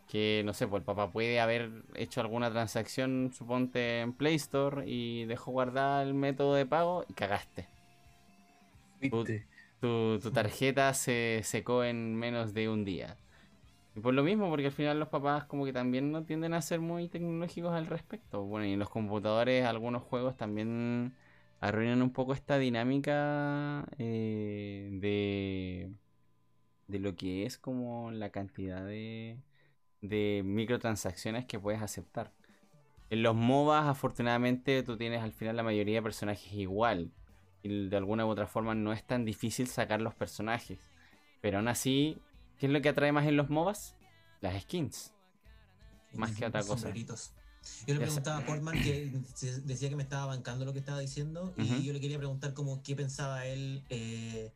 Que, no sé, pues el papá puede haber hecho alguna transacción, suponte, en Play Store, y dejó guardar el método de pago, y cagaste. ¿Viste? Tu, tu tarjeta se secó en menos de un día. Y por lo mismo, porque al final los papás como que también no tienden a ser muy tecnológicos al respecto. Bueno, y en los computadores algunos juegos también arruinan un poco esta dinámica eh, de, de lo que es como la cantidad de, de microtransacciones que puedes aceptar. En los MOBAs, afortunadamente, tú tienes al final la mayoría de personajes igual. Y de alguna u otra forma no es tan difícil sacar los personajes. Pero aún así, ¿qué es lo que atrae más en los MOBAs? Las skins. Más que otra cosa. sombreritos. Yo le preguntaba a Portman que decía que me estaba bancando lo que estaba diciendo Ujú. y yo le quería preguntar como qué pensaba él eh,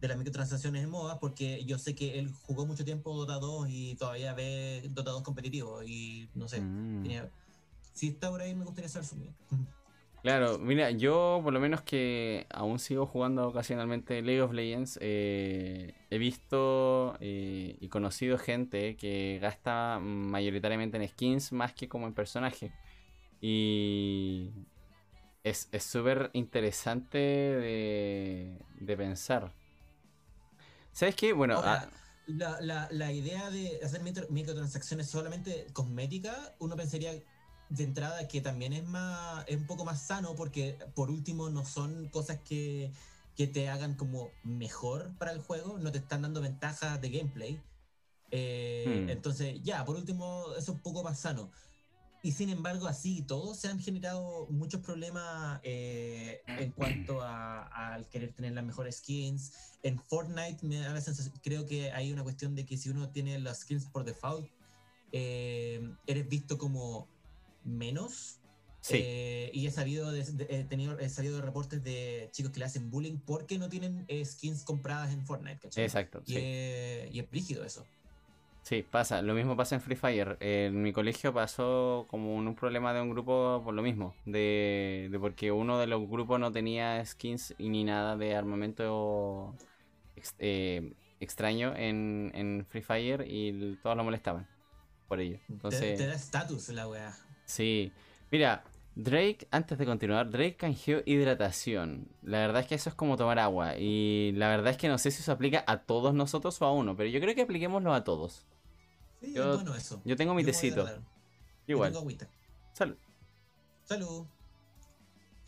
de las microtransacciones en MOBA porque yo sé que él jugó mucho tiempo Dota 2 y todavía ve Dota 2 competitivo y no sé, Mm. tenía- si está por ahí me gustaría saber su opinión. Claro, mira, yo por lo menos que aún sigo jugando ocasionalmente League of Legends, eh, he visto eh, y conocido gente que gasta mayoritariamente en skins más que como en personajes. Y es es súper interesante de, de pensar. ¿Sabes qué? Bueno, ah, la, la, la idea de hacer micro- microtransacciones solamente cosméticas, uno pensaría de entrada que también es más es un poco más sano porque por último no son cosas que, que te hagan como mejor para el juego, no te están dando ventajas de gameplay. Eh, Hmm. Entonces, ya, por último, eso es un poco más sano. Y sin embargo, así y todo, se han generado muchos problemas eh, en cuanto a- al querer tener las mejores skins. En Fortnite me da la sensación, creo que hay una cuestión de que si uno tiene las skins por default, eh, eres visto como menos. sí, Eh, y he sabido de, de- he tenido, he sabido de reportes de chicos que le hacen bullying porque no tienen eh, skins compradas en Fortnite. ¿cachai? exacto. Y, sí. es, y es brígido eso. Sí, pasa. Lo mismo pasa en Free Fire. En mi colegio pasó como un, un problema de un grupo por lo mismo. De, de porque uno de los grupos no tenía skins y ni nada de armamento ex- eh, extraño en, en Free Fire y todos lo molestaban por ello. Te, Entonces, te da estatus la weá. Sí. Mira, Drake, antes de continuar, Drake canjeó hidratación. La verdad es que eso es como tomar agua. Y la verdad es que no sé si eso aplica a todos nosotros o a uno, pero yo creo que apliquémoslo a todos. Sí, Yo- es bueno eso. Yo tengo mi Yo tecito. hidratar. Yo Igual. tengo agüita. Salud. Salud.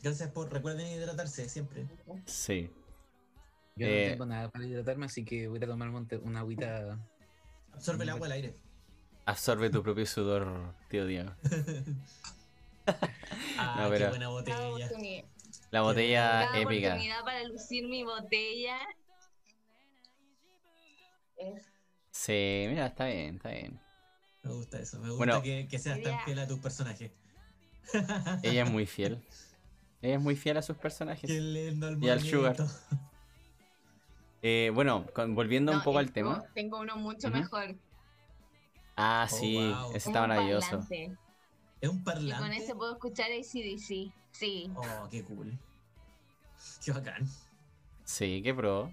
Gracias por recuerden hidratarse siempre. Sí. Yo Eh, no tengo nada para hidratarme, así que voy a tomar un te- una agüita. Absorbe el agua al aire. Absorbe tu propio sudor, tío Diego. (laughs) Ah, No, qué pero- buena Cada botella. La botella cada épica. oportunidad para lucir mi botella. Es- Sí, mira, está bien, está bien. Me gusta eso. Me gusta Bueno. que, que seas tan fiel a tus personajes. (laughs) Ella es muy (laughs) fiel. Ella es muy fiel a sus personajes. Qué lindo el Y al Sugar. Eh, bueno, con- volviendo un poco al tema. Tengo uno mucho mejor. Ah, Oh, sí, wow. ese Es está un maravilloso. parlante, Es un Y con parlante. ese puedo escuchar ACDC. Sí. Oh, qué cool. Qué bacán. Sí, qué pro.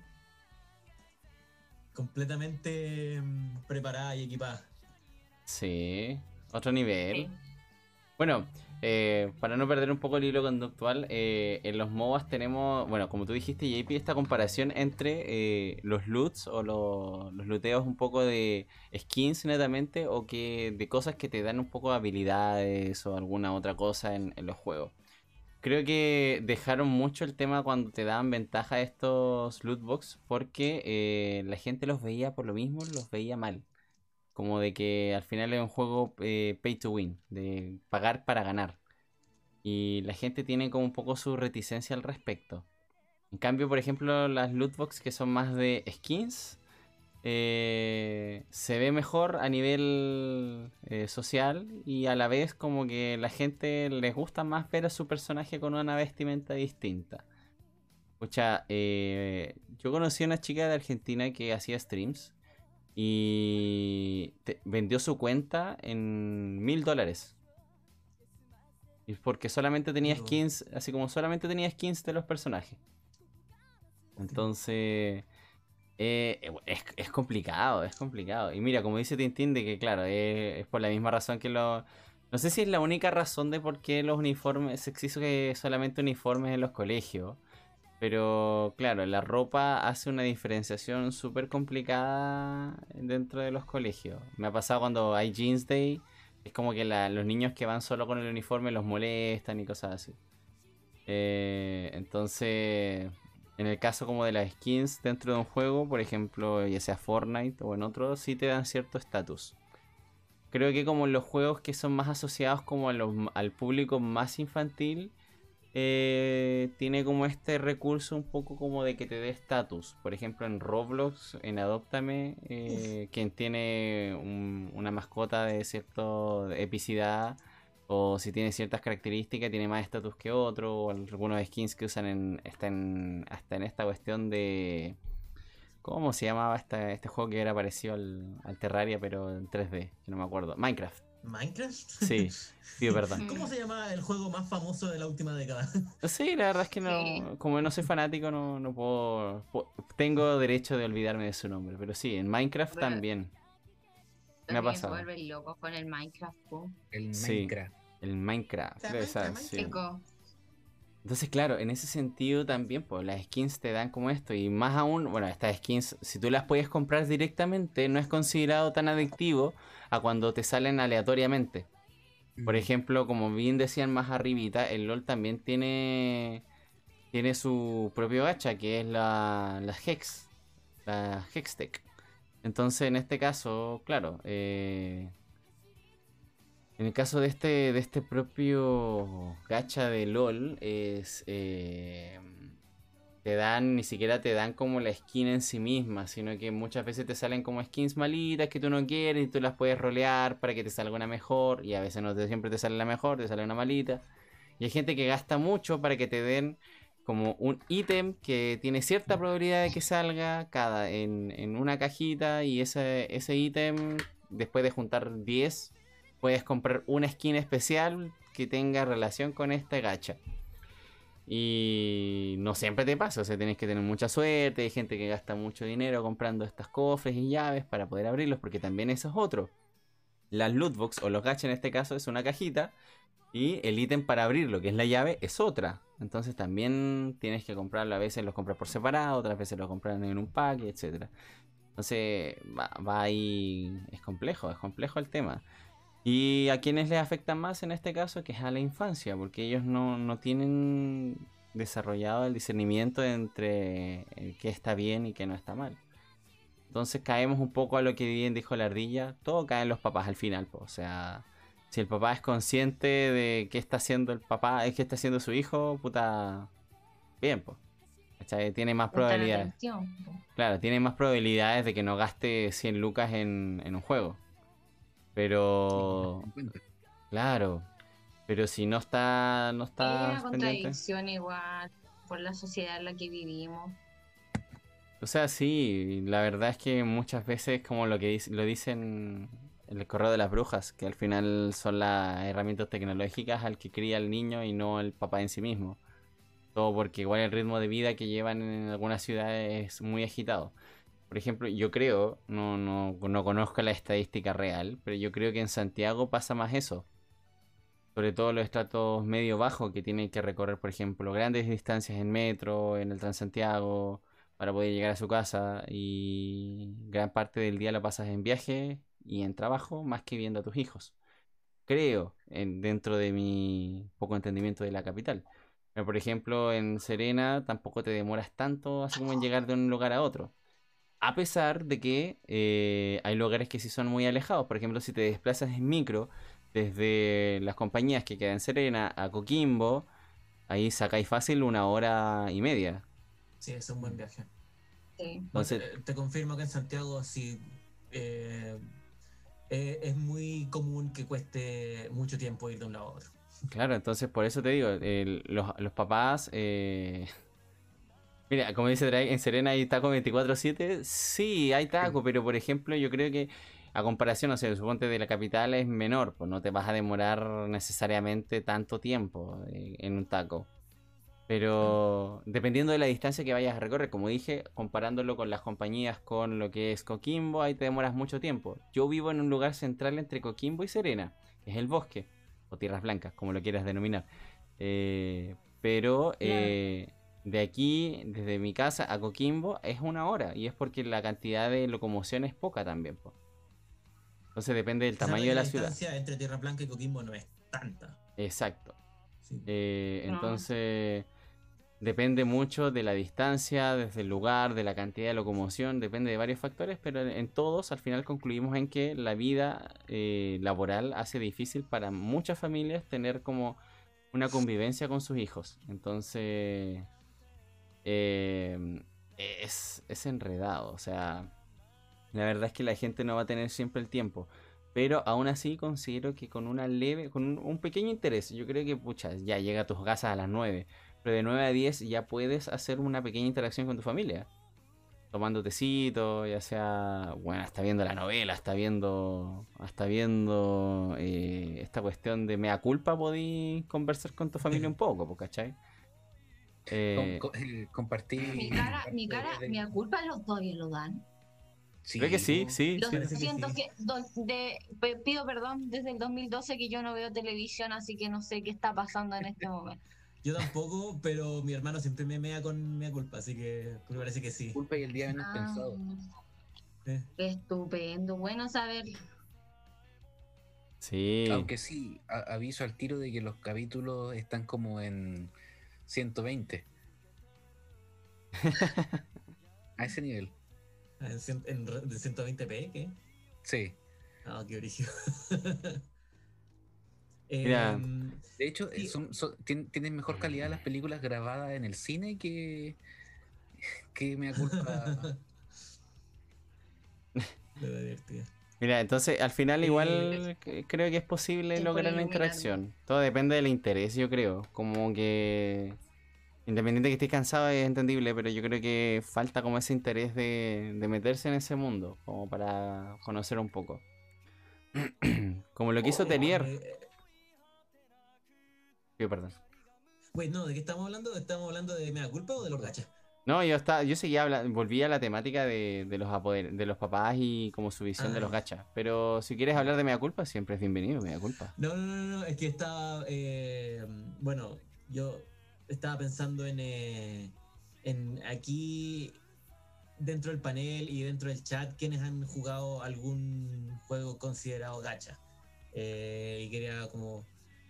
Completamente mm, preparada y equipada. Sí, otro nivel. sí. Bueno, eh, para no perder un poco el hilo conductual, eh, en los MOBAs tenemos, bueno, como tú dijiste, JP, esta comparación entre eh, los loots o lo- los looteos un poco de skins netamente o que de cosas que te dan un poco de habilidades o alguna otra cosa en, en los juegos. Creo que dejaron mucho el tema cuando te daban ventaja estos loot box porque eh, la gente los veía por lo mismo, los veía mal. Como de que al final es un juego eh, pay to win, de pagar para ganar. Y la gente tiene como un poco su reticencia al respecto. En cambio, por ejemplo, las loot box que son más de skins, eh, se ve mejor a nivel eh, social y a la vez como que la gente les gusta más ver a su personaje con una vestimenta distinta. Escucha, eh, yo conocí a una chica de Argentina que hacía streams y vendió su cuenta en mil dólares. Y porque solamente tenía skins, así como solamente tenía skins de los personajes. Entonces, eh, es, complicado, es complicado. Y mira, como dice Tintín, de que claro, es, por la misma razón que los... No sé si es la única razón de por qué los uniformes, se que solamente uniformes en los colegios. Pero claro, la ropa hace una diferenciación súper complicada dentro de los colegios. Me ha pasado cuando hay Jeans Day, es como que los niños que van solo con el uniforme los molestan y cosas así. Eh, entonces, en el caso como de las skins dentro de un juego, por ejemplo, ya sea Fortnite o en otro, sí te dan cierto estatus. Creo que como los juegos que son más asociados como al público más infantil, eh, tiene como este recurso un poco como de que te dé estatus. Por ejemplo, en Roblox, en Adoptame, eh, quien tiene una mascota de cierta epicidad o si tiene ciertas características, tiene más estatus que otro, o algunos skins que usan en, hasta, en, hasta en esta cuestión de... ¿Cómo se llamaba este juego que era parecido al, al Terraria, pero en 3D? Que no me acuerdo. Minecraft. ¿Minecraft? Sí, sí, es verdad. ¿Cómo se llama el juego más famoso de la última década? (laughs) Sí, la verdad es que no, como no soy fanático, no, no puedo, Tengo derecho de olvidarme de su nombre, pero sí, en Minecraft también. Me ha pasado. Se vuelven locos con el Minecraft. El Minecraft. el Minecraft. Entonces, claro, en ese sentido también, pues las skins te dan como esto. Y más aún, bueno, estas skins, si tú las puedes comprar directamente, no es considerado tan adictivo a cuando te salen aleatoriamente. Por ejemplo, como bien decían más arribita, el LOL también tiene tiene su propio gacha, que es la, la Hex, la Hextech. Entonces, en este caso, claro, eh, en el caso de este, de este propio gacha de LOL, es eh, te dan, ni siquiera te dan como la skin en sí misma, sino que muchas veces te salen como skins malitas que tú no quieres y tú las puedes rolear para que te salga una mejor y a veces no te, siempre te sale la mejor, te sale una malita. Y hay gente que gasta mucho para que te den como un ítem que tiene cierta probabilidad de que salga cada en, una cajita y ese, ese después de juntar 10, puedes comprar una skin especial que tenga relación con este gacha. Y no siempre te pasa, o sea, tienes que tener mucha suerte. Hay gente que gasta mucho dinero comprando estos cofres y llaves para poder abrirlos, porque también eso es otro. Las lootbox o los gachas en este caso es una cajita y el ítem para abrirlo, que es la llave, es otra. Entonces también tienes que comprarlo. A veces los compras por separado, otras veces los compras en un pack, etc. Entonces va, va ahí. Es complejo, es complejo el tema. Y a quienes les afecta más en este caso, que es a la infancia, porque ellos no, tienen desarrollado el discernimiento entre qué está bien y qué no está mal. Entonces caemos un poco a lo que bien dijo la ardilla, todo cae en los papás al final, o sea, si el papá es consciente de qué está haciendo el papá, es qué está haciendo su hijo, puta, bien, pues. Tiene más probabilidades. Claro, tiene más probabilidades de que no gaste 100 lucas en un juego. Pero. Claro. Pero si no está. No está es una contradicción igual por la sociedad en la que vivimos. O sea, sí, la verdad es que muchas veces, como lo que lo dicen en el correo de las brujas, que al final son las herramientas tecnológicas al que cría el niño y no el papá en sí mismo. Todo porque igual el ritmo de vida que llevan en algunas ciudades es muy agitado. Por ejemplo, yo creo, no, no, no conozco la estadística real, pero yo creo que en Santiago pasa más eso. Sobre todo los estratos medio bajo que tienen que recorrer, por ejemplo, grandes distancias en metro, en el Transantiago, para poder llegar a su casa. Y gran parte del día lo pasas en viaje y en trabajo, más que viendo a tus hijos. Creo, en, dentro de mi poco entendimiento de la capital. Pero, por ejemplo, en Serena tampoco te demoras tanto así como en llegar de un lugar a otro a pesar de que eh, hay lugares que sí son muy alejados. Por ejemplo, si te desplazas en micro desde las compañías que quedan en Serena a Coquimbo, ahí sacáis fácil una hora y media. Sí, es un buen viaje. Sí. Entonces, te confirmo que en Santiago sí eh, eh, es muy común que cueste mucho tiempo ir de un lado a otro. Claro, entonces por eso te digo, los papás... Mira, como dice Drake, en Serena hay taco 24/7. Sí, hay taco, pero por ejemplo yo creo que a comparación, o sea, suponte de la capital es menor, pues no te vas a demorar necesariamente tanto tiempo eh, en un taco. Pero dependiendo de la distancia que vayas a recorrer, como dije, comparándolo con las compañías con lo que es Coquimbo, ahí te demoras mucho tiempo. Yo vivo en un lugar central entre Coquimbo y Serena, que es el bosque, o Tierras Blancas, como lo quieras denominar. Eh, pero eh, de aquí, desde mi casa a Coquimbo, es una hora, y es porque la cantidad de locomoción es poca también. po. Entonces depende del tamaño de la la ciudad. distancia entre Tierra Blanca y Coquimbo no es tanta. Exacto. Sí. Eh, No. entonces, depende mucho de la distancia, desde el lugar, de la cantidad de locomoción, depende de varios factores, pero en, en todos al final concluimos en que la vida eh, laboral hace difícil para muchas familias tener como una convivencia con sus hijos. Entonces, eh, es, es enredado, o sea, la verdad es que la gente no va a tener siempre el tiempo. Pero aún así considero que con una leve, con un, pequeño interés, yo creo que, pucha, ya llega a tus casas a las 9, pero de 9 a 10 ya puedes hacer una pequeña interacción con tu familia. Tomando tecito, ya sea, bueno, está viendo la novela, está viendo, está viendo eh, esta cuestión de mea culpa, podí conversar con tu familia un poco, po, ¿cachai? Eh, Com- el compartir. Mi cara, mi cara, de- mi culpa los todavía lo dan. Sí, creo que sí, sí, Lo sí. Parece que siento sí. que, de- pido perdón desde el 2012 que yo no veo televisión, así que no sé qué está pasando en este momento. (laughs) Yo tampoco, pero mi hermano siempre me mea con mea culpa, así que me parece que sí. Culpa y el día menos Ah, pensado. Eh, qué estupendo, bueno saber. Sí. Aunque sí, a- aviso al tiro de que los capítulos están como en 120. (laughs) A ese nivel. en, de 120p, ¿qué? Sí. Ah, qué origen. (laughs) Mira. De hecho, Sí. son, son- tien- tienen mejor calidad las películas grabadas en el cine que, que me culpa. (laughs) divertido. Mira, entonces al final Eh, igual creo que es posible lograr iluminarme. interacción. Todo depende del interés, yo creo. Como que independiente que estés cansado es entendible, pero yo creo que falta como ese interés de, de meterse en ese mundo, como para conocer un poco. (clears throat) Como lo que hizo Oh, Telier. eh, Sí, perdón. Wait, no, ¿de qué estamos hablando? ¿Estamos hablando de mea culpa o de los gachas? No, yo estaba, yo seguía hablando, volví a la temática de, de los apoder- de los papás y como su visión de Ah, los ya. gachas. Pero si quieres hablar de mea culpa, siempre es bienvenido, mea culpa. No, no, no, no, es que estaba. eh, bueno, yo estaba pensando en, eh, en aquí, dentro del panel y dentro del chat, quienes han jugado algún juego considerado gacha. Eh, y quería como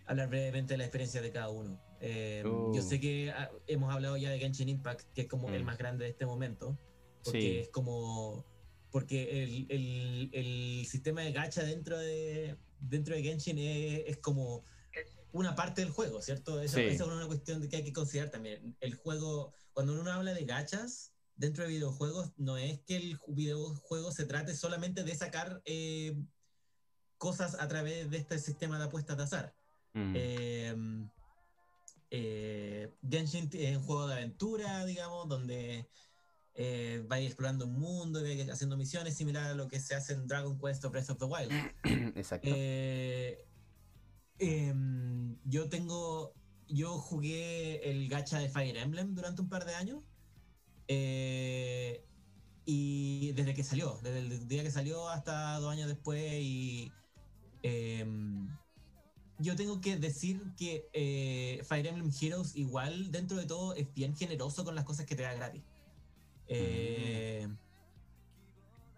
hablar brevemente de la experiencia de cada uno. Eh, Uh. Yo sé que ah, hemos hablado ya de Genshin Impact, que es como el Mm. más grande de este momento, porque Sí. es como porque el, el- el sistema de gacha dentro de dentro de Genshin es, es como una parte del juego, ¿cierto? Esa, Sí. esa es una cuestión que hay que considerar también. El juego, cuando uno habla de gachas dentro de videojuegos, no es que el ju- videojuego se trate solamente de sacar eh, cosas a través de este sistema de apuestas de azar. Mm. Eh, eh, Genshin es un juego de aventura, digamos, donde eh, vais explorando un mundo y vais haciendo misiones similar a lo que se hace en Dragon Quest o Breath of the Wild. (clears throat) Exacto. Eh, em, yo tengo. Yo jugué el gacha de Fire Emblem durante un par de años. Eh, y desde que salió, desde el día que salió hasta dos años después. Y em, yo tengo que decir que eh, Fire Emblem Heroes, igual dentro de todo, es bien generoso con las cosas que te da gratis. Eh,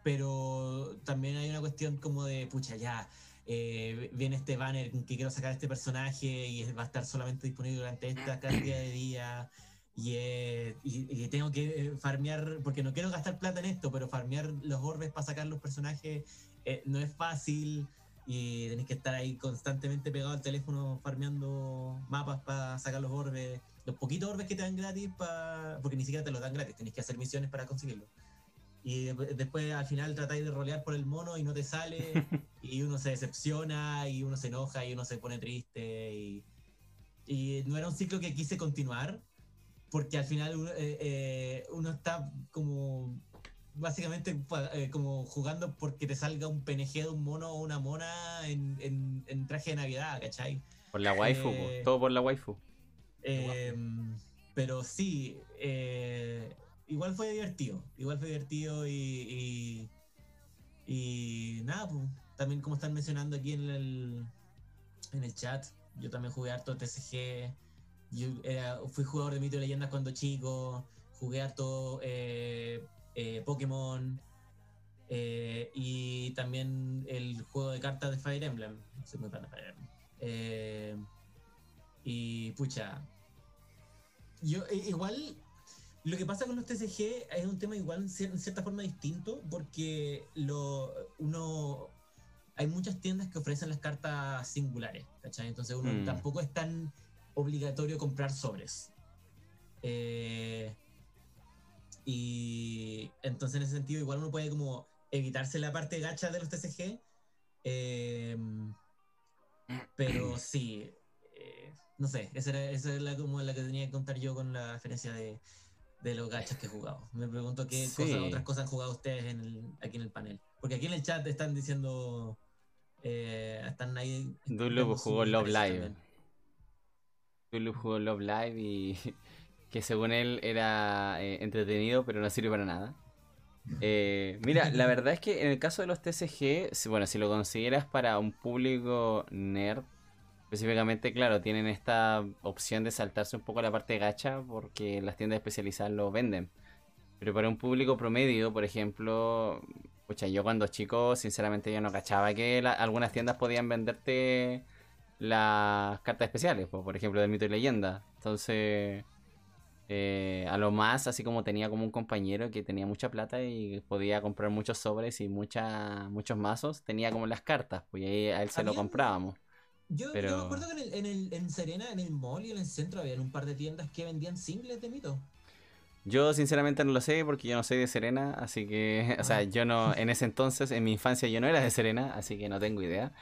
Pero también hay una cuestión como de, pucha, ya, eh, viene este banner que quiero sacar a este personaje y va a estar solamente disponible durante esta (clears throat) cantidad de días. Y, eh, y- y tengo que eh, farmear, porque no quiero gastar plata en esto, pero farmear los orbes para sacar los personajes eh, no es fácil. Y tenés que estar ahí constantemente pegado al teléfono farmeando mapas para sacar los orbes. Los poquitos orbes que te dan gratis, pa- porque ni siquiera te los dan gratis, tenés que hacer misiones para conseguirlos. y de- después al final tratáis de rolear por el mono y no te sale, (laughs) y uno se decepciona, y uno se enoja, y uno se pone triste, y, y no era un ciclo que quise continuar, porque al final eh, eh, uno está como básicamente eh, como jugando porque te salga un PNG de un mono o una mona en, en- en traje de Navidad, ¿cachai? Por la waifu, Eh, todo por la waifu. Eh, pero sí, eh, igual fue divertido. Igual fue divertido y. Y, y nada, pues, también como están mencionando aquí en el, en el chat, yo también jugué harto TCG. Yo era- fui jugador de Mito y Leyendas cuando chico. Jugué harto eh, eh, Pokémon. eh, y también el juego de cartas de Fire Emblem. Soy muy fan de Fire Emblem. Eh, y pucha, yo igual lo que pasa con los TCG es un tema igual en cier- en cierta forma distinto porque lo uno hay muchas tiendas que ofrecen las cartas singulares, ¿cachai? Entonces uno Mm. tampoco es tan obligatorio comprar sobres. Eh, y entonces en ese sentido igual uno puede como evitarse la parte gacha de los TCG. eh, pero sí, eh, no sé, esa era, esa es la, como la que tenía que contar yo con la referencia de, de los gachas que he jugado. Me pregunto qué Sí. cosas, otras cosas han jugado ustedes en el- aquí en el panel. Porque aquí en el chat están diciendo... Eh, están ahí... Dulup jugó Love Live. Dulup jugó Love Live y (laughs) que según él era eh, entretenido, pero no sirve para nada. Eh, mira, la verdad es que en el caso de los TCG, bueno, si lo consideras para un público nerd, específicamente, claro, tienen esta opción de saltarse un poco la parte gacha porque las tiendas especializadas lo venden. Pero para un público promedio, por ejemplo, pucha, yo cuando chico, sinceramente yo no cachaba que algunas tiendas podían venderte las cartas especiales, po, por ejemplo, de mito y leyenda. Entonces, eh, a lo más, así como tenía como un compañero que tenía mucha plata y podía comprar muchos sobres y mucha, muchos mazos, tenía como las cartas, pues ahí a él se lo comprábamos. Yo, yo Pero- me acuerdo que en, el- en, el- en Serena, en el mall y en el centro habían un par de tiendas que vendían singles de mito. Yo sinceramente no lo sé porque yo no soy de Serena, así que, (laughs) o sea, Ah. yo no, en ese entonces, en mi infancia yo no era de Serena, así que no tengo idea.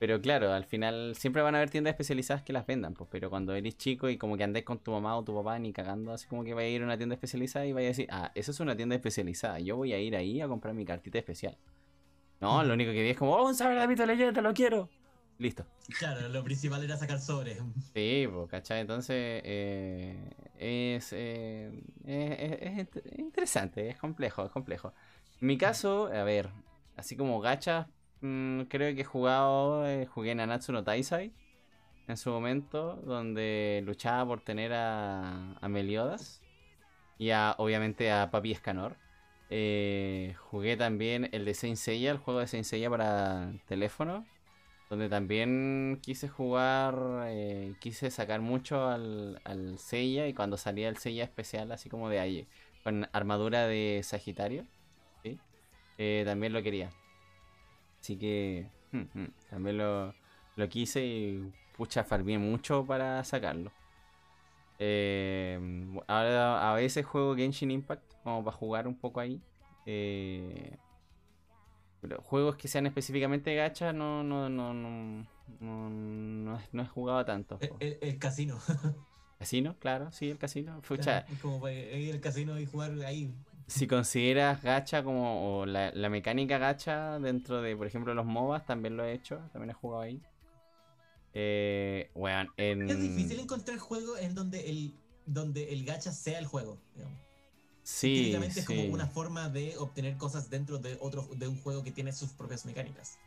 Pero claro, al final siempre van a haber tiendas especializadas que las vendan, pues, pero cuando eres chico y como que andáis con tu mamá o tu papá ni cagando, así como que vais a ir a una tienda especializada y vais a decir, ah, eso es una tienda especializada, yo voy a ir ahí a comprar mi cartita especial. No, lo único que vi es como, oh, un mito leyenda, lo quiero. Listo. Claro, lo principal era sacar sobres. (laughs) Sí, pues, ¿cachai? Entonces, eh, es, eh, es, es- es es interesante, es complejo, es complejo. En mi caso, a ver, así como gachas, mm, creo que he jugado, eh, jugué Nanatsu no Taisai en su momento, donde luchaba por tener a, a Meliodas y a, obviamente a Papi Escanor. Eh, jugué también el de Saint Seiya, el juego de Saint Seiya para teléfono, donde también quise jugar, eh, quise sacar mucho al, al Seiya y cuando salía el Seiya especial, así como de ahí, con armadura de Sagitario, también lo quería. Así que también lo, lo quise y pucha, farmé mucho para sacarlo. Eh, ahora a veces juego Genshin Impact como para jugar un poco ahí. Eh, pero juegos que sean específicamente gachas no, no, no, no, no, no, he- no he jugado tanto. El, el- el casino. (laughs) Casino, claro, sí, el casino. Pucha, Es como para ir al casino y jugar ahí. Si consideras gacha como o la, la mecánica gacha dentro de, por ejemplo, los MOBAs, también lo he hecho, también he jugado ahí. Eh, bueno, en... Es difícil encontrar juegos en donde el, donde el gacha sea el juego. digamos. Sí, Típicamente es sí. como una forma de obtener cosas dentro de otro de un juego que tiene sus propias mecánicas.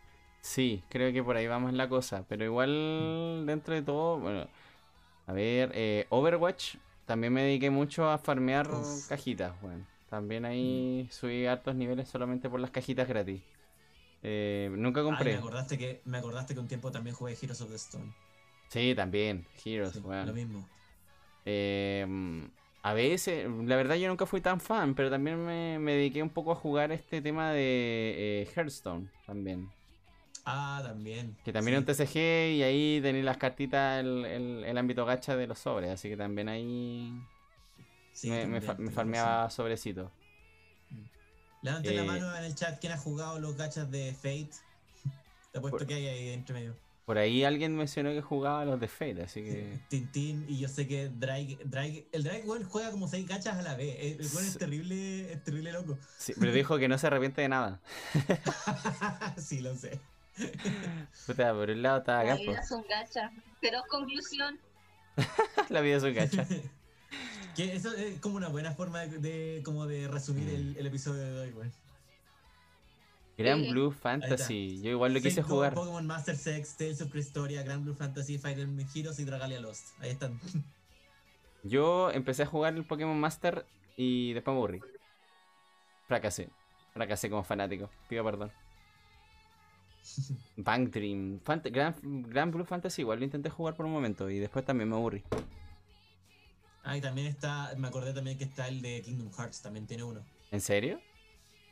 Sí, creo que por ahí vamos la cosa. Pero igual, dentro de todo, bueno, a ver, eh, Overwatch también me dediqué mucho a farmear Uf. cajitas, bueno. También ahí subí hartos niveles solamente por las cajitas gratis. Eh, nunca Ay, compré. me acordaste que me acordaste que un tiempo también jugué Heroes of the Stone. Sí, también, Heroes, Sí. Lo mismo. Eh, a veces, la verdad yo nunca fui tan fan, pero también me, me dediqué un poco a jugar este tema de eh, Hearthstone también. Ah, también. Que también sí. es un TCG y ahí tenéis las cartitas, el, el- el ámbito gacha de los sobres, así que también ahí Sí, me, me fa- farmeaba sobrecitos. Levanten Eh, la mano en el chat quién ha jugado los gachas de Fate. (laughs) Te apuesto Por- que hay ahí entre medio. Por ahí alguien mencionó que jugaba a los de Fate, así que. Tintín y yo sé que Drake, Drake el Drake weón, juega como seis gachas a la vez. El el weón es terrible, es terrible loco. Sí, pero dijo que no se arrepiente de nada. (laughs) sí, lo sé. Puta, por un lado está (laughs) La vida es un gacha. Pero conclusión. La vida es un gacha. Que eso es como una buena forma de, de- como de resumir el, el episodio de hoy, weón. Gran Sí. Blue Fantasy. Yo igual lo quise jugar. Pokémon Master Sex, Tales of Cristoria, Grand Blue Fantasy, Fire Emblem Heroes y Dragalia Lost. Ahí están. (laughs) Yo empecé a jugar el Pokémon Master y después me aburrí. Fracasé. Fracasé como fanático. Pido perdón. (laughs) Bank Dream. Fant- Gran, Gran Blue Fantasy igual lo intenté jugar por un momento y después también me aburrí. Ah, y también está, me acordé también que está el de Kingdom Hearts, también tiene uno. ¿En serio?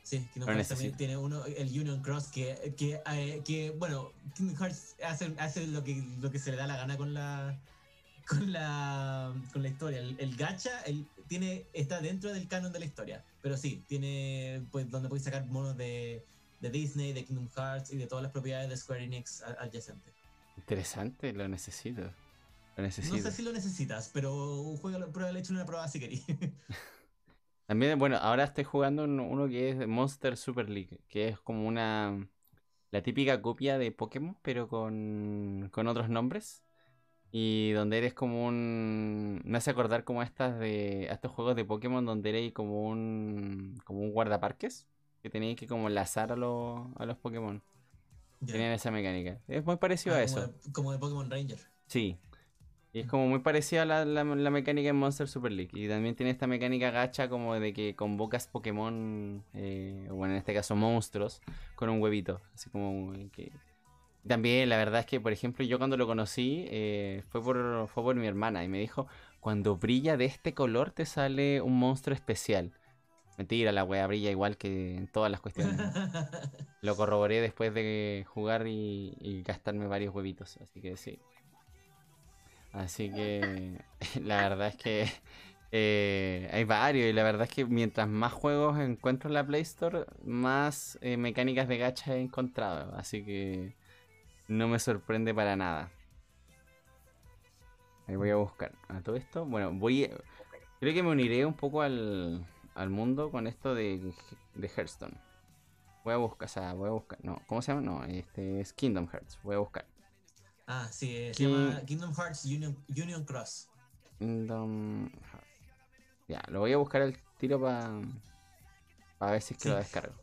Sí, Kingdom Hearts también tiene uno, el Union Cross, que, que, eh, que, bueno, Kingdom Hearts hace, hace lo, que, lo que se le da la gana con la con la con la historia. El, el gacha el, tiene, está dentro del canon de la historia, pero sí, tiene pues donde puedes sacar monos de, de Disney, de Kingdom Hearts y de todas las propiedades de Square Enix adyacentes. Interesante, lo necesito. Lo No sé si lo necesitas, pero juega, prueba, hecho una prueba si querés. (laughs) También, bueno, ahora estoy jugando un- uno que es Monster Super League, que es como una... La típica copia de Pokémon, pero con, con otros nombres. Y donde eres como un... Me hace acordar como a estas de... a estos juegos de Pokémon donde eres como un... como un guardaparques. Que tenías que como enlazar a los, a los Pokémon. Ya. Tenían esa mecánica. Es muy parecido Ah, a eso. de- como de Pokémon Ranger. Sí. Y es como muy parecida a la, la- la mecánica en Monster Super League. Y también tiene esta mecánica gacha como de que convocas Pokémon, eh, bueno, en este caso monstruos, con un huevito. Así como que... También la verdad es que, por ejemplo, yo cuando lo conocí eh, fue, por, fue por mi hermana y me dijo, cuando brilla de este color te sale un monstruo especial. Mentira, la wea brilla igual que en todas las cuestiones. (laughs) Lo corroboré después de jugar y, y gastarme varios huevitos, así que sí. Así que (laughs) la verdad es que (laughs) eh, hay varios y la verdad es que mientras más juegos encuentro en la Play Store, más eh, mecánicas de gacha he encontrado. Así que no me sorprende para nada. Ahí voy a buscar. A todo esto, bueno, voy... Creo que me uniré un poco al, al mundo con esto de, de Hearthstone. Voy a buscar, o sea, voy a buscar. No, ¿cómo se llama? No, este es Kingdom Hearts. Voy a buscar. Ah, sí, eh, se llama Kingdom Hearts Union, Union Cross. Kingdom Hearts. Ya, lo voy a buscar al tiro para para ver si es que Sí. lo descargo.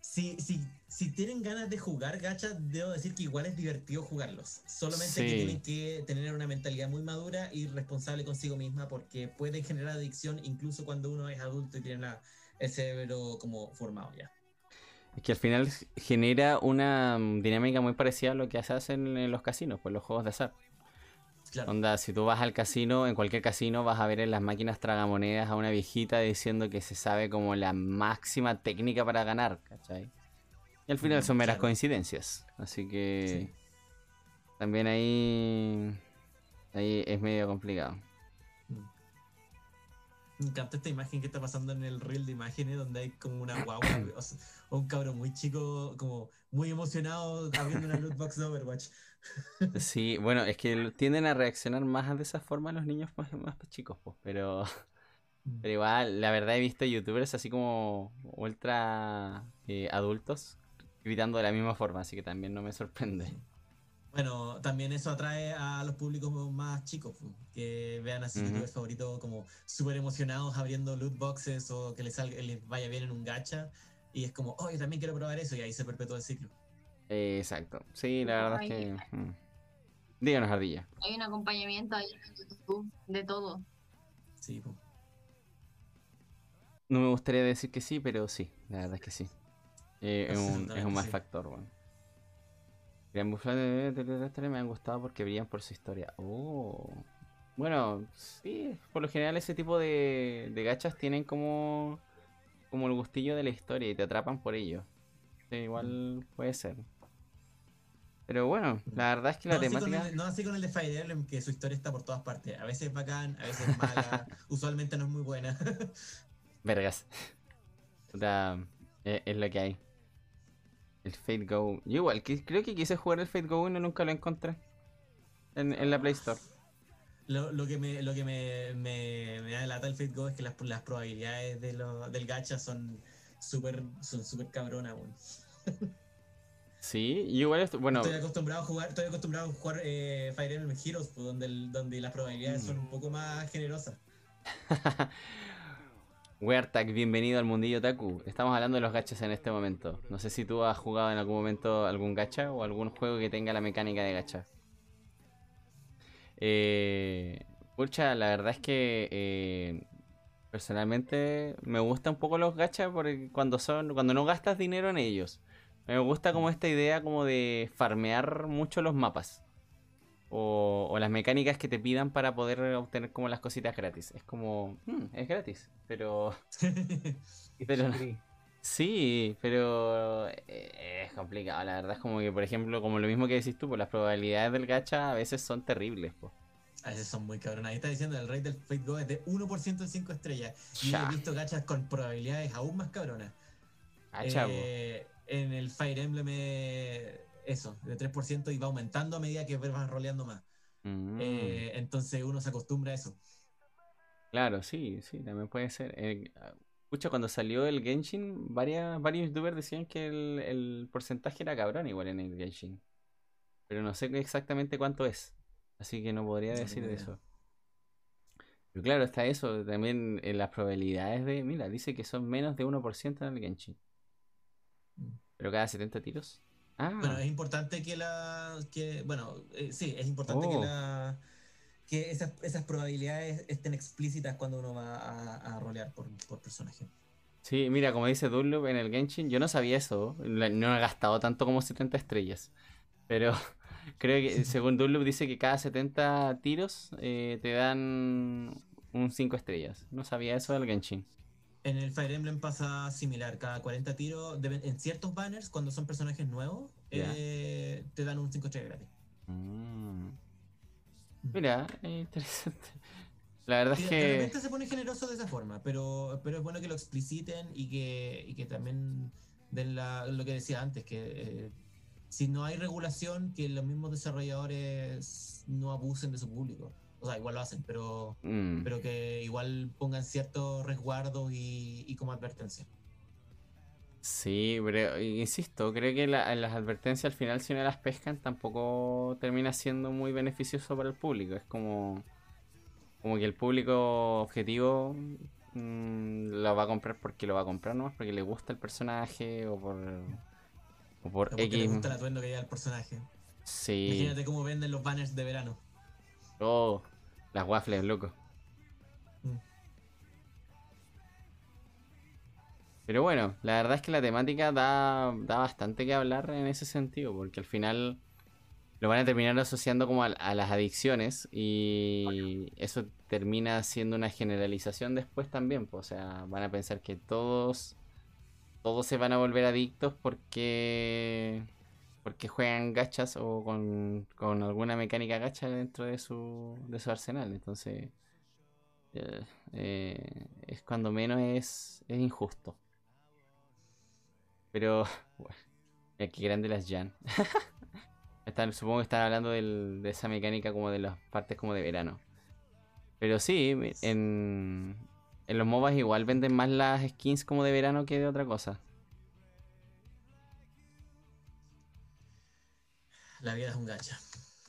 Si, si, si tienen ganas de jugar gacha, debo decir que igual es divertido jugarlos. Solamente Sí. que tienen que tener una mentalidad muy madura y responsable consigo misma porque pueden generar adicción incluso cuando uno es adulto y tiene la- el cerebro como formado ya. Es que al final genera una mm, dinámica muy parecida a lo que se hace en, los casinos, pues los juegos de azar. Claro. Onda, si tú vas al casino, en cualquier casino vas a ver en las máquinas tragamonedas a una viejita diciendo que se sabe como la máxima técnica para ganar, ¿cachai? Y al final son meras claro. coincidencias. Así que Sí. también ahí, ahí es medio complicado. Me encanta esta imagen que está pasando en el reel de imágenes donde hay como una guagua (clears throat) o, sea, o un cabro muy chico, como muy emocionado abriendo una loot box de Overwatch. (laughs) Sí, bueno, es que tienden a reaccionar más de esa forma los niños más, más chicos, pues, pero, pero igual, la verdad he visto youtubers así como ultra eh, adultos gritando de la misma forma, así que también no me sorprende. Bueno, también eso atrae a los públicos más chicos, que vean a sus youtubers favoritos como súper emocionados abriendo loot boxes o que les, salga, les vaya bien en un gacha. Y es como, oh, yo también quiero probar eso, y ahí se perpetúa el ciclo. Eh, exacto, sí, la verdad es que... mm. Díganos, Ardilla. hay un acompañamiento ahí en YouTube de todo. Sí, pu. No me gustaría decir que sí, pero sí, la verdad es que sí. Eh, es, un, es un mal sí. factor, bueno. Buffalo de Terrestre me han gustado porque brillan por su historia. Oh. Bueno, sí, por lo general ese tipo de, de gachas tienen como, como el gustillo de la historia y te atrapan por ello. Sí, igual puede ser. Pero bueno, la verdad es que la no, así con temática... el, no así con el de Fire Emblem, que su historia está por todas partes. A veces es bacán, a veces es mala, (laughs) usualmente no es muy buena. Vergas. Puta, Eh, es lo que hay. El Fate Go. Yo igual, que- creo que quise jugar el Fate Go y no nunca lo encontré. En, en la Play Store. Lo, lo que me, lo que me, me, me da lata el Fate Go es que las, las probabilidades de lo- del gacha son súper son súper cabronas, weón. Sí, y igual, esto- bueno, Estoy acostumbrado a jugar, estoy acostumbrado a jugar eh, Fire Emblem Heroes, pues, donde, el- donde las probabilidades Mm. son un poco más generosas. (laughs) Weartag, bienvenido al mundillo Taku. Estamos hablando de los gachas en este momento. No sé si tú has jugado en algún momento algún gacha o algún juego que tenga la mecánica de gacha. Eh, pucha, la verdad es que eh, personalmente me gustan un poco los gachas porque cuando son cuando no gastas dinero en ellos. Me gusta como esta idea como de farmear mucho los mapas. O, o las mecánicas que te pidan para poder obtener como las cositas gratis. Es como, "Mm, es gratis, pero (laughs) Pero Sí. Sí, pero eh, es complicado, la verdad es como que, por ejemplo, como lo mismo que decís tú, pues las probabilidades del gacha a veces son terribles, pues. A veces son muy cabronas. Ahí está diciendo el rate del Fate Go es de 1% en 5 estrellas. Y Ya. he visto gachas con probabilidades aún más cabronas. Po. Eh, en el Fire Emblem eh, eso, de 3% y va aumentando a medida que vas roleando más. Mm, Eh, entonces uno se acostumbra a eso. claro, sí, sí, también puede ser. Eh, escucha, cuando salió el Genshin, varias, varios youtubers decían que el, el porcentaje era cabrón igual en el Genshin. Pero no sé exactamente cuánto es. Así que no podría No decir de eso. Pero claro, está eso. También en las probabilidades de. Mira, dice que son menos de 1% en el Genshin. Mm. Pero cada 70 tiros. Ah, Bueno, es importante que la. Que, bueno, eh, sí, es importante Oh. que la. Que esas, esas probabilidades estén explícitas cuando uno va a, a rolear por, por personaje. sí, mira, como dice Dunlop en el Genshin, yo no sabía eso. No he gastado tanto como 70 estrellas. Pero (laughs) creo que, (laughs) según Dunlop, dice que cada 70 tiros eh, te dan un 5 estrellas. No sabía eso del Genshin. En el Fire Emblem pasa similar, cada 40 tiros, deben- en ciertos banners, cuando son personajes nuevos, eh, te dan un 5 estrellas gratis. Mm. Mira, es interesante. La verdad es De que. repente se pone generoso de esa forma, pero, pero es bueno que lo expliciten y que, y que también den la- lo que decía antes, que eh, si no hay regulación, que los mismos desarrolladores no abusen de su público. O sea, igual lo hacen, pero, mm, pero que igual pongan ciertos resguardos y, y como advertencia. Sí, pero insisto, creo que la- las advertencias al final, si no las pescan, tampoco termina siendo muy beneficioso para el público. Es como, como que el público objetivo mm, lo va a comprar porque lo va a comprar nomás, porque le gusta el personaje o por, o por X. gusta el atuendo que lleva el personaje. Sí. Imagínate cómo venden los banners de verano. Oh, las waffles, loco. Mm. Pero bueno, la verdad es que la temática da, da bastante que hablar en ese sentido, porque al final lo van a terminar asociando como a, a las adicciones y eso termina siendo una generalización después también, pues, o sea, van a pensar que todos todos se van a volver adictos porque porque juegan gachas o con, con alguna mecánica gacha dentro de su, de su arsenal. Entonces, eh, eh, es cuando menos es, es injusto. Pero, (laughs) bueno, mira qué grande las Jan. (laughs) Están, supongo que están hablando del- de esa mecánica como de las partes como de verano. Pero sí, en, en los MOBAs igual venden más las skins como de verano que de otra cosa. La vida es un gacha.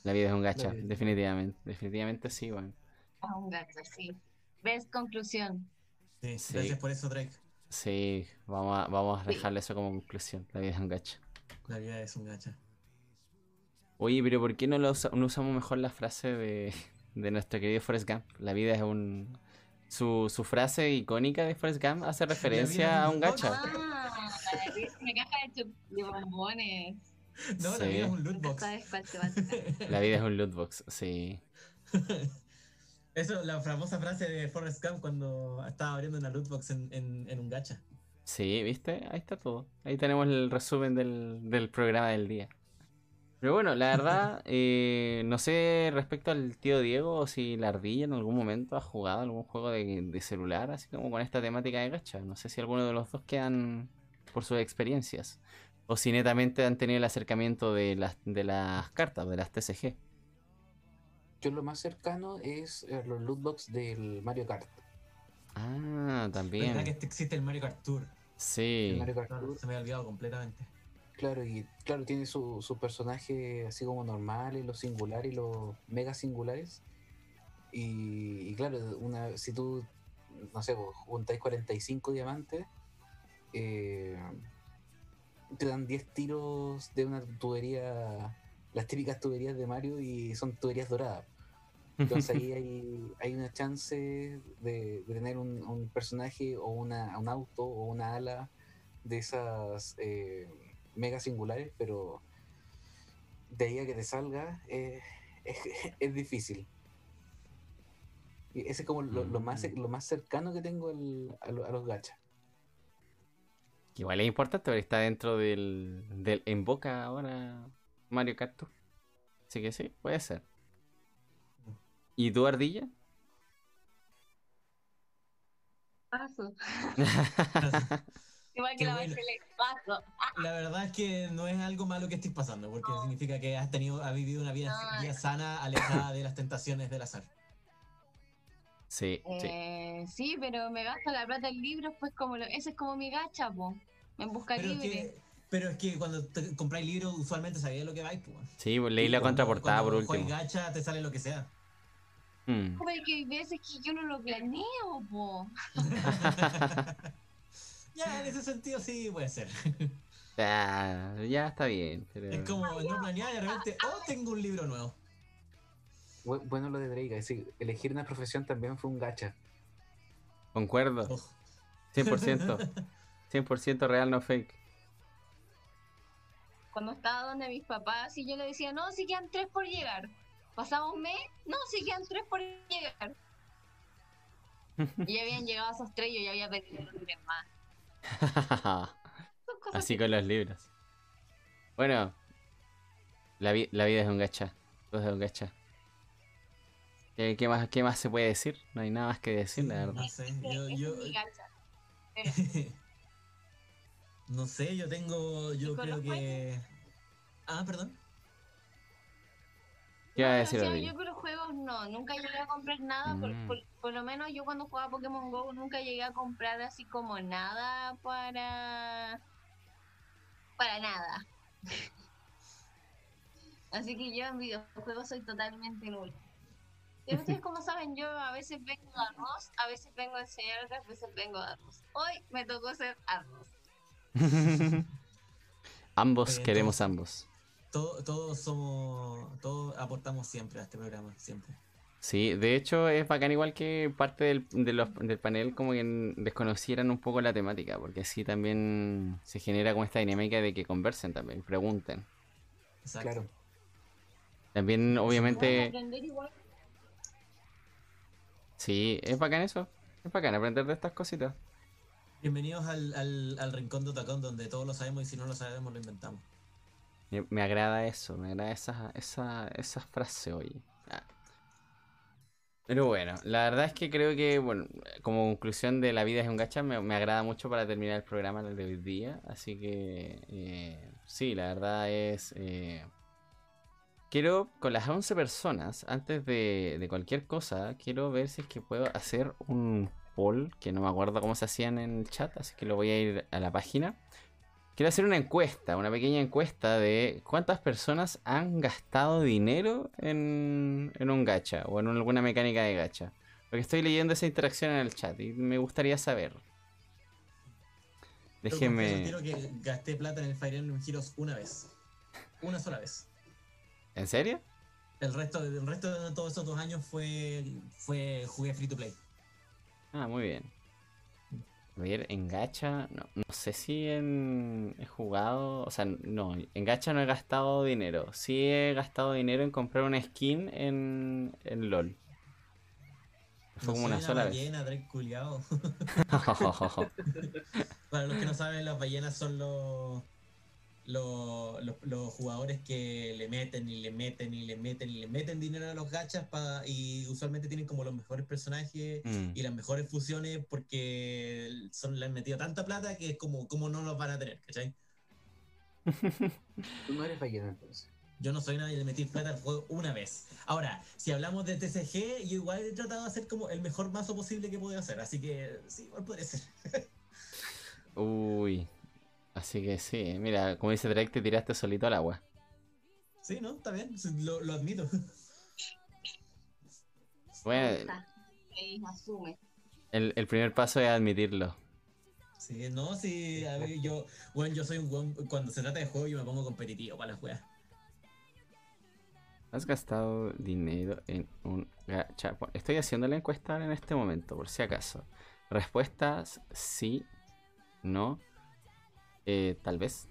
La vida es un gacha, definitivamente. Definitivamente sí, bueno. A un gato, sí. ¿Ves? Conclusión. Sí, Sí. Gracias por eso, Drake. Sí, vamos a, vamos a Sí. dejarle eso como conclusión. La vida es un gacha. La vida es un gacha. Oye, pero ¿por qué no, lo usa- no usamos mejor la frase de, de nuestro querido Forrest Gump? La vida es un... Su, su frase icónica de Forrest Gump hace referencia es a un Ah, gacha. de una caja de, chup- de bombones. (laughs) No, la vida es un loot box. ¿Sabes cuál te va a tocar? (laughs) La vida es un lootbox, sí. (laughs) Eso, la famosa frase de Forrest Gump cuando estaba abriendo una loot box en, en, en un gacha. Sí, ¿viste? Ahí está todo. Ahí tenemos el resumen del, del programa del día. Pero bueno, la verdad, eh, no sé respecto al tío Diego o si la ardilla en algún momento ha jugado algún juego de, de celular, así como con esta temática de gacha. No sé si alguno de los dos quedan, por sus experiencias. O si netamente han tenido el acercamiento de las, de las cartas, de las TCG. Yo lo más cercano es eh, los lootbox del Mario Kart. Ah, ¿Verdad también. que este existe el Mario Kart Tour? El Sí. Mario Kart Tour, se me había olvidado completamente. claro, y claro, tiene su, su personaje así como normales, los singulares y los mega singulares. Y, y claro, una, si tú, no sé, vos juntáis 45 diamantes, eh, te dan 10 tiros de una tubería, las típicas tuberías de Mario y son tuberías doradas. Entonces ahí (laughs) hay, hay una chance de, de tener un, un personaje o una, un auto o una ala de esas eh, mega singulares, pero de ahí a que te salga eh, es, (laughs) es difícil. Y ese es como lo, lo más, Mm. lo más cercano que tengo al- a, lo- a los gachas. Que Igual es importante porque está dentro del, del en boca ahora Mario Kart Tour. Así que sí, puede ser. ¿Y tú, Ardilla? Paso. (laughs) Igual que la bueno. Bachelet, paso. La verdad es que no es algo malo que estés pasando, porque No. significa que has tenido, has vivido una vida, No. vida sana, alejada de las tentaciones del azar. Sí, sí. Eh, sí, pero me gasto la plata en libros, pues como lo, ese es como mi gacha, po. En busca Pero es, libre. que, pero es que cuando te compráis libros, usualmente sabías lo que vais, pues. Sí, pues leí la Cuando- contraportada por cuando último. juegas gacha, te sale lo que sea. Mm. Pero es que hay veces que yo no lo planeo, po. (laughs) ya, en ese sentido sí puede ser. Ah, ya está bien. Pero... Es como no planear y de repente, oh, tengo un libro nuevo. Bu- Bueno lo de Drake, es decir, elegir una profesión también fue un gacha. Concuerdo. Oh. 100%. 100% (laughs) real, no fake. Cuando estaba donde mis papás y yo le decía, no, si quedan tres por llegar. Pasaba un mes, no, si quedan tres por llegar. Y ya habían llegado esos tres y yo ya había pedido los tres más. Así con los libros. Bueno, la, vi- la vida es un gacha. Todo es un gacha. ¿Qué, qué más, ¿Qué más se puede decir? No hay nada más que decir, la verdad. No sé, yo, yo, gacha. (laughs) no sé, yo tengo, yo ¿Y con creo que... Ah, perdón. ¿Qué va a No, decir o sea, Ardilla? yo con los juegos no, nunca llegué a comprar nada, por, Mm. por- por lo menos yo cuando jugaba Pokémon GO nunca llegué a comprar así como nada para... para nada. (laughs) Así que yo en videojuegos soy totalmente nulo. Y ustedes como saben, yo a veces vengo de arroz, a veces vengo de enseñar, otras veces vengo de arroz. Hoy me tocó ser arroz. (laughs) ambos Eh, queremos ambos. Todo- todos somos, todos aportamos siempre a este programa, siempre. Sí, de hecho es bacán igual que parte del, de los- del panel como que desconocieran un poco la temática, porque así también se genera como esta dinámica de que conversen también, pregunten. Exacto. Claro. También a obviamente, aprender igual. Sí, es bacán eso, es bacán aprender de estas cositas. Bienvenidos al, al, al rincón de Otacón, donde todos lo sabemos y si no lo sabemos lo inventamos. Me, me agrada eso, me agrada esa, esa, esa frase hoy. Ah. Pero bueno, la verdad es que creo que, bueno, como conclusión de La vida es un gacha, me, me agrada mucho para terminar el programa de hoy día. Así que, eh, sí, la verdad es... eh, quiero, con las 11 personas, antes de, de cualquier cosa, quiero ver si es que puedo hacer un poll, que no me acuerdo cómo se hacían en el chat, así que lo voy a ir a la página. Quiero hacer una encuesta, una pequeña encuesta de cuántas personas han gastado dinero en, en un gacha o en alguna mecánica de gacha. Porque estoy leyendo esa interacción en el chat y me gustaría saber. Yo Déjenme. confieso, Quiero que gasté plata en el Fire Emblem Heroes una vez. Una sola vez. ¿En serio? El resto, el resto de todos esos dos años fue, fue jugué free to play. Ah, muy bien. A ver, en gacha, no, no sé si en, he jugado, o sea, no, en gacha no he gastado dinero. Sí he gastado dinero en comprar una skin en, en LOL. Fue No como soy una sola vez. ballena, Drake culiao. (laughs) (laughs) Para los que no saben, las ballenas son los lo- lo- los jugadores que le meten y le meten y le meten y le meten dinero a los gachas pa- y usualmente tienen como los mejores personajes Mm. y las mejores fusiones porque son, le han metido tanta plata que es como, como no los van a tener, ¿cachai? (laughs) Tú no eres ballena entonces. Yo no soy nadie de meter plata al juego una vez. Ahora, si hablamos de TCG, yo igual he tratado de hacer como el mejor mazo posible que puedo hacer, así que sí, igual podría ser. (laughs) Uy. Así que sí, mira, como dice Drake, te tiraste solito al agua. Sí, ¿no? Está bien, lo, lo admito. (laughs) Bueno, el, el primer paso es admitirlo. Sí, no, sí, a ver, yo, bueno, yo soy un buen, cuando se trata de juego yo me pongo competitivo para las weas. ¿Has gastado dinero en un gacha? Estoy haciendo la encuesta en este momento, por si acaso. Respuestas sí, no, eh, tal vez,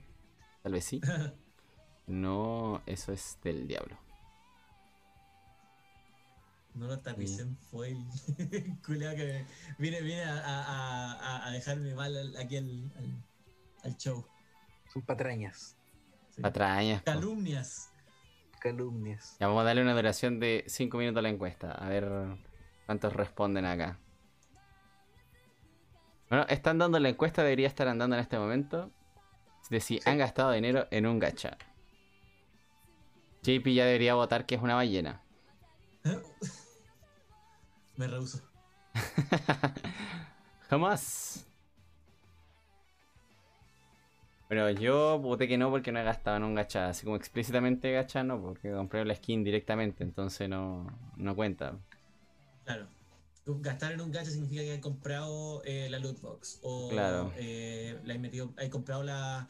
tal vez sí. (laughs) No, eso es del diablo. No lo tapicen foil. (laughs) Culeado que viene, viene a, a- a- a dejarme mal al- aquí al, al- al show. Son patrañas, Sí. Patrañas. Calumnias. calumnias. Ya vamos a darle una duración de 5 minutos a la encuesta. A ver cuántos responden acá. Bueno, están dando la encuesta, debería estar andando en este momento. De si han gastado dinero en un gacha. JP ya debería votar que es una ballena. (laughs) Me rehuso. (laughs) Jamás. Pero yo voté que no porque no he gastado en un gacha. Así como explícitamente gacha no, porque compré la skin directamente. Entonces no, no cuenta. Claro. Gastar en un gacha significa que hay comprado eh, la loot box. O Claro. eh, le hay metido, hay comprado la,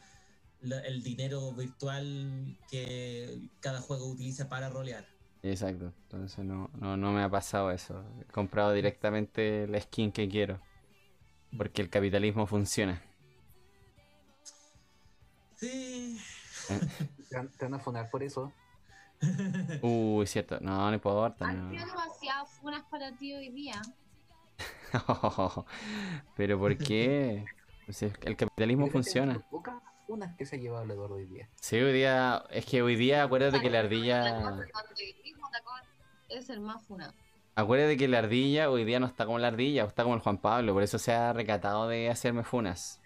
la- el dinero virtual que cada juego utiliza para rolear. Exacto, entonces no, no, no me ha pasado eso. He comprado directamente la skin que quiero. Porque el capitalismo funciona. Sí. (laughs) Te van, te van a funar por eso. (laughs) Uy, cierto. No, no importa. Han no. sido demasiadas funas para ti hoy día. (laughs) Pero ¿por qué? El capitalismo funciona. Funas que se ha llevado el Eduardo hoy día. Sí, hoy día. Es que hoy día acuérdate que la ardilla. Es el más funado. Acuérdate que la ardilla hoy día no está como la ardilla, está como el Juan Pablo. Por eso se ha recatado de hacerme funas.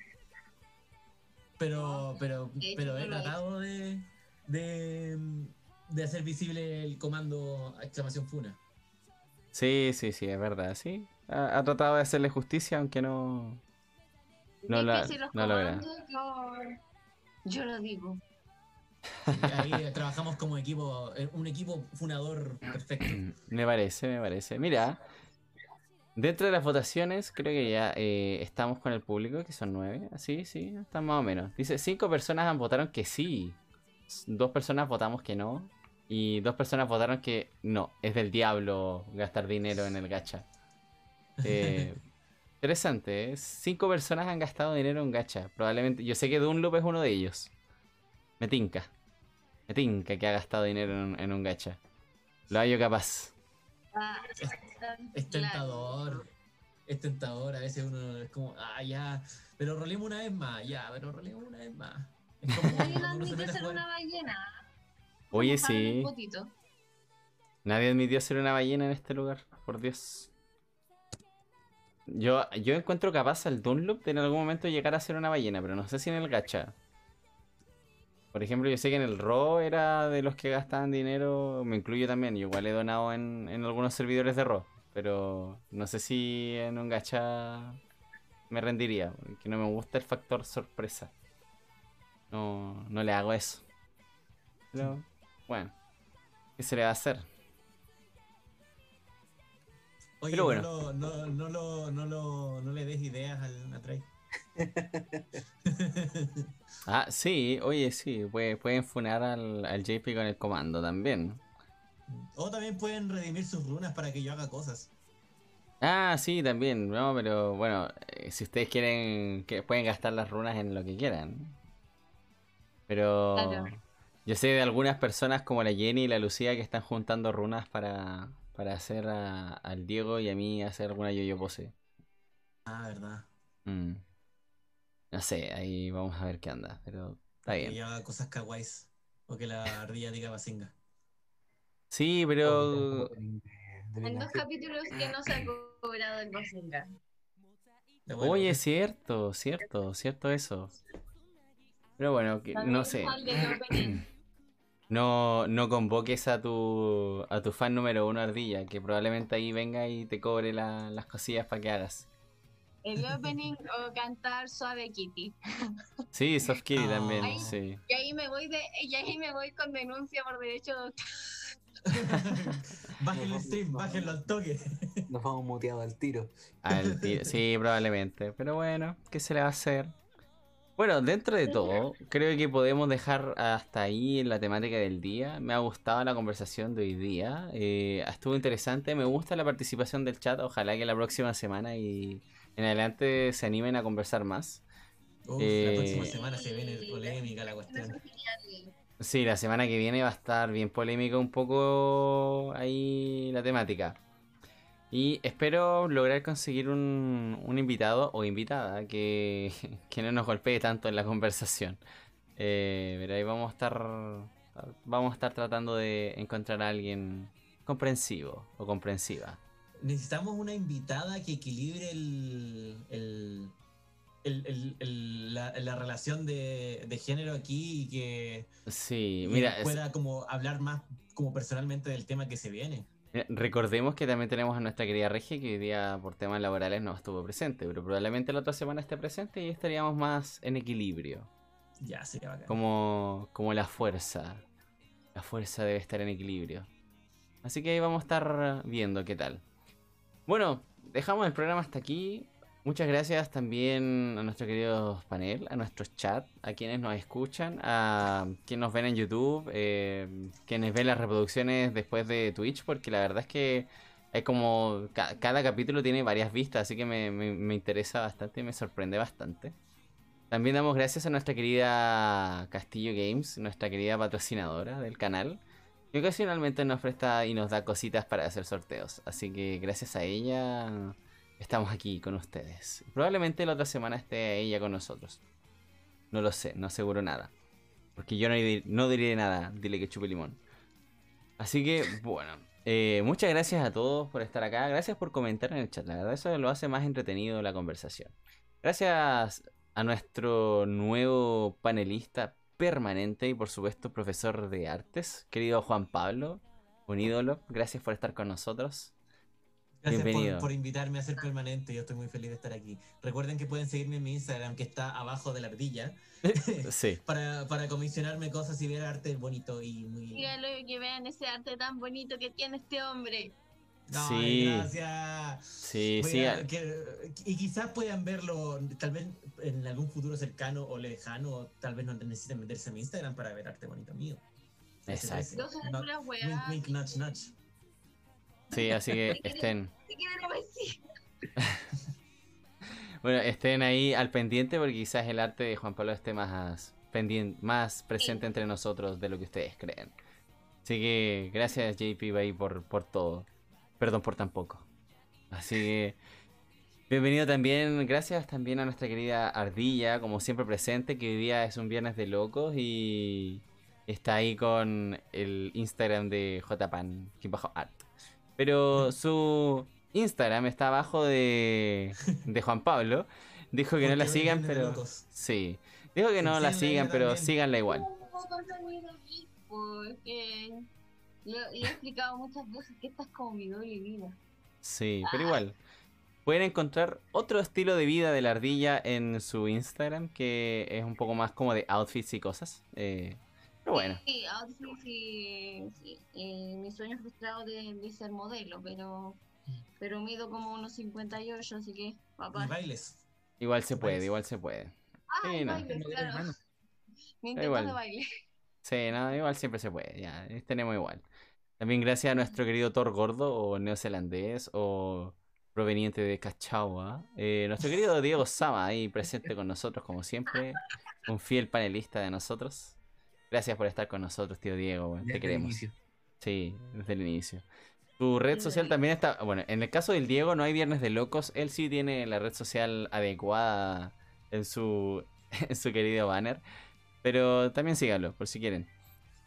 Pero, pero, pero he tratado de, de, de hacer visible el comando exclamación funa. Sí, sí, sí, es verdad, sí. Ha, ha tratado de hacerle justicia, aunque no. No la- los no comandos, yo, yo lo digo. Ahí eh, trabajamos como equipo, eh, un equipo funador perfecto. (clears throat) Me parece, me parece. Mira, dentro de las votaciones, creo que ya eh, estamos con el público, que son nueve. Así, sí, están más o menos. Dice, cinco personas han votaron que sí. Dos personas votamos que no. Y dos personas votaron que no. Es del diablo gastar dinero en el gacha. (laughs) Eh, interesante, ¿eh? Cinco personas han gastado dinero en gacha. Probablemente, yo sé que Dunlop es uno de ellos. Me tinca. Me tinca que ha gastado dinero en, en un gacha. Lo hallo capaz. Ah, Es tentador. Es tentador. A veces uno es como, ah, ya, pero rolemos una vez más, ya, pero rolemos una vez más. Es como se admitió ser una ballena. Oye, sí. Nadie admitió ser una ballena en este lugar, por Dios. Yo, yo encuentro capaz al Dunlop de en algún momento llegar a ser una ballena, pero no sé si en el gacha. Por ejemplo, yo sé que en el RO era de los que gastaban dinero, me incluyo también, yo igual he donado en, en algunos servidores de RO, pero no sé si en un gacha me rendiría, porque no me gusta el factor sorpresa. No, no le hago eso. Pero, bueno, ¿qué se le va a hacer? Oye, Pero bueno. no, lo- no, no, lo- no, lo- no le des ideas al Atray. (laughs) Ah, sí, oye, sí, puede- pueden funar al, al JP con el comando también. O también pueden redimir sus runas para que yo haga cosas. Ah, sí, también, no, pero bueno, eh, si ustedes quieren, que pueden gastar las runas en lo que quieran. Pero Claro. yo sé de algunas personas como la Jenny y la Lucía que están juntando runas para, para hacer a- al Diego y a mí hacer alguna yo-yo pose. Ah, verdad. Mm. No sé, ahí vamos a ver qué anda, pero Está Que bien. lleva cosas kawaiis. O que la ardilla diga basinga. Sí, pero. En dos capítulos que no se ha cobrado el Basinga. Oye, cierto, cierto, cierto eso. Pero bueno, que- no sé. (clears throat) No, no convoques a tu, a tu fan número uno, Ardilla, que probablemente ahí venga y te cobre la- las cosillas para que hagas. El opening o cantar Suave Kitty. Sí, Soft Kitty Ah. también, Ahí- sí. Y ahí me voy de, y ahí me voy con denuncia por derecho de. (laughs) Bájenlo el stream, bájenlo al toque. Nos vamos muteados al tiro. Al sí, probablemente. Pero bueno, ¿qué se le va a hacer? Bueno, dentro de todo, creo que podemos dejar hasta ahí la temática del día. Me ha gustado la conversación de hoy día. eh, estuvo interesante. Me gusta la participación del chat. Ojalá que la próxima semana y en adelante se animen a conversar más. Uf, Eh, la próxima semana se viene polémica la cuestión. Sí, la semana que viene va a estar bien polémica un poco ahí la temática. Y espero lograr conseguir un, un invitado o invitada que, (laughs) que no nos golpee tanto en la conversación. Eh, pero ahí vamos a estar vamos a estar tratando de encontrar a alguien comprensivo o comprensiva. Necesitamos una invitada que equilibre el, el- el- el- el- la, la relación de, de género aquí y que, Sí, mira, pueda como hablar más como personalmente del tema que se viene. Mira, Recordemos que también tenemos a nuestra querida Regia que hoy día por temas laborales no estuvo presente, pero probablemente la otra semana esté presente y estaríamos más en equilibrio, Ya, sería bacán. como, como la fuerza. La fuerza debe estar en equilibrio. Así que ahí vamos a estar viendo qué tal. Bueno, dejamos el programa hasta aquí. Muchas gracias también a nuestro querido panel, a nuestro chat, a quienes nos escuchan, a quienes nos ven en YouTube, eh, quienes ven las reproducciones después de Twitch, porque la verdad es que es como ca- cada capítulo tiene varias vistas, así que me, me- me interesa bastante y me sorprende bastante. También damos gracias a nuestra querida Castillo Games, nuestra querida patrocinadora del canal, que ocasionalmente nos presta y nos da cositas para hacer sorteos. Así que gracias a ella estamos aquí con ustedes. Probablemente la otra semana esté ella con nosotros. No lo sé, no aseguro nada. Porque yo no, di- no diré nada, dile que chupe limón. Así que, (laughs) bueno, eh, muchas gracias a todos por estar acá. Gracias por comentar en el chat. La verdad, eso lo hace más entretenido la conversación. Gracias a nuestro nuevo panelista permanente y, por supuesto, profesor de artes, querido Juan Pablo, un ídolo. Gracias por estar con nosotros. Gracias por, bienvenido. por invitarme a ser permanente. Yo estoy muy feliz de estar aquí. Recuerden que pueden seguirme en mi Instagram, que está abajo de la ardilla, (laughs) Sí. para, para comisionarme cosas y ver arte bonito y muy. Díganlo y que vean ese arte tan bonito que tiene este hombre. Ay, Sí. gracias. Sí, sí. a- que- y quizás puedan verlo, tal vez en algún futuro cercano o lejano, o tal vez no necesiten meterse a mi Instagram para ver arte bonito mío. Exacto. No No, puras wink, wink, nudge, nudge. Sí, así que estén. (laughs) Bueno, estén ahí al pendiente porque quizás el arte de Juan Pablo esté más pendiente, más presente entre nosotros de lo que ustedes creen. Así que gracias JP Bay por, por todo. Perdón por tan poco. Así que bienvenido también, gracias también a nuestra querida Ardilla, como siempre presente, que hoy día es un viernes de locos y está ahí con el Instagram de JPan, bajo art. Pero (laughs) su Instagram está abajo de, de Juan Pablo. Dijo que no la sigan, pero... Sí. Dijo que Sí, no la sigan, pero también. síganla igual. Porque le, le he explicado muchas veces que esta es como mi doble vida. Sí, pero igual. Pueden encontrar otro estilo de vida de la ardilla en su Instagram, que es un poco más como de outfits y cosas. Eh, pero bueno, Sí, outfits y, sí, y mi sueño frustrado de, de ser modelo, pero pero mido como unos 58, así que Y papá. bailes. igual se puede, igual se puede. Ay, sí, no. baile, Modelo, claro. Mi (laughs) intento igual. de baile. Sí, no, igual siempre se puede, ya, eh, tenemos igual. También gracias a nuestro querido Thor Gordo, o neozelandés, o proveniente de Cachagua. eh, nuestro querido Diego Sama, ahí presente con nosotros como siempre, un fiel panelista de nosotros. Gracias por estar con nosotros, tío Diego, te el queremos. inicio. Sí, desde el inicio. Tu red social también está. Bueno, en el caso del Diego no hay Viernes de Locos. Él sí tiene la red social adecuada en su, (laughs) en su querido banner. Pero también síganlo, por si quieren.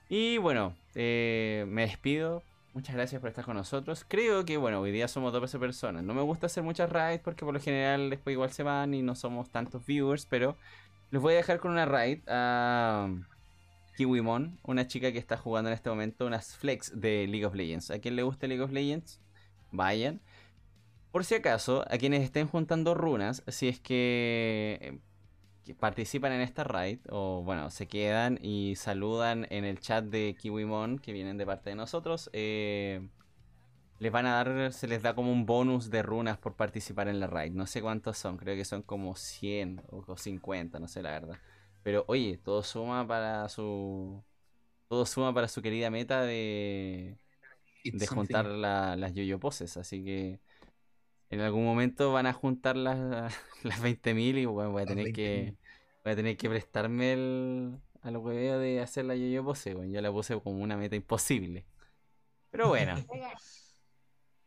Y bueno, eh, me despido. Muchas gracias por estar con nosotros. Creo que, bueno, hoy día somos 12 personas. No me gusta hacer muchas raids porque por lo general después igual se van y no somos tantos viewers, pero les voy a dejar con una raid a Kiwimon, una chica que está jugando en este momento unas flex de League of Legends. ¿A quien le gusta League of Legends? Vayan. Por si acaso, a quienes estén juntando runas, si es que eh, que participan en esta raid, o bueno, se quedan y saludan en el chat de Kiwimon, que vienen de parte de nosotros, eh, les van a dar, se les da como un bonus de runas por participar en la raid. No sé cuántos son, creo que son como 100 o 50, no sé la verdad. Pero oye, todo suma para su. Todo suma para su querida meta de. It's de juntar la- las yoyo poses. Así que. En algún momento van a juntar las, (laughs) las 20.000 y bueno, voy a tener que. 20.000. Voy a tener que prestarme el. al hueveo de hacer la yoyo pose. Bueno, yo la puse como una meta imposible. Pero bueno, (laughs)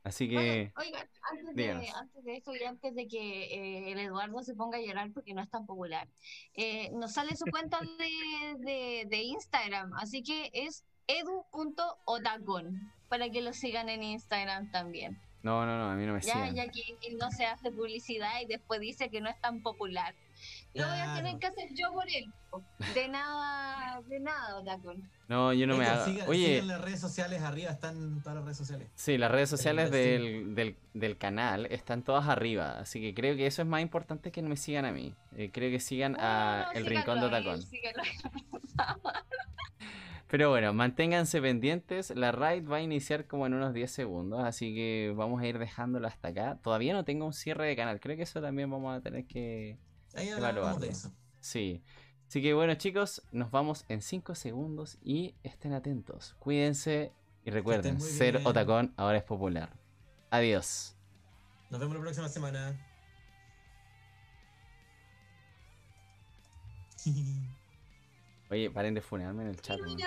así que. oigan, antes, de, antes de eso y antes de que eh, el Eduardo se ponga a llorar porque no es tan popular, eh, nos sale su cuenta (laughs) de, de, de Instagram, así que es edu.otacon para que lo sigan en Instagram también. No, no, no, a mí no me Ya, sigan. ya que él no se hace publicidad y después dice que no es tan popular. Lo voy a tener que hacer yo por él. De nada, de nada, Otacon. No, yo no me hago. sigan- Oye. sigan las redes sociales arriba, están todas las redes sociales. Sí, las redes sociales del, del, del canal están todas arriba, así que creo que eso es más importante que no me sigan a mí. Eh, creo que sigan a No, El Rincón de síganlo. Pero bueno, manténganse pendientes. La raid va a iniciar como en unos 10 segundos, así que vamos a ir dejándolo hasta acá. Todavía no tengo un cierre de canal, creo que eso también vamos a tener que... Ahí hablamos Evaluarlo. de eso. Sí. Así que bueno chicos, nos vamos en 5 segundos y estén atentos. Cuídense y recuerden, ser. Otacón ahora es popular. Adiós. Nos vemos la próxima semana. (laughs) Oye, paren de funearme en el chat. ¿no?